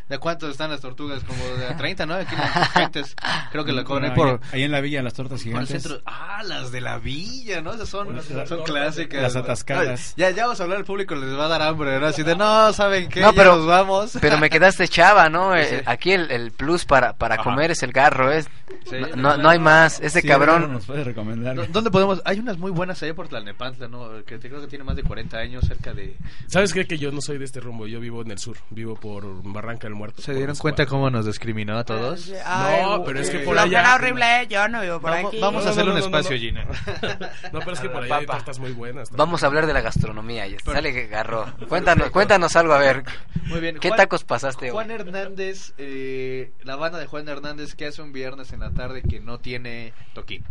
S4: ¿De cuánto están las tortugas? Como de a 30, ¿no? Aquí en las <laughs> gentes. Creo que la cobran
S18: Bueno,
S4: por...
S18: ahí, en la villa las tortas
S4: el
S18: gigantes.
S4: centro. Ah, las de la villa, ¿no? Esas son,
S18: Las-
S4: son clásicas.
S18: las atascadas.
S4: Ay, Ya, ya vamos a hablar al público, les va a dar hambre, ¿no? Así de, no, ¿saben qué?
S16: No,
S4: Ya
S16: pero,
S4: nos vamos.
S16: pero me quedaste chava, ¿no?
S4: Sí,
S16: Eh. Aquí el, el plus para, para
S4: Ajá.
S16: comer es el garro, ¿es?
S4: Sí.
S16: no, no, no hay más. Ese
S18: Sí,
S16: cabrón.
S18: Nos puede recomendar.
S4: ¿Dó- ¿Dónde podemos? Hay unas muy buenas allá por Tlalnepantla, ¿no? Que te- creo que tiene más de 40 años, cerca de...
S30: ¿Sabes qué? Que yo no soy de este rumbo. Yo vivo en el sur. Vivo por Barranca del Muerto.
S4: ¿Se dieron cuenta cómo nos discriminó a todos?
S3: Ay,
S30: No, pero es que
S3: eh,
S30: por
S3: lo
S30: allá-
S3: era horrible, yo no vivo por
S4: Vamos-
S3: aquí.
S4: vamos a hacerle un
S30: no, no,
S4: espacio,
S30: no.
S4: Gina. <laughs>
S30: No, pero es que por allá hay tortas muy buenas.
S16: Vamos a hablar de la gastronomía. Ya sale que garro. <laughs> Cuéntanos, cuéntanos algo, a ver.
S4: Muy bien.
S16: ¿Qué
S4: Juan-
S16: tacos pasaste hoy?
S4: Juan Hernández, eh, la banda de Juan Hernández que hace un viernes en la tarde que no tiene toquín.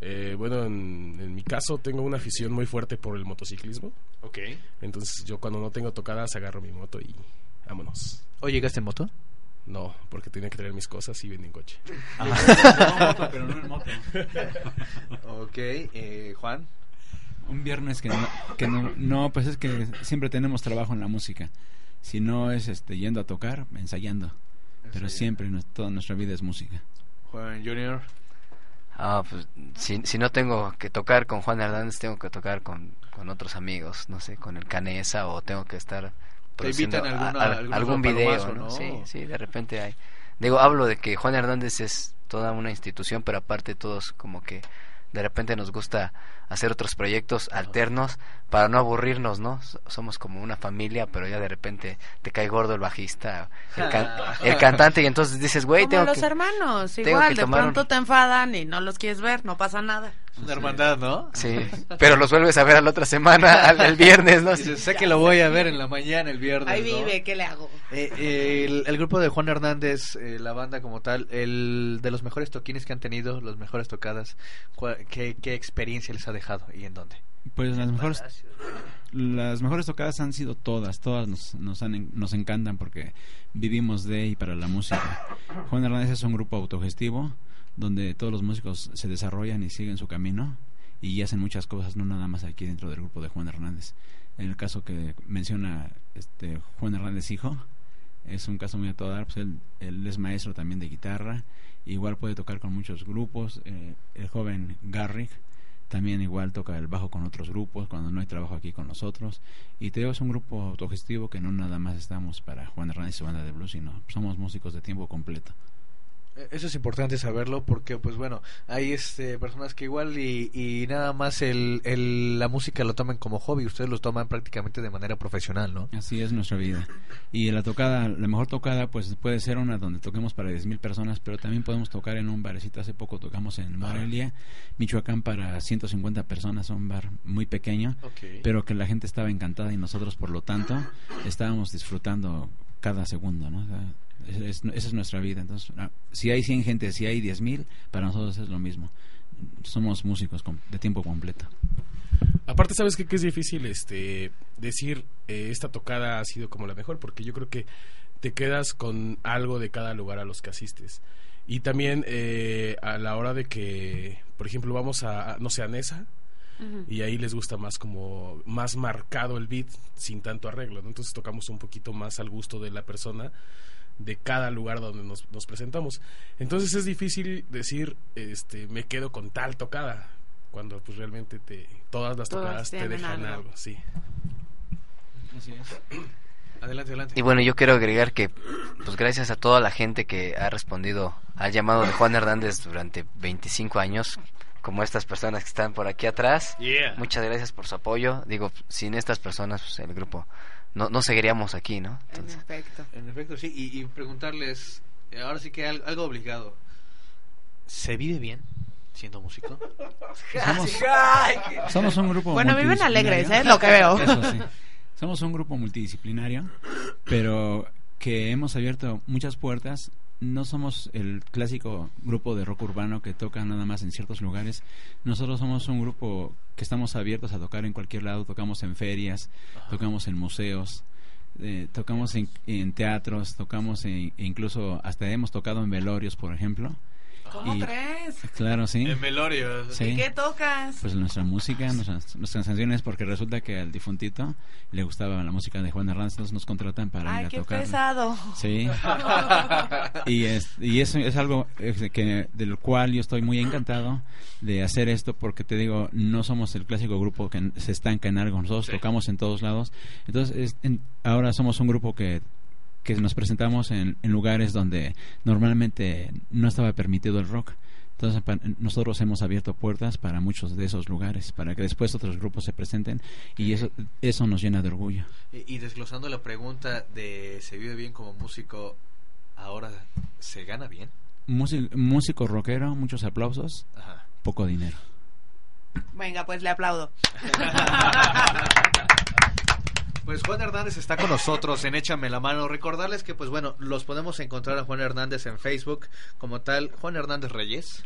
S30: Eh, bueno, en, en mi caso tengo una afición muy fuerte por el motociclismo.
S4: Ok.
S30: Entonces yo cuando no tengo tocadas agarro mi moto y vámonos.
S4: ¿O llegaste en moto?
S30: No, porque tenía que traer mis cosas y venía en coche. <laughs>
S18: moto, pero no en moto.
S4: ok, eh, Juan.
S18: Un viernes que no, que no, no, pues es que siempre tenemos trabajo en la música. Si no es este yendo a tocar, ensayando. Pero
S4: Sí.
S18: siempre, nues- toda nuestra vida es música.
S4: Juan Junior.
S16: Ah, pues si, si no tengo que tocar con Juan Hernández, tengo que tocar con, con otros amigos, no sé, con el Canesa o tengo que estar produciendo
S4: invitan a alguna-
S16: a- a-
S4: algún
S16: video,
S4: palomazo,
S16: ¿no?
S4: ¿no?
S16: Sí, sí, de repente hay. Digo, hablo de que Juan Hernández es toda una institución, pero aparte todos como que de repente nos gusta hacer otros proyectos alternos para no aburrirnos, ¿no? Somos como una familia, pero ya de repente te cae gordo el bajista, el, can- <laughs> el cantante y entonces dices, güey, tengo
S3: los
S16: que...
S3: hermanos,
S16: tengo
S3: igual,
S16: que
S3: de
S16: tomar un-
S3: pronto te enfadan y no los quieres ver, no pasa nada.
S4: Es una hermandad, ¿no?
S16: Sí, <laughs> pero los vuelves a ver a la otra semana, <laughs> al, el viernes, ¿no?
S4: Dices, sé que lo voy a ver en la mañana, el viernes.
S3: Ahí
S4: ¿no?
S3: vive, ¿qué le hago?
S4: Eh, eh, el, el grupo de Juan Hernández, eh, la banda como tal, el de los mejores toquines que han tenido, las mejores tocadas, ¿cuál- qué, ¿qué experiencia les ha dejado y en dónde?
S18: Pues las mejores las mejores tocadas han sido todas, todas nos, nos, han en- nos encantan porque vivimos de y para la música. Juan Hernández es un grupo autogestivo donde todos los músicos se desarrollan y siguen su camino y hacen muchas cosas, no nada más aquí dentro del grupo de Juan Hernández. En el caso que menciona este Juan Hernández hijo, es un caso muy a todo pues él, él es maestro también de guitarra, igual puede tocar con muchos grupos, eh, el joven Garrick también igual toca el bajo con otros grupos cuando no hay trabajo aquí con nosotros. Y te digo es un grupo autogestivo que no nada más estamos para Juan Hernández y su banda de blues sino somos músicos de tiempo completo
S4: Eso es importante saberlo porque, pues bueno, hay este, personas que igual y, y nada más el, el, la música lo toman como hobby, ustedes lo toman prácticamente de manera profesional, ¿no?
S18: Así es nuestra vida. Y la tocada, la mejor tocada, pues puede ser una donde toquemos para 10.000 personas, pero también podemos tocar en un barecito. Hace poco tocamos en Morelia, Michoacán, para 150 personas, un bar muy pequeño, pero que la gente estaba encantada y nosotros, por lo tanto, estábamos disfrutando cada segundo, ¿no? O sea, es- es- esa es nuestra vida. Entonces, ah, si hay 100 gente, si hay 10.000, para nosotros es lo mismo. Somos músicos de tiempo completo.
S30: Aparte, ¿sabes qué? Que es difícil este decir eh, esta tocada ha sido como la mejor, porque yo creo que te quedas con algo de cada lugar a los que asistes. Y también eh, a la hora de que, por ejemplo, vamos a, no sé, a Nesa, y ahí les gusta más como más marcado el beat sin tanto arreglo ¿no? entonces tocamos un poquito más al gusto de la persona de cada lugar donde nos, nos presentamos entonces es difícil decir este me quedo con tal tocada cuando pues realmente te todas las
S3: Todas
S30: tocadas te dejan
S3: algo.
S30: algo, sí
S4: Adelante, adelante.
S16: Y bueno, yo quiero agregar que, pues gracias a toda la gente que ha respondido al llamado de Juan Hernández durante 25 años, como estas personas que están por aquí atrás,
S4: Yeah.
S16: muchas gracias por su apoyo. Digo, sin estas personas, pues el grupo no, no seguiríamos aquí, ¿no? Entonces,
S3: Perfecto.
S4: En efecto, sí, y, y preguntarles, eh, ahora sí que al- algo obligado. ¿se vive bien siendo músico? <laughs>
S18: Somos, <laughs> somos un grupo
S3: Bueno, viven alegres, ¿eh? Lo que veo.
S18: Eso sí. <laughs> Somos un grupo multidisciplinario, pero que hemos abierto muchas puertas. No somos el clásico grupo de rock urbano que toca nada más en ciertos lugares. Nosotros somos un grupo que estamos abiertos a tocar en cualquier lado. Tocamos en ferias, tocamos en museos, eh, tocamos en, en teatros, tocamos en- e incluso hasta hemos tocado en velorios, por ejemplo.
S3: ¿Cómo
S18: Y-
S3: crees?
S18: Claro, sí.
S4: En velorios.
S18: Sí.
S3: ¿Y qué tocas?
S18: Pues nuestra música, nuestras, nuestras canciones, porque resulta que al difuntito le gustaba la música de Juan Hernández, entonces nos contratan para
S3: Ay,
S18: ir a
S3: qué
S18: tocar.
S3: pesado.
S18: Sí. <laughs> y es, y eso es algo de que del cual yo estoy muy encantado de hacer esto porque te digo no somos el clásico grupo que se estanca en algo nosotros tocamos en todos lados entonces es- en- ahora somos un grupo que que nos presentamos en, en lugares donde normalmente no estaba permitido el rock entonces pa- nosotros hemos abierto puertas para muchos de esos lugares para que después otros grupos se presenten y eso eso nos llena de orgullo
S4: Y, y desglosando la pregunta de ¿se vive bien como músico? Ahora, ¿se gana bien?
S18: Músico, músico rockero muchos aplausos
S4: Ajá.
S18: poco dinero
S3: Venga, pues le aplaudo. <laughs>
S4: Pues Juan Hernández está con nosotros en Échame la mano. Recordarles que, pues bueno, los podemos encontrar a Juan Hernández en Facebook como tal, Juan Hernández Reyes.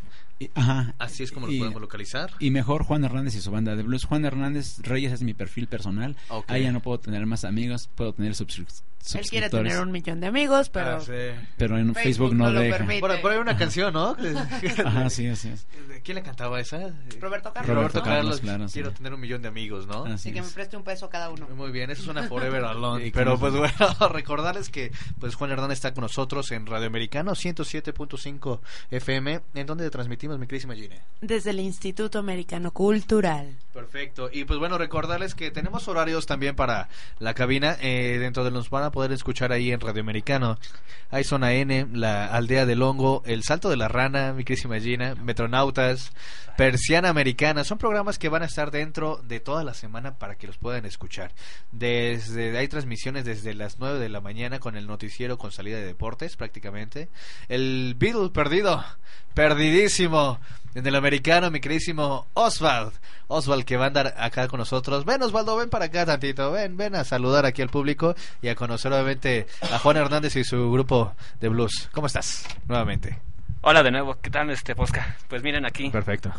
S18: Ajá.
S4: Así es como los
S18: Y-
S4: podemos localizar.
S18: Y mejor Juan Hernández y su banda de blues. Juan Hernández Reyes es mi perfil personal. Ahí ya no puedo tener más amigos, puedo tener subscri-
S3: Él quiere tener un millón de amigos, pero...
S4: Ah, sí.
S18: Pero en
S3: Facebook
S18: Facebook,
S3: no
S18: no,
S3: lo
S18: deja.
S3: permite.
S4: Por, por ahí una canción, ¿no?
S18: Ajá, sí, así es. <laughs>
S4: ¿Quién le cantaba esa?
S3: Roberto Carlos.
S18: Roberto
S3: ¿no?
S18: Carlos, claro, sí.
S4: Quiero tener un millón de amigos, ¿no?
S18: Así
S3: Así que me
S18: es.
S3: preste un peso cada uno.
S4: Muy bien, eso suena <laughs> Forever Alone.
S18: Sí,
S4: Pero pues bueno, <laughs> recordarles que pues Juan Hernández está con nosotros en Radio Americano 107.5 FM, en donde transmitimos mi queridísima Gine.
S3: Desde el Instituto Americano Cultural.
S4: Perfecto. Y pues bueno, recordarles que tenemos horarios también para la cabina. Eh, dentro de los a poder escuchar ahí en Radio Americano. Hay N, la Aldea del Hongo, El Salto de la Rana, mi queridísima Gina, Metronautas, Persiana Americana. Son programas que van a estar dentro de toda la semana para que los puedan escuchar. Desde hay transmisiones desde las 9 de la mañana con el noticiero con salida de deportes prácticamente. El Beatle perdido, perdidísimo. En el americano, mi queridísimo Oswald. Oswald que va a andar acá con nosotros. Ven Osvaldo, ven para acá tantito. Ven, ven a saludar aquí al público y a conocer obviamente a Juan Hernández y su grupo de blues. ¿Cómo estás? Nuevamente.
S2: Hola de nuevo, ¿qué tal este Posca? Pues miren aquí.
S4: Perfecto.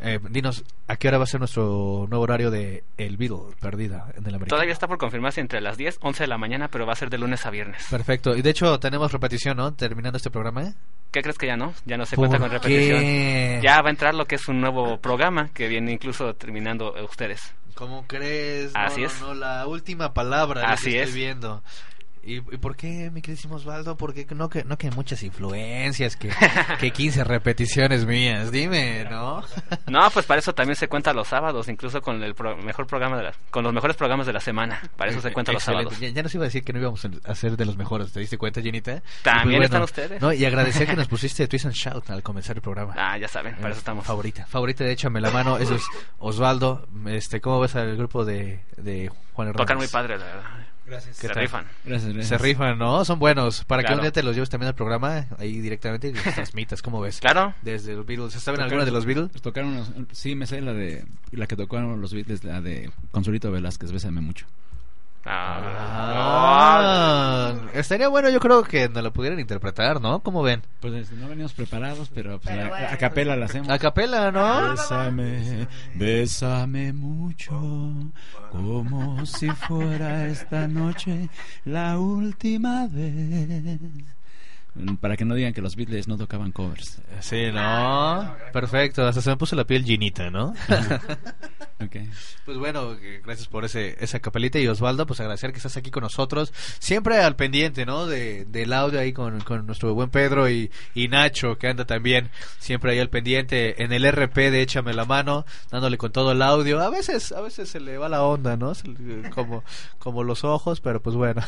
S4: Eh, dinos, ¿a qué hora va a ser nuestro nuevo horario de El Beatle perdida en el americano?
S2: Todavía está por confirmarse entre las 10, 11 de la mañana, pero va a ser de lunes a viernes.
S4: Perfecto. Y de hecho tenemos repetición, ¿no? Terminando este programa. ¿eh?
S2: ¿Qué crees que ya no? Ya no se
S4: ¿Por
S2: cuenta con repetición.
S4: qué?
S2: Ya va a entrar lo que es un nuevo programa que viene incluso terminando ustedes.
S4: ¿Cómo crees?
S2: Así
S4: no,
S2: es.
S4: No, la última palabra.
S2: Así es.
S4: Estoy viendo. ¿Y, y por qué, mi queridísimo Osvaldo? Porque no que, no que muchas influencias, que, que 15 repeticiones mías. Dime, ¿no? <laughs>
S2: No, pues para eso también se cuenta los sábados, incluso con el pro- mejor programa de la, con los mejores programas de la semana. Para eso se cuenta los sábados.
S4: Ya, ya nos iba a decir que no íbamos a ser de los mejores. ¿Te diste cuenta, Jenita? Y
S2: También están ustedes.
S4: No, y agradecer que nos <laughs> pusiste Twist and Shout al comenzar el programa.
S2: Ah, ya saben, para
S4: Eh,
S2: eso estamos.
S4: Favorita. Favorita de Échame la mano. Eso es <laughs> Osvaldo. Este, ¿Cómo ves al grupo de, de Juan Hernández?
S2: Tocan muy padre, la verdad.
S4: Gracias.
S2: Se rifan.
S18: Gracias, gracias.
S4: Se rifan, ¿no? Son buenos. Para que
S2: Claro.
S4: un día te los lleves también al programa, ahí directamente y los transmitas, ¿cómo ves?
S2: Claro.
S4: Desde los Beatles. ¿Saben
S18: Tocaron-
S4: alguna de los Beatles?
S18: Tocaron unos- sí, me sé la de la que tocaron los Beatles, la de Consuelito Velázquez, Bésame mucho.
S4: Ah, estaría bueno, yo creo que nos lo pudieran interpretar, ¿no? ¿Cómo ven?
S18: Pues este, no venimos preparados, pero, pues,
S3: Pero
S18: a-
S3: bueno.
S18: a, capela la hacemos.
S4: A capela, ¿no?
S18: Bésame, bésame mucho, como si fuera esta noche la última vez. Para que no digan que los Beatles no tocaban covers.
S4: Sí, ¿no? Perfecto. Hasta se me puso la piel llenita, ¿no? <laughs>
S18: Ok.
S4: Pues bueno, eh, gracias por ese esa capelita y Osvaldo, pues agradecer que estás aquí con nosotros, siempre al pendiente, ¿no? De, del audio ahí con, con nuestro buen Pedro y, y Nacho, que anda también siempre ahí al pendiente en el RP de Échame la mano, dándole con todo el audio. A veces, a veces se le va la onda, ¿no? Le- como, como los ojos, pero pues bueno.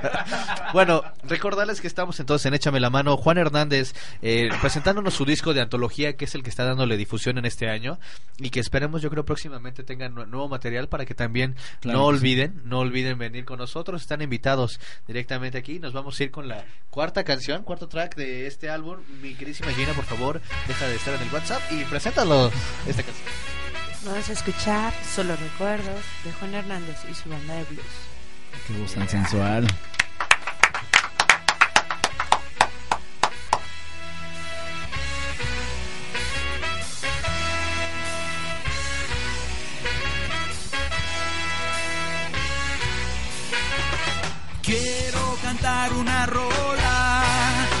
S4: <laughs> bueno, recordarles que estamos entonces en Échame la mano, Juan Hernández eh, presentándonos su disco de antología, que es el que está dándole difusión en este año y que esperemos, yo creo, próximamente próximamente tengan nu- nuevo material para que también
S18: Claro
S4: no
S18: que sí.
S4: olviden, no olviden venir con nosotros. Están invitados directamente aquí. Nos vamos a ir con la cuarta canción, cuarto track de este álbum. Mi queridísima Gina, por favor, deja de estar en el WhatsApp y preséntalo esta canción.
S3: Vamos a escuchar Solo Recuerdos de Juan Hernández y su banda de blues.
S18: Qué voz tan sensual.
S20: Cantar una rola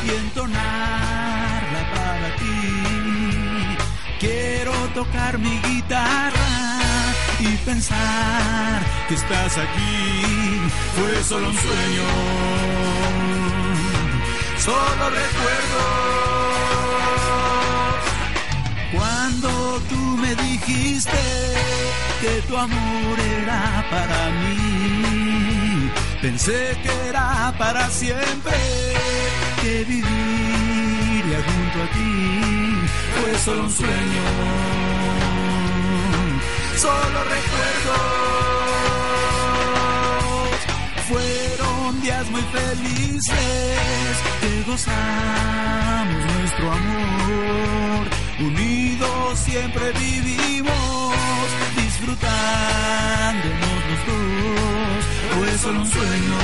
S20: y entonarla para ti. Quiero tocar mi guitarra y pensar que estás aquí. Fue solo un sueño, solo recuerdo. Cuando tú me dijiste que tu amor era para mí, pensé que era para siempre, que viviría junto a ti. Fue solo un sueño, solo recuerdos. Fueron días muy felices que gozamos nuestro amor. Unidos siempre vivimos, disfrutándonos los dos. Fue solo un sueño,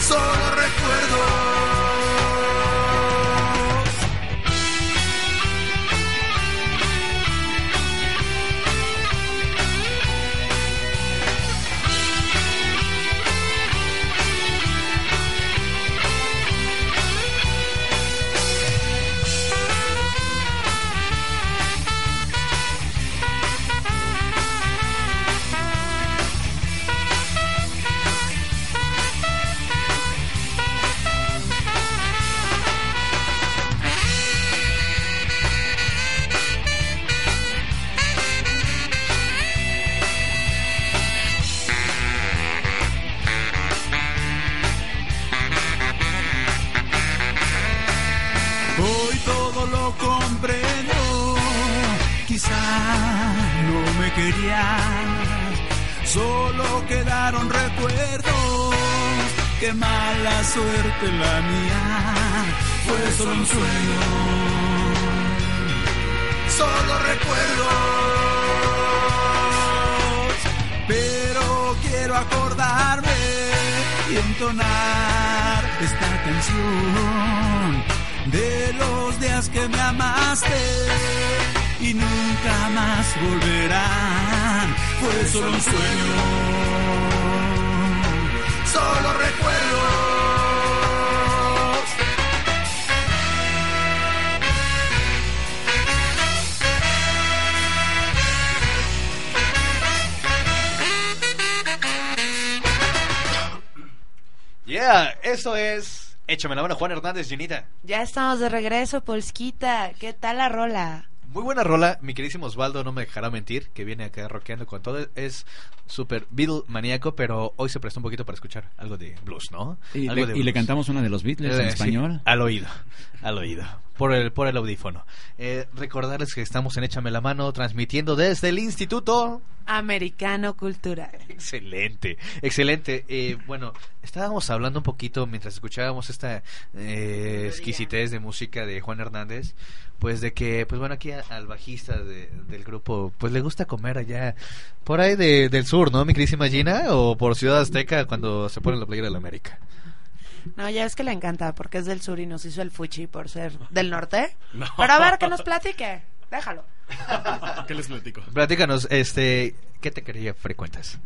S20: solo recuerdos. La mía, fue solo un sueño. Solo recuerdos, pero quiero acordarme y entonar esta canción de los días que me amaste y nunca más volverán. Fue solo un sueño, solo recuerdos.
S4: Eso es. Échame la mano, Juan Hernández, Ginita.
S3: Ya estamos de regreso, Polskita. ¿Qué tal la rola?
S4: Muy buena rola, mi queridísimo Osvaldo no me dejará mentir, que viene acá rockeando con todo. Es súper Beatle maníaco, pero hoy se prestó un poquito para escuchar algo de blues, ¿no?
S18: Y,
S4: Algo
S18: le,
S4: de
S18: y le
S4: blues.
S18: cantamos una de los Beatles en
S4: Eh, sí,
S18: español.
S4: al oído, al oído. Por el, por el audífono. Eh, recordarles que estamos en Échame la mano, transmitiendo desde el Instituto.
S3: Americano Cultural.
S4: Excelente, excelente. Eh, bueno, estábamos hablando un poquito mientras escuchábamos esta eh, exquisitez de música de Juan Hernández, pues de que, pues bueno, aquí a- al bajista de- del grupo, pues le gusta comer allá por ahí de- del sur, ¿no, mi queridísima Gina? O por Ciudad Azteca cuando se pone la playera de la América.
S3: No, ya es que le encanta porque es del sur y nos hizo el fuchi por ser del norte.
S30: No.
S3: Pero a ver, que nos platique. Déjalo. <laughs>
S30: ¿Qué les platico?
S4: Platícanos, este, ¿qué te quería frecuentas?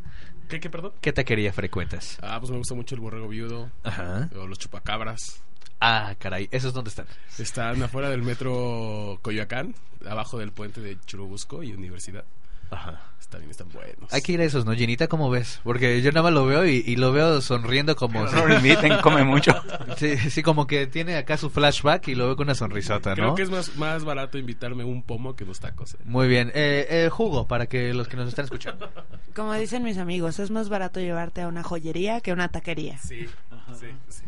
S30: ¿Qué, qué, perdón?
S4: ¿Qué te quería frecuentas?
S30: Ah, pues me gusta mucho el borrego viudo.
S4: Ajá.
S30: O los chupacabras.
S4: Ah, caray, ¿esos dónde están?
S30: Están afuera del metro Coyoacán, abajo del puente de Churubusco y Universidad.
S4: Ajá.
S30: También están buenos.
S4: Hay que ir a esos, ¿no, Ginita? ¿Cómo ves? Porque yo nada más lo veo y, y lo veo sonriendo como...
S16: Pero no lo inviten, come mucho. <laughs>
S4: Sí, sí, como que tiene acá su flashback y lo veo con una sonrisota,
S30: Creo
S4: ¿no?
S30: que es más, más barato invitarme un pomo que dos tacos. eh.
S4: Muy bien. Eh, eh, jugo, para que los que nos están escuchando.
S3: Como dicen mis amigos, es más barato llevarte a una joyería que a una taquería.
S30: Sí.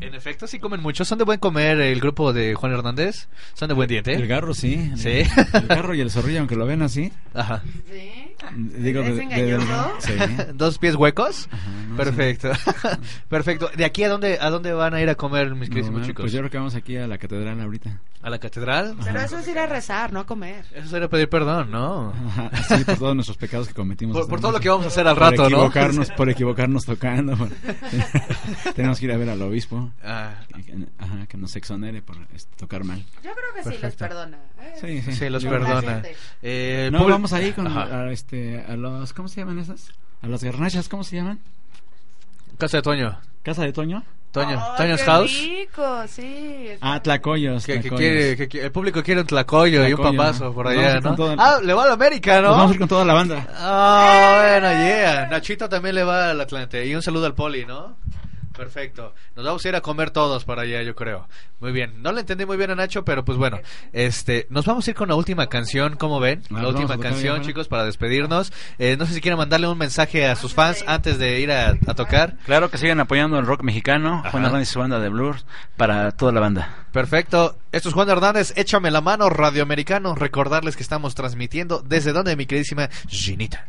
S4: En efecto, sí comen mucho. ¿Son de buen comer el grupo de Juan Hernández? ¿Son de buen diente?
S18: El garro, sí.
S4: Sí.
S18: El, el garro y el zorrillo, aunque lo ven así.
S4: Ajá.
S18: Digo,
S3: ¿Es
S18: de- de- sí. <laughs>
S4: ¿Dos pies huecos?
S18: no
S4: Perfecto. <laughs> <laughs> Perfecto. ¿De aquí a dónde, a dónde van a ir a comer, mis queridos
S18: No,
S4: chicos?
S18: Pues yo creo que vamos aquí a la catedral ahorita.
S4: ¿A la catedral?
S3: Pero eso es ir a rezar, no a comer.
S4: Eso sería pedir perdón, ¿no?
S18: Sí, por todos nuestros pecados que cometimos.
S4: Por- por todo lo que vamos a hacer al
S18: Por
S4: rato, ¿no?
S18: equivocarnos, Por equivocarnos tocando. por- Tenemos que ir a ver al obispo.
S4: Ah.
S18: Que, ajá, que nos exonere por tocar mal.
S3: Yo creo que sí los
S4: Perfecto.
S3: perdona. ¿eh?
S18: Sí, sí.
S4: Sí, los perdona. Eh,
S18: no, vamos ahí con
S4: Ajá.
S18: a, este, a los... ¿Cómo se llaman esas? A las garnachas, ¿cómo se llaman?
S4: Casa de Toño.
S18: ¿Casa de Toño?
S4: Toño.
S3: Ay,
S4: Toño's
S3: qué
S4: House.
S3: rico, sí.
S18: Ah, tlacoyos.
S4: Que, que
S18: tlacoyos.
S4: quiere, que, qui- el público quiere un tlacoyo y un papazo por
S18: Nos
S4: allá, ¿no? Ah, le va a la América, ¿no?
S18: Nos vamos a ir con toda la banda.
S4: Ah, bueno, yeah. Nachito también le va al Atlante. Y un saludo al Poli, ¿no? Perfecto. Nos vamos a ir a comer todos para allá, yo creo. Muy bien. No le entendí muy bien a Nacho, pero pues bueno. Este, nos vamos a ir con la última canción, ¿cómo ven? La última canción, chicos, para despedirnos. Eh, no sé si quieren mandarle un mensaje a sus fans antes de ir a, a tocar.
S18: Claro que sigan apoyando el rock mexicano. Juan Hernández y su banda de blues para toda la banda.
S4: Perfecto. Esto es Juan Hernández, échame la mano, radioamericano. Recordarles que estamos transmitiendo desde donde, mi queridísima Ginita.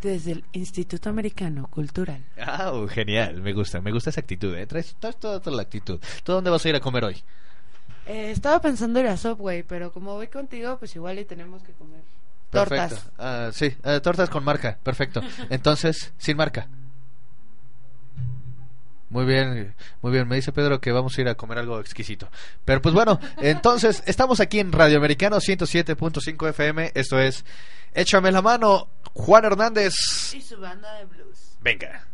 S3: Desde el Instituto Americano Cultural.
S4: Ah, genial, me gusta, me gusta esa actitud, ¿eh? Traes, traes toda, toda la actitud. ¿Tú dónde vas a ir a comer hoy?
S3: Eh, estaba pensando ir a Subway, pero como voy contigo, pues igual y tenemos que comer tortas.
S4: Ah, sí, eh, tortas con marca, perfecto. <laughs> Entonces, sin marca. Muy bien, muy bien. Me dice Pedro que vamos a ir a comer algo exquisito. Pero pues bueno, entonces <laughs> estamos aquí en Radio Americano 107.5 FM. Esto es Échame la mano, Juan Hernández.
S3: Y su banda de blues.
S4: Venga.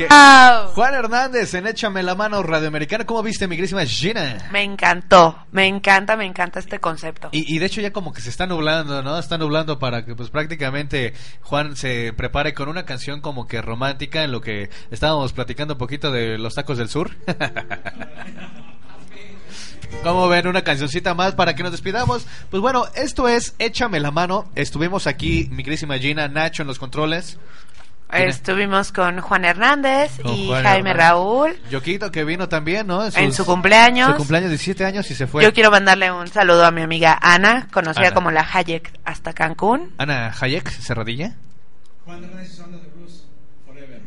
S4: Que-
S3: Wow.
S4: Juan Hernández en Échame la mano radioamericana. ¿Cómo viste, mi querísima Gina?
S3: Me encantó, me encanta, me encanta este concepto.
S4: Y, y de hecho ya como que se está nublando, ¿no? Está nublando para que pues prácticamente Juan se prepare con una canción como que romántica en lo que estábamos platicando un poquito de los tacos del sur. <laughs> ¿Cómo ven? Una cancioncita más para que nos despidamos. Pues bueno, esto es Échame la mano. Estuvimos aquí, mi querísima Gina, Nacho en los controles.
S3: Estuvimos con Juan Hernández
S4: Con
S3: y
S4: Juan
S3: Jaime
S4: Hernández.
S3: Raúl.
S4: Yoquito que vino también, ¿no?
S3: En su cumpleaños.
S4: Su cumpleaños, 17 años y se fue.
S3: Yo quiero mandarle un saludo a mi amiga Ana, conocida
S4: Ana.
S3: como la Hayek hasta Cancún.
S4: Ana Hayek, Cerradilla.
S31: Juan Hernández banda de blues, Forever.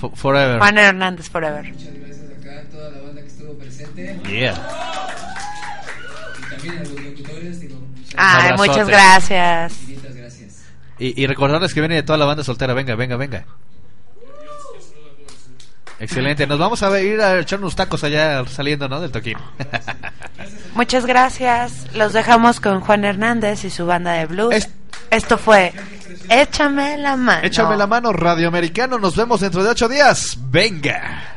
S4: Fo- forever.
S3: Juan Hernández Forever.
S29: Muchas gracias acá a toda la banda que estuvo presente.
S4: Yeah.
S29: Y también a los locutores, digo, muchas
S3: Ay, muchas gracias.
S4: Y recordarles que viene de toda la banda soltera. Venga, venga, venga. Excelente. Nos vamos a ir a echar unos tacos allá saliendo, ¿no? Del toquín. <laughs>
S3: Muchas gracias. Los dejamos con Juan Hernández y su banda de blues. Esto fue Échame la mano.
S4: Échame la mano, Radio Americano. Nos vemos dentro de ocho días. Venga.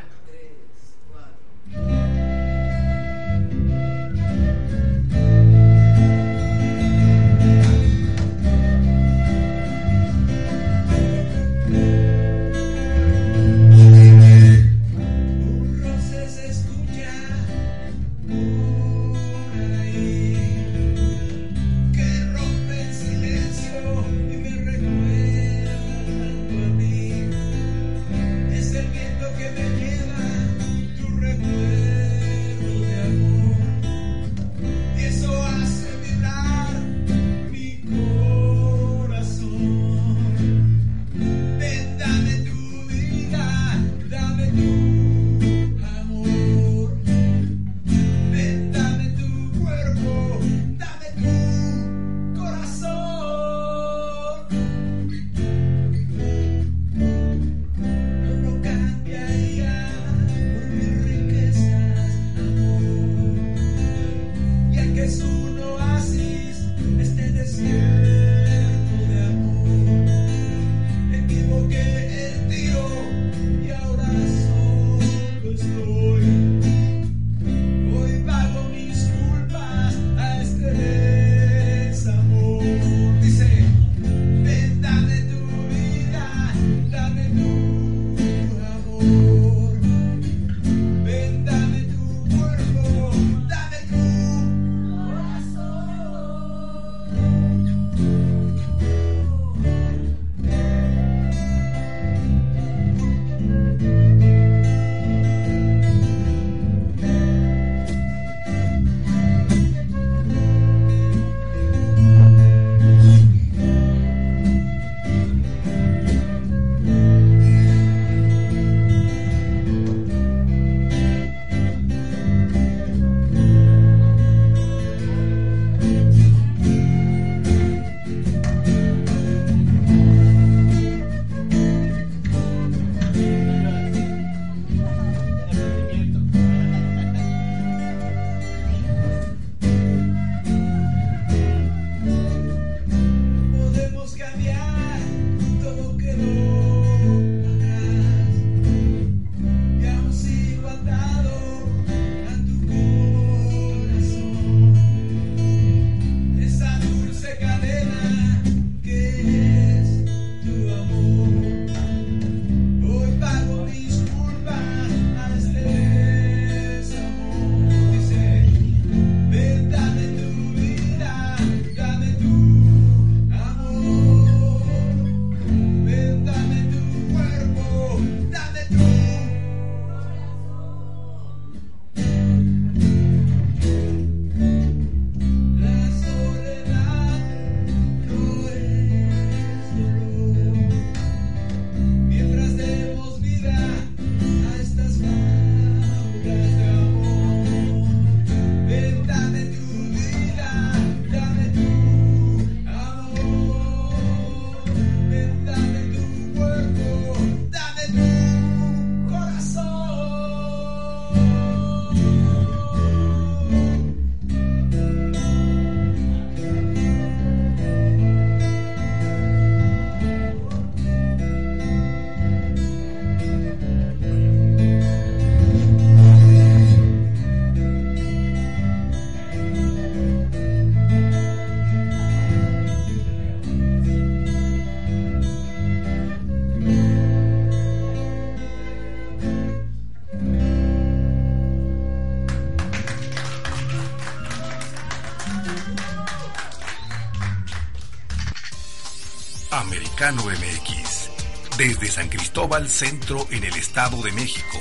S13: MX. Desde San Cristóbal Centro en el Estado de México.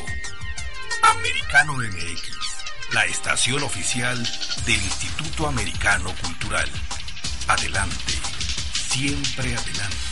S13: Americano MX, la estación oficial del Instituto Americano Cultural. Adelante, siempre adelante.